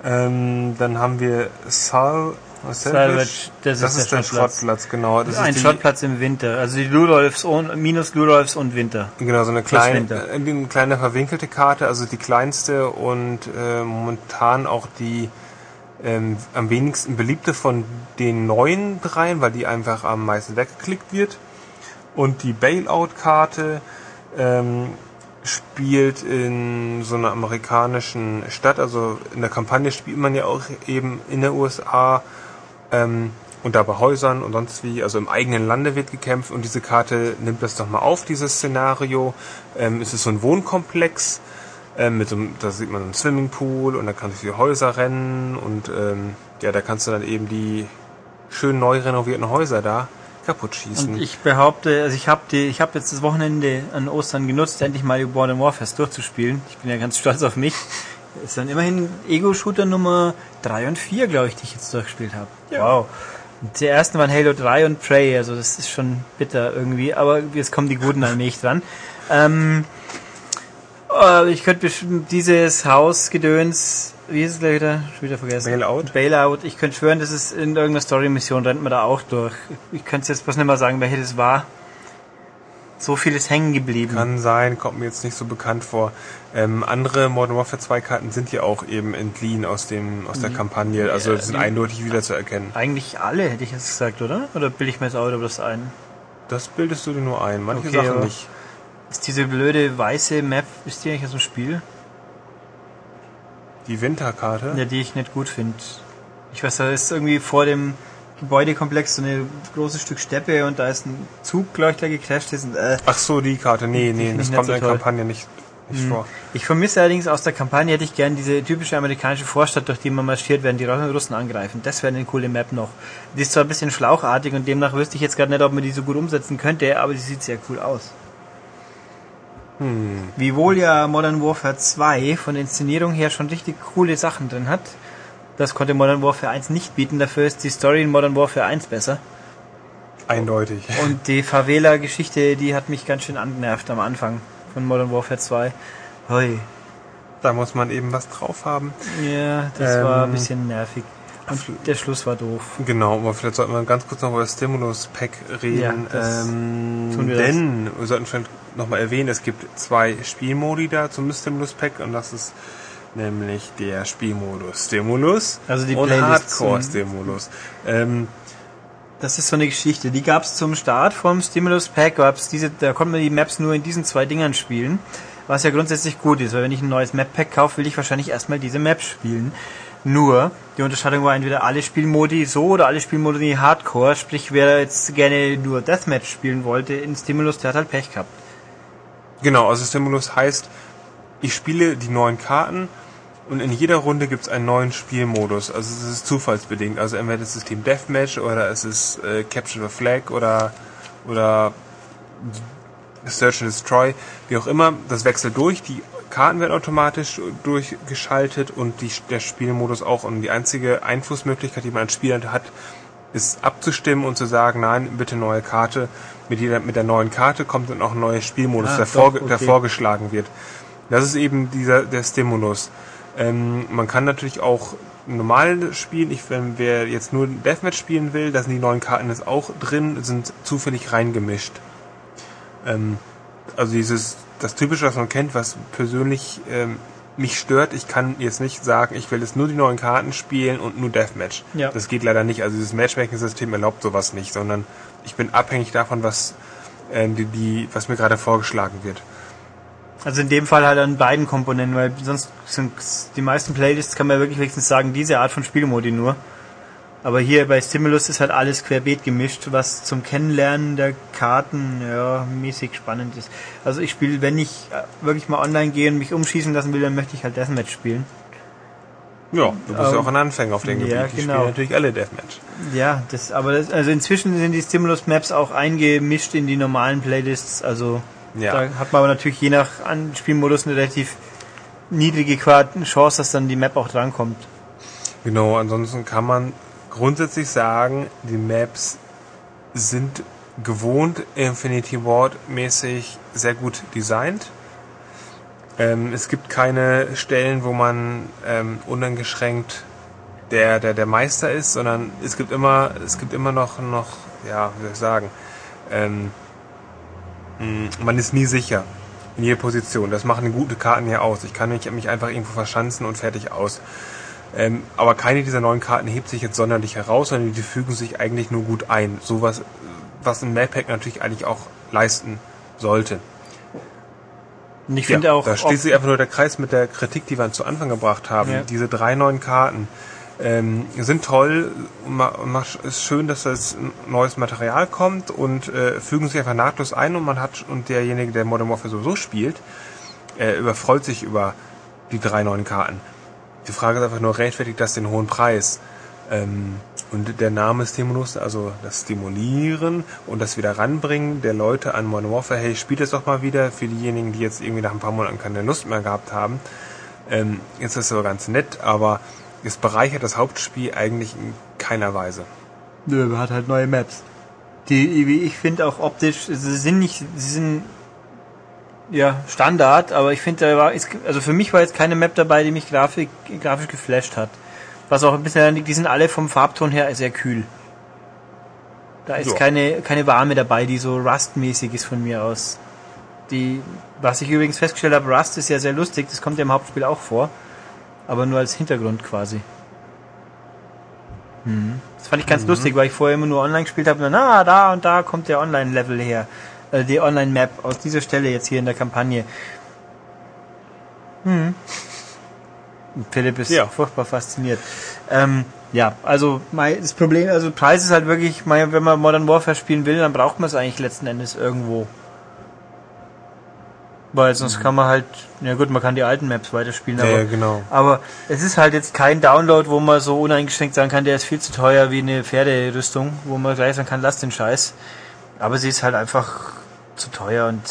Ähm, dann haben wir Sal Salvage, das, das ist, ist der, Schrottplatz, Schrottplatz genau. Das ein Schrottplatz im Winter, also die Ludolfs und, minus Ludolfs und Winter. Genau, so eine kleine, eine kleine verwinkelte Karte, also die kleinste und äh, momentan auch die ähm, am wenigsten beliebte von den neuen dreien, weil die einfach am meisten weggeklickt wird. Und die Bailout-Karte ähm, spielt in so einer amerikanischen Stadt, also in der Kampagne spielt man ja auch eben in der USA ähm, und da bei Häusern und sonst wie, also im eigenen Lande wird gekämpft und diese Karte nimmt das doch mal auf, dieses Szenario. Ähm, es ist so ein Wohnkomplex ähm, mit so einem, da sieht man einen Swimmingpool und da kannst du die Häuser rennen und ähm, ja, da kannst du dann eben die schön neu renovierten Häuser da kaputt schießen. Und ich behaupte, also ich habe ich habe jetzt das Wochenende an Ostern genutzt, endlich mal die Modern Warfare durchzuspielen. Ich bin ja ganz stolz auf mich. ist dann immerhin Ego-Shooter Nummer 3 und 4, glaube ich, die ich jetzt durchgespielt habe. Ja. Wow. Die ersten waren Halo 3 und Prey, also das ist schon bitter irgendwie, aber jetzt kommen die Guten allmählich dran. Ähm, äh, ich könnte bestimmt dieses Hausgedöns, wie ist es gleich wieder? Schon wieder vergessen. Bailout. Bailout. Ich könnte schwören, das ist in irgendeiner Story-Mission, rennt man da auch durch. Ich könnte jetzt bloß nicht mal sagen, welche das war. So viel ist hängen geblieben. Kann sein, kommt mir jetzt nicht so bekannt vor. Ähm, andere Modern Warfare 2 Karten sind ja auch eben entliehen aus dem aus der Kampagne, also ja, sind eindeutig wieder zu erkennen. Eigentlich alle, hätte ich jetzt gesagt, oder? Oder bilde ich mir jetzt auch das ein? Das bildest du dir nur ein, manche okay, Sachen nicht. Ist diese blöde weiße Map, ist die eigentlich aus dem Spiel? Die Winterkarte? Ja, die ich nicht gut finde. Ich weiß, da ist irgendwie vor dem Gebäudekomplex so ein großes Stück Steppe und da ist ein Zug, glaube ich, da gecrasht ist. Und, äh, Ach so, die Karte. Nee, nee, das kommt so in der Kampagne nicht, nicht hm. vor. Ich vermisse allerdings aus der Kampagne, hätte ich gern diese typische amerikanische Vorstadt, durch die man marschiert, während die Russen angreifen. Das wäre eine coole Map noch. Die ist zwar ein bisschen schlauchartig und demnach wüsste ich jetzt gerade nicht, ob man die so gut umsetzen könnte, aber die sieht sehr cool aus. Hm. Wiewohl ja Modern Warfare 2 von der Inszenierung her schon richtig coole Sachen drin hat. Das konnte Modern Warfare 1 nicht bieten, dafür ist die Story in Modern Warfare 1 besser. Eindeutig. Und die Favela-Geschichte, die hat mich ganz schön angenervt am Anfang von Modern Warfare 2. Hoi. Da muss man eben was drauf haben. Ja, das ähm, war ein bisschen nervig. Und der Schluss war doof. Genau, aber vielleicht sollten wir ganz kurz noch über das Stimulus-Pack reden. Ja, das ähm, tun wir denn wir sollten vielleicht nochmal erwähnen, es gibt zwei Spielmodi da zum Stimulus-Pack und das ist nämlich der Spielmodus Stimulus Also die und Playlists Hardcore-Stimulus. Ähm, Das ist so eine Geschichte. Die gab es zum Start vom Stimulus Pack, gab's diese, da konnte man die Maps nur in diesen zwei Dingern spielen, was ja grundsätzlich gut ist, weil wenn ich ein neues Map Pack kaufe, will ich wahrscheinlich erstmal diese Maps spielen. Nur, die Unterscheidung war entweder alle Spielmodi so oder alle Spielmodi Hardcore, sprich wer jetzt gerne nur Deathmatch spielen wollte in Stimulus, der hat halt Pech gehabt. Genau, also Stimulus heißt, ich spiele die neuen Karten und in jeder Runde gibt es einen neuen Spielmodus. Also es ist zufallsbedingt. Also entweder das System Deathmatch oder es ist äh, Capture the Flag oder oder Search and Destroy, wie auch immer. Das wechselt durch. Die Karten werden automatisch durchgeschaltet und die, der Spielmodus auch. Und die einzige Einflussmöglichkeit, die man als Spieler hat, ist abzustimmen und zu sagen, nein, bitte neue Karte. Mit, jeder, mit der neuen Karte kommt dann auch ein neuer Spielmodus, Ah, der, doch, vorge okay. der vorgeschlagen wird. Das ist eben dieser der Stimulus. Ähm, man kann natürlich auch normal spielen. Ich, wenn wer jetzt nur Deathmatch spielen will, da sind die neuen Karten jetzt auch drin, sind zufällig reingemischt. Ähm, also dieses das typische, was man kennt, was persönlich ähm, mich stört. Ich kann jetzt nicht sagen, ich will jetzt nur die neuen Karten spielen und nur Deathmatch. Ja. Das geht leider nicht. Also dieses Matchmaking-System erlaubt sowas nicht, sondern ich bin abhängig davon, was ähm, die, die, was mir gerade vorgeschlagen wird. Also in dem Fall halt an beiden Komponenten, weil sonst sind die meisten Playlists kann man ja wirklich wenigstens sagen, diese Art von Spielmodi nur. Aber hier bei Stimulus ist halt alles querbeet gemischt, was zum Kennenlernen der Karten ja mäßig spannend ist. Also ich spiele, wenn ich äh, wirklich mal online gehe und mich umschießen lassen will, dann möchte ich halt Deathmatch spielen. Ja, du bist ja Ähm, auch ein Anfänger auf dem ja, Gebiet. Die genau. spielen natürlich alle Deathmatch. Ja, das, aber das, also inzwischen sind die Stimulus Maps auch eingemischt in die normalen Playlists. Also Ja. da hat man aber natürlich je nach Spielmodus eine relativ niedrige Chance, dass dann die Map auch drankommt. Genau, ansonsten kann man grundsätzlich sagen, die Maps sind gewohnt Infinity Ward mäßig sehr gut designt. Ähm, es gibt keine Stellen, wo man ähm, uneingeschränkt der, der, der Meister ist, sondern es gibt immer, es gibt immer noch, noch, ja, wie soll ich sagen, ähm, mh, man ist nie sicher in jeder Position. Das machen gute Karten ja aus. Ich kann mich, einfach irgendwo verschanzen und fertig aus. Ähm, aber keine dieser neuen Karten hebt sich jetzt sonderlich heraus, sondern die fügen sich eigentlich nur gut ein. Sowas, was ein Map-Pack natürlich eigentlich auch leisten sollte. Und ich finde auch, da schließt sich einfach nur der Kreis mit der Kritik, die wir zu Anfang gebracht haben. Ja. Diese drei neuen Karten ähm, sind toll. Ma- macht- ist schön, dass das neues Material kommt und äh, fügen sich einfach nahtlos ein und man hat und derjenige, der Modern Warfare sowieso spielt, äh, überfreut sich über die drei neuen Karten. Die Frage ist einfach nur, rechtfertigt das den hohen Preis? Ähm, und der Name Stimulus, also das Stimulieren und das wieder ranbringen der Leute an Modern Warfare, hey, spielt es doch mal wieder für diejenigen, die jetzt irgendwie nach ein paar Monaten keine Lust mehr gehabt haben. Ähm, ist das so ganz nett, aber es bereichert das Hauptspiel eigentlich in keiner Weise. Nö, man hat halt neue Maps. Die, wie ich finde, auch optisch, sie sind nicht, sie sind ja Standard, aber ich finde, da war, also für mich war jetzt keine Map dabei, die mich grafik, grafisch geflasht hat. Was auch ein bisschen daran liegt, die sind alle vom Farbton her sehr kühl. Da ist Ja. keine, keine Warme dabei, die so Rust-mäßig ist von mir aus. Die, was ich übrigens festgestellt habe, Rust ist ja sehr lustig, das kommt ja im Hauptspiel auch vor. Aber nur als Hintergrund quasi. Das fand ich ganz lustig, weil ich vorher immer nur online gespielt habe. und dann, Ah, da und da kommt der Online-Level her. Äh, die Online-Map aus dieser Stelle jetzt hier in der Kampagne. Hm. Philipp ist Ja. furchtbar fasziniert. Ähm, ja, also mein, das Problem, also Preis ist halt wirklich, mein, wenn man Modern Warfare spielen will, dann braucht man es eigentlich letzten Endes irgendwo. Weil sonst kann man halt, ja gut, man kann die alten Maps weiterspielen, Ja, aber ja, genau. aber es ist halt jetzt kein Download, wo man so uneingeschränkt sagen kann, der ist viel zu teuer wie eine Pferderüstung, wo man gleich sagen kann, lass den Scheiß. Aber sie ist halt einfach zu teuer und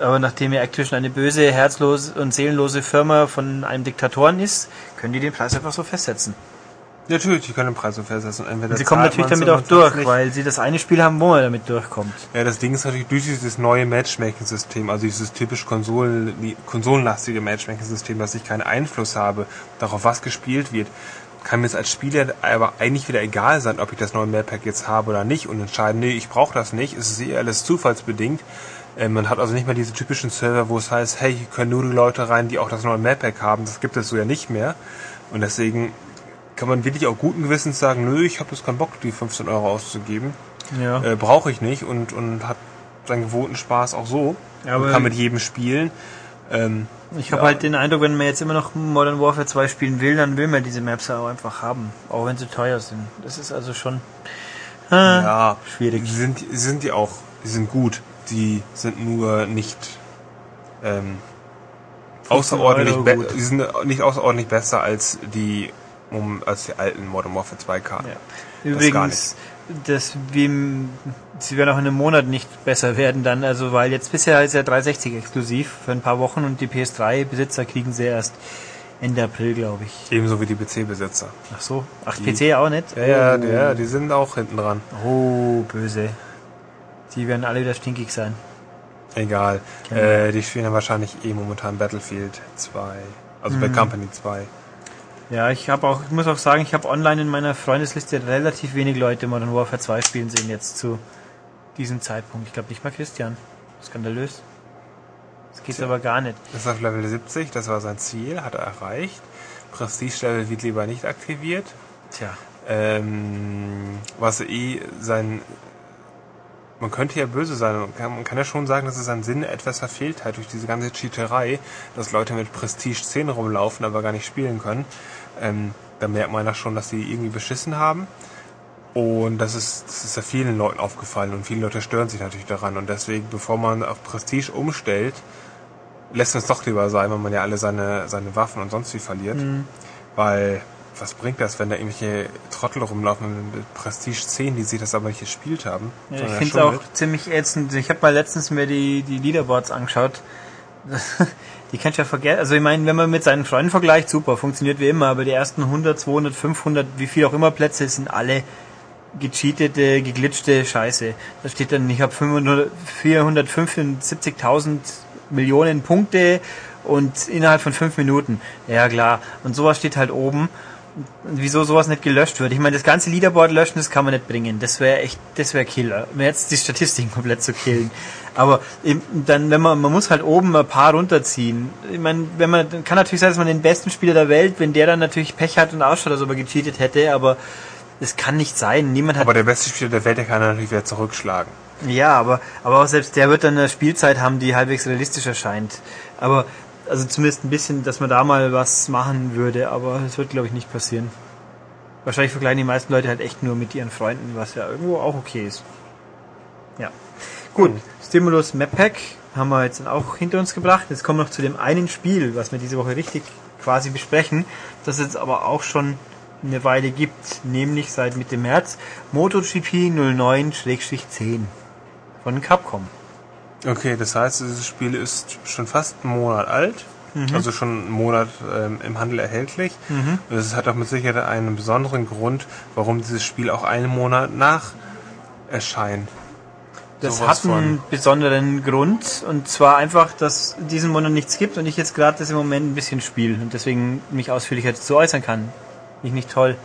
aber nachdem ja Activision eine böse, herzlose und seelenlose Firma von einem Diktatoren ist, können die den Preis einfach so festsetzen. Natürlich, die können den Preis so festsetzen. Entweder Und sie kommen natürlich damit auch durch, nicht. weil sie das eine Spiel haben, wo man damit durchkommt. Ja, das Ding ist natürlich durch dieses neue Matchmaking-System, also dieses typisch Konsolen, konsolenlastige Matchmaking-System, dass ich keinen Einfluss habe darauf, was gespielt wird, kann mir es als Spieler aber eigentlich wieder egal sein, ob ich das neue Map Pack jetzt habe oder nicht und entscheiden, nee, ich brauche das nicht. Es ist eh alles zufallsbedingt. Äh, man hat also nicht mehr diese typischen Server, wo es heißt, hey, hier können nur die Leute rein, die auch das neue Map Pack haben. Das gibt es so ja nicht mehr. Und deswegen kann man wirklich auch guten Gewissens sagen, nö, ich habe jetzt keinen Bock, die 15 Euro auszugeben. Ja. Äh, Brauche ich nicht und, und hat seinen gewohnten Spaß auch so. Ja, und aber- kann mit jedem spielen. Ähm, Ich habe Ja. halt den Eindruck, wenn man jetzt immer noch Modern Warfare 2 spielen will, dann will man diese Maps auch einfach haben. Auch wenn sie teuer sind. Das ist also schon äh, ja, schwierig. Sind, die sind die auch, die sind gut. Die sind nur nicht ähm, 15 außerordentlich, die sind nicht außerordentlich besser als die um, als die alten Modern Warfare 2 Karten. Ja. Das Übrigens, das wie sie werden auch in einem Monat nicht besser werden dann, also weil jetzt bisher ist ja 360 exklusiv für ein paar Wochen und die PS3-Besitzer kriegen sie erst Ende April, glaube ich. Ebenso wie die PC-Besitzer. Ach so. Ach, Die- PC auch nicht? Ja, ja, oh. die, ja, die sind auch hinten dran. oh, böse. Die werden alle wieder stinkig sein. Egal. Äh, die spielen ja wahrscheinlich eh momentan Battlefield 2. Also Mhm. Bad Company 2. Ja, ich habe auch, ich muss auch sagen, ich habe online in meiner Freundesliste relativ wenig Leute Modern Warfare 2 spielen sehen jetzt zu diesem Zeitpunkt. Ich glaube nicht mal Christian. Skandalös. Das geht aber gar nicht. Das ist auf Level 70, das war sein Ziel, hat er erreicht. Prestige-Level wird lieber nicht aktiviert. Tja. Ähm, was eh sein. Man könnte ja böse sein. Man kann, man kann ja schon sagen, dass es seinen Sinn etwas verfehlt hat durch diese ganze Cheaterei, dass Leute mit Prestige 10 rumlaufen, aber gar nicht spielen können. Ähm, da merkt man ja schon, dass sie irgendwie beschissen haben. Und das ist, das ist ja vielen Leuten aufgefallen und viele Leute stören sich natürlich daran. Und deswegen, bevor man auf Prestige umstellt, lässt es doch lieber sein, weil man ja alle seine, seine Waffen und sonst wie verliert. Mhm. Weil, was bringt das, wenn da irgendwelche Trottel rumlaufen mit Prestige 10, die sich das aber nicht gespielt haben? Ja, ich finde es auch ziemlich ätzend. Ich habe mal letztens mir die, die Leaderboards angeschaut. Die kannst du ja vergessen. Also ich meine, wenn man mit seinen Freunden vergleicht, super, funktioniert wie immer, aber die ersten 100, 200, 500, wie viel auch immer Plätze sind alle gecheatete, geglitschte Scheiße. Da steht dann, ich habe 475.000 Millionen Punkte und innerhalb von fünf Minuten. Ja klar. Und sowas steht halt oben. Wieso sowas nicht gelöscht wird. Ich meine, das ganze Leaderboard löschen, das kann man nicht bringen. Das wäre echt, das wäre Killer. Jetzt die Statistiken komplett zu killen. Aber dann, wenn man, man muss halt oben ein paar runterziehen. Ich meine, wenn man, kann natürlich sein, dass man den besten Spieler der Welt, wenn der dann natürlich Pech hat und ausschaut, als ob er gecheatet hätte, aber das kann nicht sein. Niemand hat Aber der beste Spieler der Welt, der kann natürlich wieder zurückschlagen. ja, aber, aber auch selbst der wird dann eine Spielzeit haben, die halbwegs realistisch erscheint. Aber, also zumindest ein bisschen, dass man da mal was machen würde, aber das wird, glaube ich, nicht passieren. Wahrscheinlich vergleichen die meisten Leute halt echt nur mit ihren Freunden, was ja irgendwo auch okay ist. Ja. Gut, Stimulus Map Pack haben wir jetzt auch hinter uns gebracht. Jetzt kommen wir noch zu dem einen Spiel, was wir diese Woche richtig quasi besprechen, das es aber auch schon eine Weile gibt, nämlich seit Mitte März MotoGP 09-10 von Capcom. Okay, das heißt, dieses Spiel ist schon fast einen Monat alt. Mhm. Also schon einen Monat ähm, im Handel erhältlich. Und es hat auch mit Sicherheit einen besonderen Grund, warum dieses Spiel auch einen Monat nach erscheint. Das Sowas hat einen besonderen Grund und zwar einfach, dass diesen Monat nichts gibt und ich jetzt gerade das im Moment ein bisschen spiele und deswegen mich ausführlicher dazu äußern kann. Nicht nicht toll.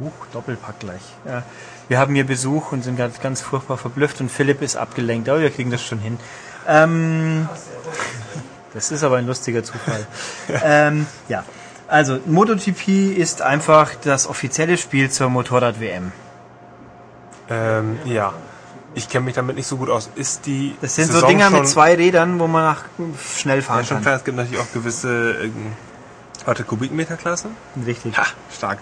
Huch, Doppelpack gleich. Ja. Wir haben hier Besuch und sind ganz, ganz furchtbar verblüfft und Philipp ist abgelenkt, aber wir kriegen das schon hin. Ähm, das ist aber ein lustiger Zufall. ähm, ja, also MotoGP ist einfach das offizielle Spiel zur Motorrad-WM. Ähm, ja. Ich kenne mich damit nicht so gut aus. Ist die Das sind so Saison Dinger schon, mit zwei Rädern, wo man nach schnell Ja, fahren schon kann. klar, es gibt natürlich auch gewisse ähm, warte, Kubikmeterklassen. Richtig. Ha, stark.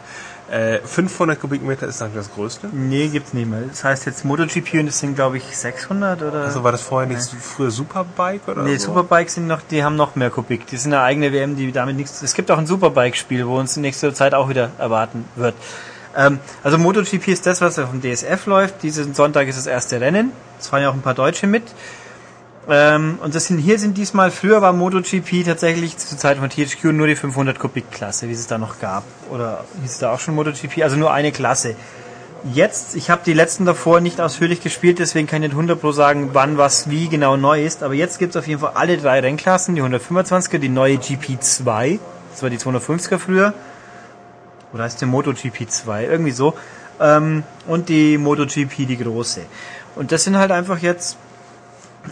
Äh, 500 Kubikmeter ist dann das größte. Nee, gibt's nicht mehr. Das heißt jetzt MotoGP und das sind glaube ich 600 oder? Also war das vorher nicht so, früher Superbike oder nee, so? Superbikes sind noch, die haben noch mehr Kubik. Die sind eine eigene WM, die damit nichts. Es gibt auch ein Superbike-Spiel, wo uns in nächster Zeit auch wieder erwarten wird. Ähm, also MotoGP ist das, was auf dem DSF läuft. Diesen Sonntag ist das erste Rennen. Es fahren ja auch ein paar Deutsche mit. Ähm, und das sind hier sind diesmal, früher war MotoGP tatsächlich zur Zeit von THQ nur die 500 Kubik Klasse, wie es da noch gab. Oder hieß es da auch schon MotoGP? Also nur eine Klasse. Jetzt, ich habe die letzten davor nicht ausführlich gespielt, deswegen kann ich nicht 100 pro sagen, wann was wie genau neu ist. Aber jetzt gibt's auf jeden Fall alle drei Rennklassen, die 125er, die neue GP2, das war die 250er früher, Oder heißt der MotoGP 2? Irgendwie so. Ähm, und die MotoGP, die große. Und das sind halt einfach jetzt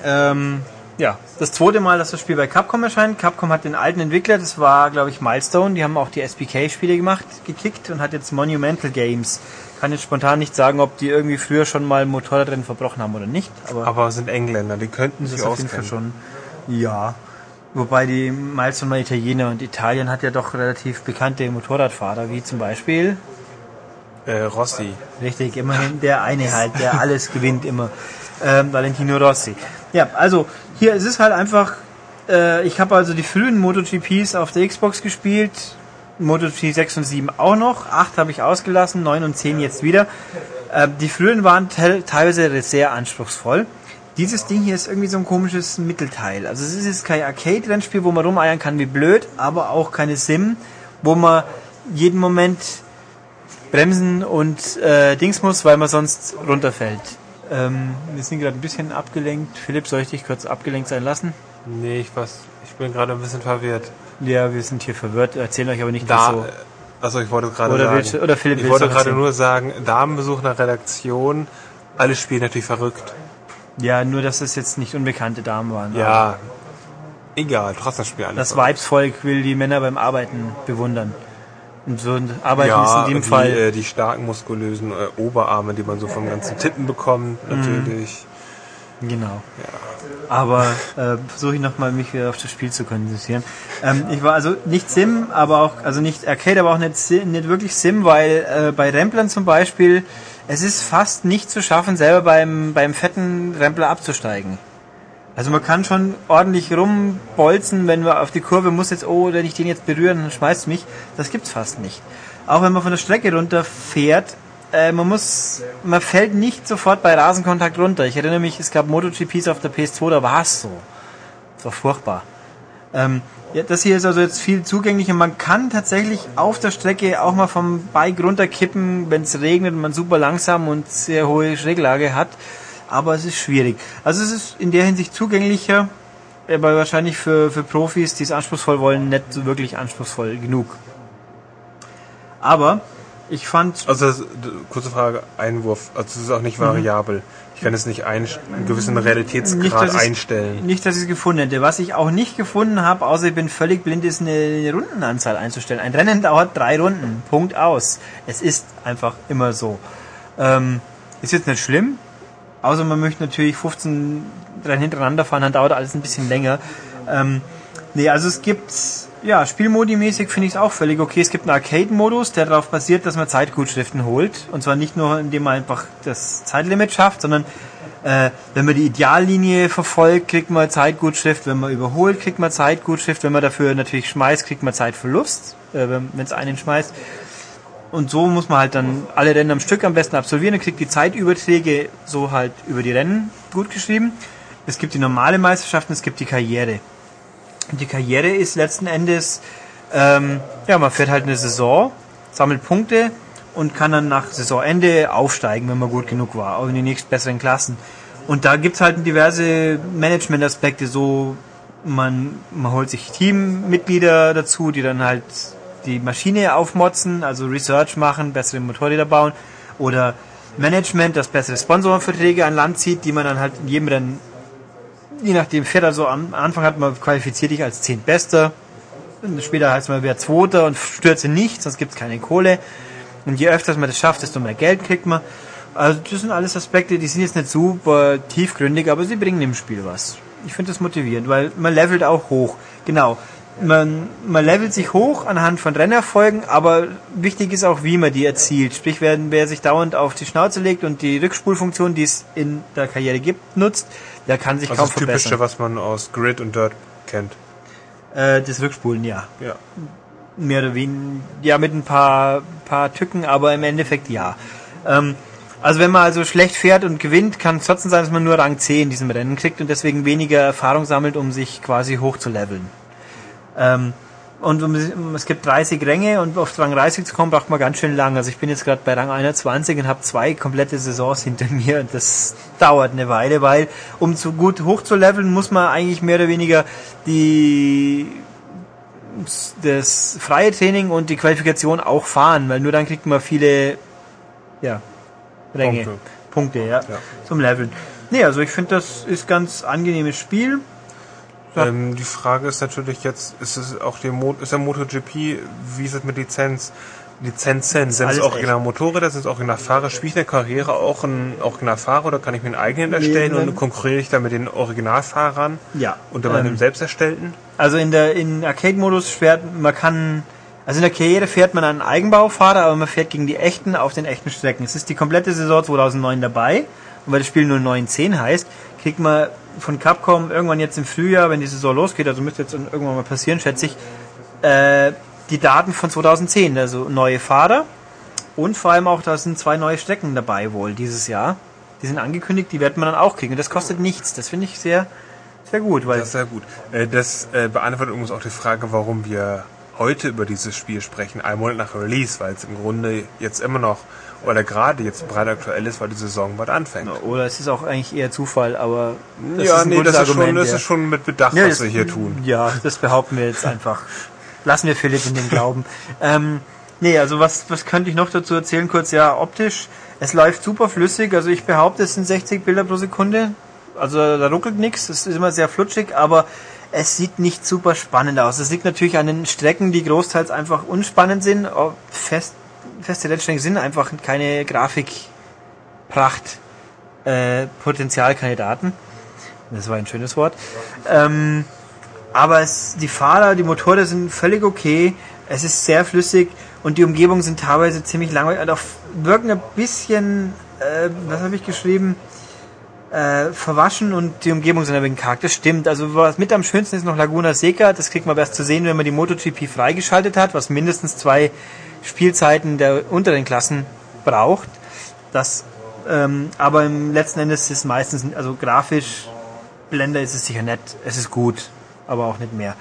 ähm, ja, das zweite Mal, dass das Spiel bei Capcom erscheint. Capcom hat den alten Entwickler, das war, glaube ich, Milestone. Die haben auch die SPK-Spiele gemacht, gekickt und hat jetzt Monumental Games. Kann jetzt spontan nicht sagen, ob die irgendwie früher schon mal Motorradrennen verbrochen haben oder nicht. Aber, aber sind Engländer, die könnten sich auf jeden Fall schon. Ja. Wobei die Milestone mal Italiener und Italien hat ja doch relativ bekannte Motorradfahrer, wie zum Beispiel äh, Rossi. Richtig, immerhin der eine halt, der alles gewinnt immer. Ähm, Valentino Rossi. Ja, also hier ist es halt einfach, äh, ich habe also die frühen MotoGPs auf der Xbox gespielt, MotoGP 6 und 7 auch noch, 8 habe ich ausgelassen, 9 und 10 jetzt wieder. Äh, die frühen waren teilweise sehr anspruchsvoll. Dieses Ding hier ist irgendwie so ein komisches Mittelteil. Also es ist jetzt kein Arcade-Rennspiel, wo man rumeiern kann wie blöd, aber auch keine Sim, wo man jeden Moment bremsen und äh, Dings muss, weil man sonst runterfällt. Ähm, wir sind gerade ein bisschen abgelenkt. Philipp, soll ich dich kurz abgelenkt sein lassen? Nee, ich, was, ich bin gerade ein bisschen verwirrt. Ja, wir sind hier verwirrt, erzählen euch aber nicht da, so. Also ich wollte gerade oder sagen. oder Philipp ich wollte gerade nur sagen, Damenbesuch nach Redaktion, alle spielen natürlich verrückt. Ja, nur dass es jetzt nicht unbekannte Damen waren. Ja, egal, trotzdem spielen alle. Das Vibes-Volk will die Männer beim Arbeiten bewundern. Und so Arbeiten ja, ist in dem die, Fall. Äh, die starken muskulösen äh, Oberarme, die man so vom ganzen Tippen bekommt, mhm. natürlich. Genau. Ja. Aber äh, versuche ich nochmal mich wieder auf das Spiel zu konzentrieren. Ähm, ich war also nicht Sim, aber auch, also nicht Arcade, aber auch nicht, nicht wirklich Sim, weil äh, bei Remplern zum Beispiel, es ist fast nicht zu schaffen, selber beim, beim fetten Rempler abzusteigen. Also man kann schon ordentlich rumbolzen, wenn man auf die Kurve muss jetzt, oh, wenn ich den jetzt berühren, dann schmeißt mich. Das gibt's fast nicht. Auch wenn man von der Strecke runterfährt, äh, man muss, man fällt nicht sofort bei Rasenkontakt runter. Ich erinnere mich, es gab MotoGPs auf der PS2, da war es so. Das war furchtbar. Ähm, ja, das hier ist also jetzt viel zugänglicher. Man kann tatsächlich auf der Strecke auch mal vom Bike runterkippen, wenn es regnet und man super langsam und sehr hohe Schräglage hat aber es ist schwierig. Also es ist in der Hinsicht zugänglicher, aber wahrscheinlich für, für Profis, die es anspruchsvoll wollen, nicht so wirklich anspruchsvoll genug. Aber ich fand. Also, das, kurze Frage, Einwurf. Also, es ist auch nicht variabel. Mhm. Ich kann es nicht ein, einen gewissen Realitätsgrad nicht, einstellen. Nicht, dass ich es gefunden hätte. Was ich auch nicht gefunden habe, außer ich bin völlig blind, ist eine, eine Rundenanzahl einzustellen. Ein Rennen dauert drei Runden. Punkt aus. Es ist einfach immer so. Ähm, ist jetzt nicht schlimm. Außer man möchte natürlich 15 Rennen hintereinander fahren, dann dauert alles ein bisschen länger. Ähm, nee, also es gibt, ja, Spielmodi-mäßig finde ich es auch völlig okay. Es gibt einen Arcade-Modus, der darauf basiert, dass man Zeitgutschriften holt. Und zwar nicht nur, indem man einfach das Zeitlimit schafft, sondern äh, wenn man die Ideallinie verfolgt, kriegt man Zeitgutschrift. Wenn man überholt, kriegt man Zeitgutschrift. Wenn man dafür natürlich schmeißt, kriegt man Zeitverlust, äh, wenn es einen schmeißt. Und so muss man halt dann alle Rennen am Stück am besten absolvieren. Dann kriegt die Zeitüberträge so halt über die Rennen gut geschrieben. Es gibt die normale Meisterschaften, es gibt die Karriere. Und die Karriere ist letzten Endes, ähm, ja, man fährt halt eine Saison, sammelt Punkte und kann dann nach Saisonende aufsteigen, wenn man gut genug war, auch in die nächstbesseren Klassen. Und da gibt's halt diverse Management-Aspekte, so man, man holt sich Teammitglieder dazu, die dann halt die Maschine aufmotzen, also Research machen, bessere Motorräder bauen oder Management, das bessere Sponsorenverträge an Land zieht, die man dann halt in jedem Rennen, je nachdem fährt also am Anfang hat man qualifiziert dich als Zehntbester, später heißt man wer Zweiter und stürze nicht, sonst gibt es keine Kohle. Und je öfter man das schafft, desto mehr Geld kriegt man. Also das sind alles Aspekte, die sind jetzt nicht super tiefgründig, aber sie bringen dem Spiel was. Ich finde das motivierend, weil man levelt auch hoch. Genau man, man levelt sich hoch anhand von Rennerfolgen, aber wichtig ist auch, wie man die erzielt. Sprich, wer, wer sich dauernd auf die Schnauze legt und die Rückspulfunktion, die es in der Karriere gibt, nutzt, der kann sich also kaum das verbessern. Das Typische, was man aus Grid und Dirt kennt. Äh, das Rückspulen, ja. Ja. Mehr oder weniger, ja, mit ein paar, paar Tücken, aber im Endeffekt ja. Ähm, also wenn man also schlecht fährt und gewinnt, kann es trotzdem sein, dass man nur Rang C in diesem Rennen kriegt und deswegen weniger Erfahrung sammelt, um sich quasi hoch zu leveln. Ähm, und es gibt 30 Ränge und auf Rang 30 zu kommen, braucht man ganz schön lang. Also ich bin jetzt gerade bei Rang 21 und habe zwei komplette Saisons hinter mir und das dauert eine Weile, weil um zu gut hoch zu leveln, muss man eigentlich mehr oder weniger die das freie Training und die Qualifikation auch fahren, weil nur dann kriegt man viele ja, Ränge, Punkte, Punkte ja, ja, zum Leveln. Nee, also ich finde, das ist ganz angenehmes Spiel. Ja. Ähm, die Frage ist natürlich jetzt, ist es auch der Mo ist der MotoGP, wie ist es mit Lizenz? Lizenzen, sind es original Motorräder, sind es original Fahrer? Spiele ich in der Karriere auch ein original Fahrer oder kann ich mir einen eigenen erstellen nee, und konkurriere ich da mit den Originalfahrern? Ja. Unter meinem ähm, selbst erstellten? Also in der in Arcade-Modus fährt man kann also in der Karriere fährt man einen Eigenbaufahrer, aber man fährt gegen die echten auf den echten Strecken. Es ist die komplette Saison 2009 dabei und weil das Spiel nur 910 heißt, kriegt man von Capcom irgendwann jetzt im Frühjahr, wenn die Saison losgeht, also müsste jetzt irgendwann mal passieren, schätze ich, äh, die Daten von 2010, also neue Fahrer und vor allem auch, da sind zwei neue Strecken dabei wohl dieses Jahr. Die sind angekündigt, die wird man dann auch kriegen. Und das kostet nichts. Das finde ich sehr, sehr gut. Weil das ist sehr gut. Äh, das äh, beantwortet uns auch die Frage, warum wir heute über dieses Spiel sprechen, einen Monat nach Release, weil es im Grunde jetzt immer noch oder gerade jetzt breit aktuell ist, weil die Saison bald anfängt. Oder es ist auch eigentlich eher Zufall, aber das ja, ist nee, das, Argument, ist schon, das ist schon mit Bedacht, ja, was wir hier tun. Ja, das behaupten wir jetzt einfach. Lassen wir Philipp in den Glauben. ähm, nee, also was, was könnte ich noch dazu erzählen? Kurz, ja, optisch, es läuft super flüssig. Also ich behaupte, es sind 60 Bilder pro Sekunde. Also da ruckelt nichts, es ist immer sehr flutschig, aber es sieht nicht super spannend aus. Es liegt natürlich an den Strecken, die großteils einfach unspannend sind. Fest, feste Rennstrecken sind einfach keine Grafikpracht, äh. Das war ein schönes Wort. Ähm, aber es, die Fahrer, die Motorräder sind völlig okay. Es ist sehr flüssig und die Umgebungen sind teilweise ziemlich langweilig. Also wirken ein bisschen, äh, was habe ich geschrieben? Äh, verwaschen und die Umgebung sind ein wenig karg. Das stimmt. Also was mit am schönsten ist noch Laguna Seca. Das kriegt man erst zu sehen, wenn man die MotoGP freigeschaltet hat, was mindestens zwei Spielzeiten der unteren Klassen braucht. Das, ähm, aber im letzten Endes ist es meistens, also grafisch Blender ist es sicher nett. Es ist gut aber auch nicht mehr.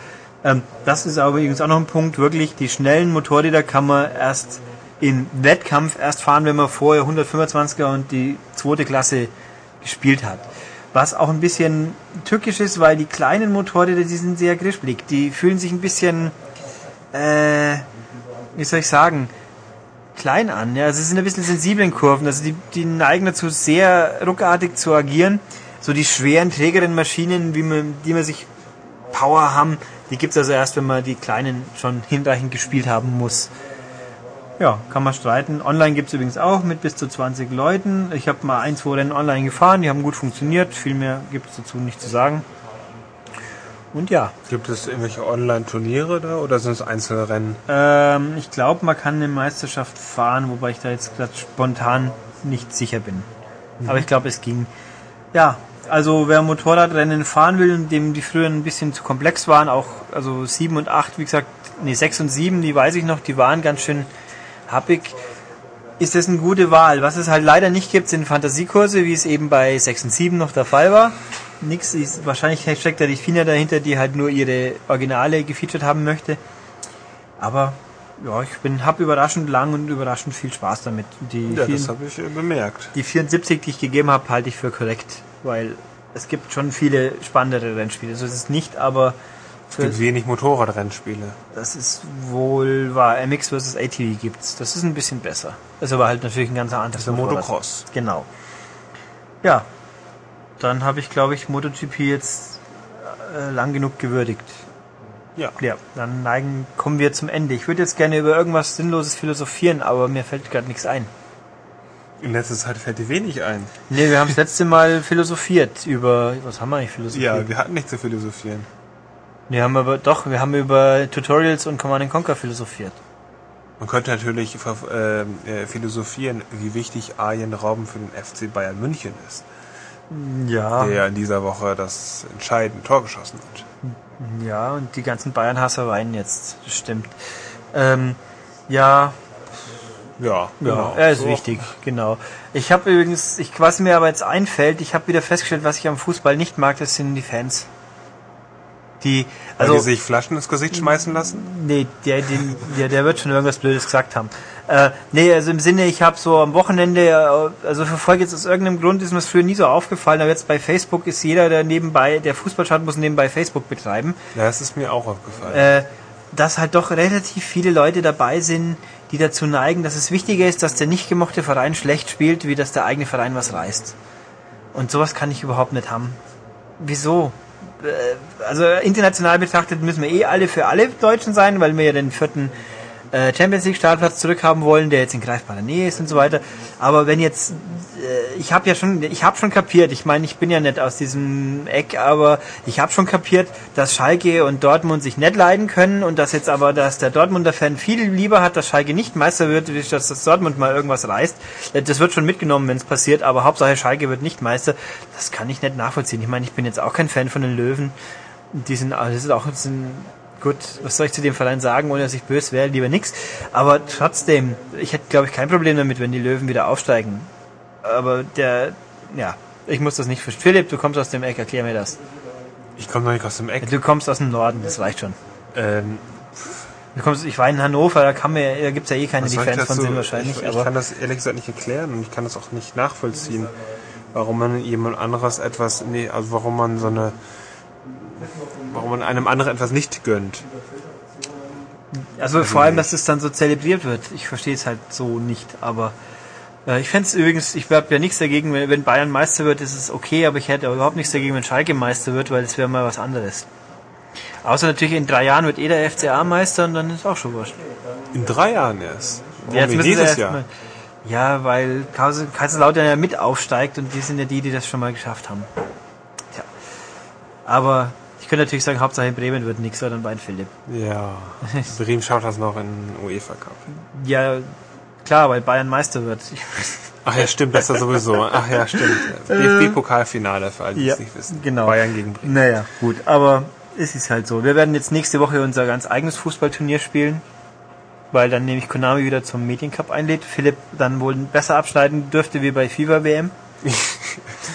Ähm, das ist aber übrigens auch noch ein Punkt, wirklich, die schnellen Motorräder kann man erst im Wettkampf erst fahren, wenn man vorher 125er und die zweite Klasse gespielt hat. Was auch ein bisschen tückisch ist, weil die kleinen Motorräder, die sind sehr grifflig. Die fühlen sich ein bisschen, äh, wie soll ich sagen, klein an. Ja, also sie sind ein bisschen sensiblen Kurven. Also die, die neigen dazu, sehr ruckartig zu agieren. So die schweren, trägeren Maschinen, wie man, die man sich Power haben. Die gibt es also erst, wenn man die kleinen schon hinreichend gespielt haben muss. Ja, kann man streiten. Online gibt es übrigens auch mit bis zu 20 Leuten. Ich habe mal ein, zwei Rennen online gefahren, die haben gut funktioniert. Viel mehr gibt es dazu nicht zu sagen. Und ja. Gibt es irgendwelche Online-Turniere da oder sind es einzelne Rennen? Ähm, ich glaube, man kann eine Meisterschaft fahren, wobei ich da jetzt gerade spontan nicht sicher bin. Mhm. Aber ich glaube, es ging. Ja, also wer Motorradrennen fahren will dem die früher ein bisschen zu komplex waren, auch also 7 und 8, wie gesagt, nee, 6 und 7, die weiß ich noch, die waren ganz schön happig, ist das eine gute Wahl. Was es halt leider nicht gibt, sind Fantasiekurse, wie es eben bei 6 und 7 noch der Fall war. Nix ist, wahrscheinlich steckt da die FINA dahinter, die halt nur ihre Originale gefeatured haben möchte. Aber ja, ich bin hab überraschend lang und überraschend viel Spaß damit. Die ja, vielen, das habe ich bemerkt. Die 74, die ich gegeben habe, halte ich für korrekt weil es gibt schon viele spannendere Rennspiele. So ist es nicht, aber es gibt wenig Motorradrennspiele. Das ist wohl wahr. MX vs. ATV gibt's. Das ist ein bisschen besser. Das ist aber halt natürlich ein ganz anderes. Das ist Motocross. Genau. Ja. Dann habe ich, glaube ich, MotoGP jetzt äh, lang genug gewürdigt. Ja. Ja, dann neigen, kommen wir zum Ende. Ich würde jetzt gerne über irgendwas Sinnloses philosophieren, aber mir fällt gerade nichts ein. In letzter Zeit fällt dir wenig ein. Nee, wir haben das letzte Mal philosophiert über. Was haben wir eigentlich philosophiert? Ja, wir hatten nicht zu philosophieren. Wir haben aber doch, wir haben über Tutorials und Command Conquer philosophiert. Man könnte natürlich ähm, äh, philosophieren, wie wichtig Arjen Rauben für den FC Bayern München ist. Ja. Der in dieser Woche das entscheidende Tor geschossen hat. Ja, und die ganzen Bayern-Hasser weinen jetzt. Das stimmt. Ähm, ja, ja, genau. Ja, er ist so. wichtig, genau. Ich habe übrigens, ich, was mir aber jetzt einfällt, ich habe wieder festgestellt, was ich am Fußball nicht mag, das sind die Fans. Die, also, Weil die sich Flaschen ins Gesicht schmeißen lassen? Nee, der, der, der wird schon irgendwas Blödes gesagt haben. Äh, nee, also im Sinne, ich habe so am Wochenende, äh, also verfolge jetzt aus irgendeinem Grund, ist mir das früher nie so aufgefallen, aber jetzt bei Facebook ist jeder, der nebenbei, der Fußball schaut, muss nebenbei Facebook betreiben. Ja, das ist mir auch aufgefallen. Äh, dass halt doch relativ viele Leute dabei sind, die dazu neigen, dass es wichtiger ist, dass der nicht gemochte Verein schlecht spielt, wie dass der eigene Verein was reißt. Und sowas kann ich überhaupt nicht haben. Wieso? Äh, Also international betrachtet müssen wir eh alle für alle Deutschen sein, weil wir ja den vierten äh, Champions League Startplatz zurückhaben wollen, der jetzt in greifbarer Nähe ist und so weiter. Aber wenn jetzt äh, ich habe ja schon ich habe schon kapiert, ich meine, ich bin ja nicht aus diesem Eck, aber ich habe schon kapiert, dass Schalke und Dortmund sich nicht leiden können und dass jetzt aber dass der Dortmunder Fan viel lieber hat, dass Schalke nicht Meister wird, dass das Dortmund mal irgendwas reißt. Äh, Das wird schon mitgenommen, wenn es passiert, aber Hauptsache Schalke wird nicht Meister. Das kann ich nicht nachvollziehen. Ich meine, ich bin jetzt auch kein Fan von den Löwen. Die sind, das ist auch das sind, gut, was soll ich zu dem Verein sagen, ohne dass ich böse wäre, lieber nix. Aber trotzdem, ich hätte, glaube ich, kein Problem damit, wenn die Löwen wieder aufsteigen. Aber der, ja, ich muss das nicht verstehen. Philipp, du kommst aus dem Eck, erklär mir das. Ich komme noch nicht aus dem Eck. Du kommst aus dem Norden, das reicht schon. Ähm, Du kommst, ich war in Hannover, da kann mir, da gibt's ja eh keine, die Fans von sind wahrscheinlich, ich, ich kann das ehrlich gesagt nicht erklären und ich kann das auch nicht nachvollziehen, warum man jemand anderes etwas, nee, also warum man so eine, warum man einem anderen etwas nicht gönnt. Also vor allem, dass es dann so zelebriert wird. Ich verstehe es halt so nicht, aber äh, ich fände es übrigens, ich habe ja nichts dagegen, wenn, wenn Bayern Meister wird, ist es okay, aber ich hätte auch überhaupt nichts dagegen, wenn Schalke Meister wird, weil es wäre mal was anderes. Außer natürlich in drei Jahren wird eh der FCA Meister und dann ist auch schon wurscht. In drei Jahren erst. Warum Jetzt müssen dieses Jahr? mal- Ja, weil Kaiserslautern ja mit aufsteigt und die sind ja die, die das schon mal geschafft haben. Tja. Aber ich könnte natürlich sagen, Hauptsache in Bremen wird nichts, dann bei Philipp. Ja. Bremen schaut das noch in UEFA Cup. Ja, klar, weil Bayern Meister wird. Ach ja, stimmt, das ist ja sowieso. Ach ja, stimmt. DFB-Pokalfinale für alle, die es nicht wissen. Äh. genau. Bayern gegen Bremen. Naja, gut, aber es ist halt so. Wir werden jetzt nächste Woche unser ganz eigenes Fußballturnier spielen, weil dann nämlich Konami wieder zum Mediencup einlädt. Philipp dann wohl besser abschneiden dürfte wie bei FIFA WM.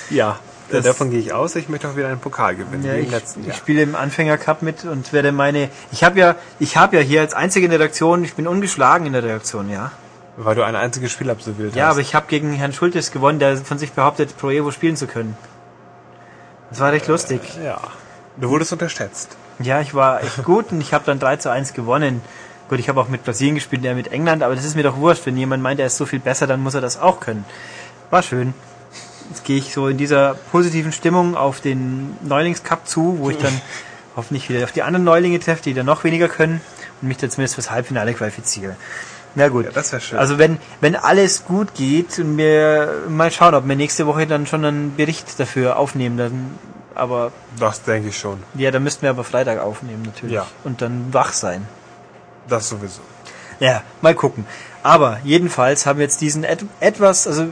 Ja, Das- davon gehe ich aus. Ich möchte auch wieder einen Pokal gewinnen, Ja, ich, letzten ich Jahr. spiele im Anfängercup mit und werde meine. Ich habe ja, ich habe ja hier als einzige in der Redaktion, ich bin ungeschlagen in der Redaktion, ja. Weil du ein einziges Spiel absolviert Ja, hast. aber ich habe gegen Herrn Schultes gewonnen, der von sich behauptet, Pro Evo spielen zu können. Das war recht lustig. Ja. Du wurdest unterschätzt. Ja, ich war echt gut und ich habe dann 3 zu 1 gewonnen. Gut, ich habe auch mit Brasilien gespielt, der mit England, aber das ist mir doch wurscht. Wenn jemand meint, er ist so viel besser, dann muss er das auch können. War schön. Jetzt gehe ich so in dieser positiven Stimmung auf den Neulingscup zu, wo ich dann hoffentlich wieder auf die anderen Neulinge treffe, die dann noch weniger können und mich dann zumindest fürs Halbfinale qualifiziere. Na gut. Ja, das wär schön. Also wenn, wenn alles gut geht und wir mal schauen, ob wir nächste Woche dann schon einen Bericht dafür aufnehmen, dann, aber Das denke ich schon. ja, da müssten wir aber Freitag aufnehmen natürlich. Ja. Und dann wach sein. Das sowieso. Ja, mal gucken. Aber jedenfalls haben wir jetzt diesen et etwas, also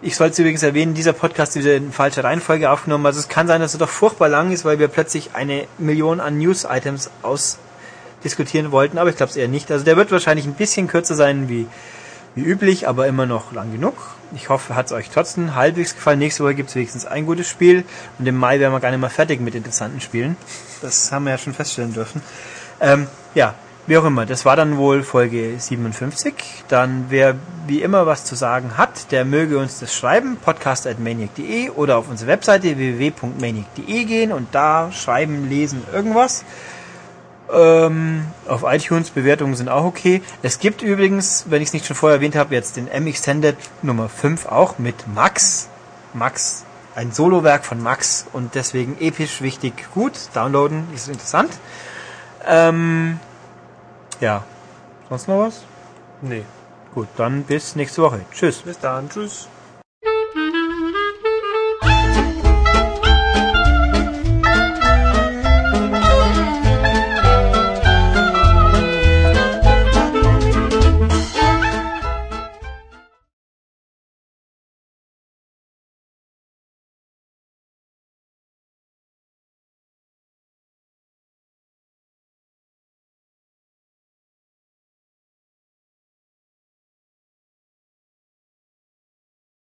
ich sollte übrigens erwähnen, dieser Podcast ist wieder in falscher Reihenfolge aufgenommen. Also es kann sein, dass er doch furchtbar lang ist, weil wir plötzlich eine Million an News-Items ausdiskutieren wollten, aber ich glaube es eher nicht. Also der wird wahrscheinlich ein bisschen kürzer sein wie, wie üblich, aber immer noch lang genug. Ich hoffe, hat es euch trotzdem halbwegs gefallen. Nächste Woche gibt es wenigstens ein gutes Spiel und im Mai werden wir gar nicht mehr fertig mit interessanten Spielen. Das haben wir ja schon feststellen dürfen. Ähm, ja, wie auch immer, das war dann wohl Folge 57. Dann wer wie immer was zu sagen hat, der möge uns das schreiben, podcast.maniac.de oder auf unsere Webseite www.maniac.de gehen und da schreiben, lesen, irgendwas. Ähm, auf iTunes Bewertungen sind auch okay. Es gibt übrigens, wenn ich es nicht schon vorher erwähnt habe, jetzt den M-Extended Nummer 5 auch mit Max. Max, ein Solowerk von Max und deswegen episch, wichtig, gut. Downloaden ist interessant. Ähm, ja. Sonst noch was? Nee. Gut, dann bis nächste Woche. Tschüss. Bis dann. Tschüss.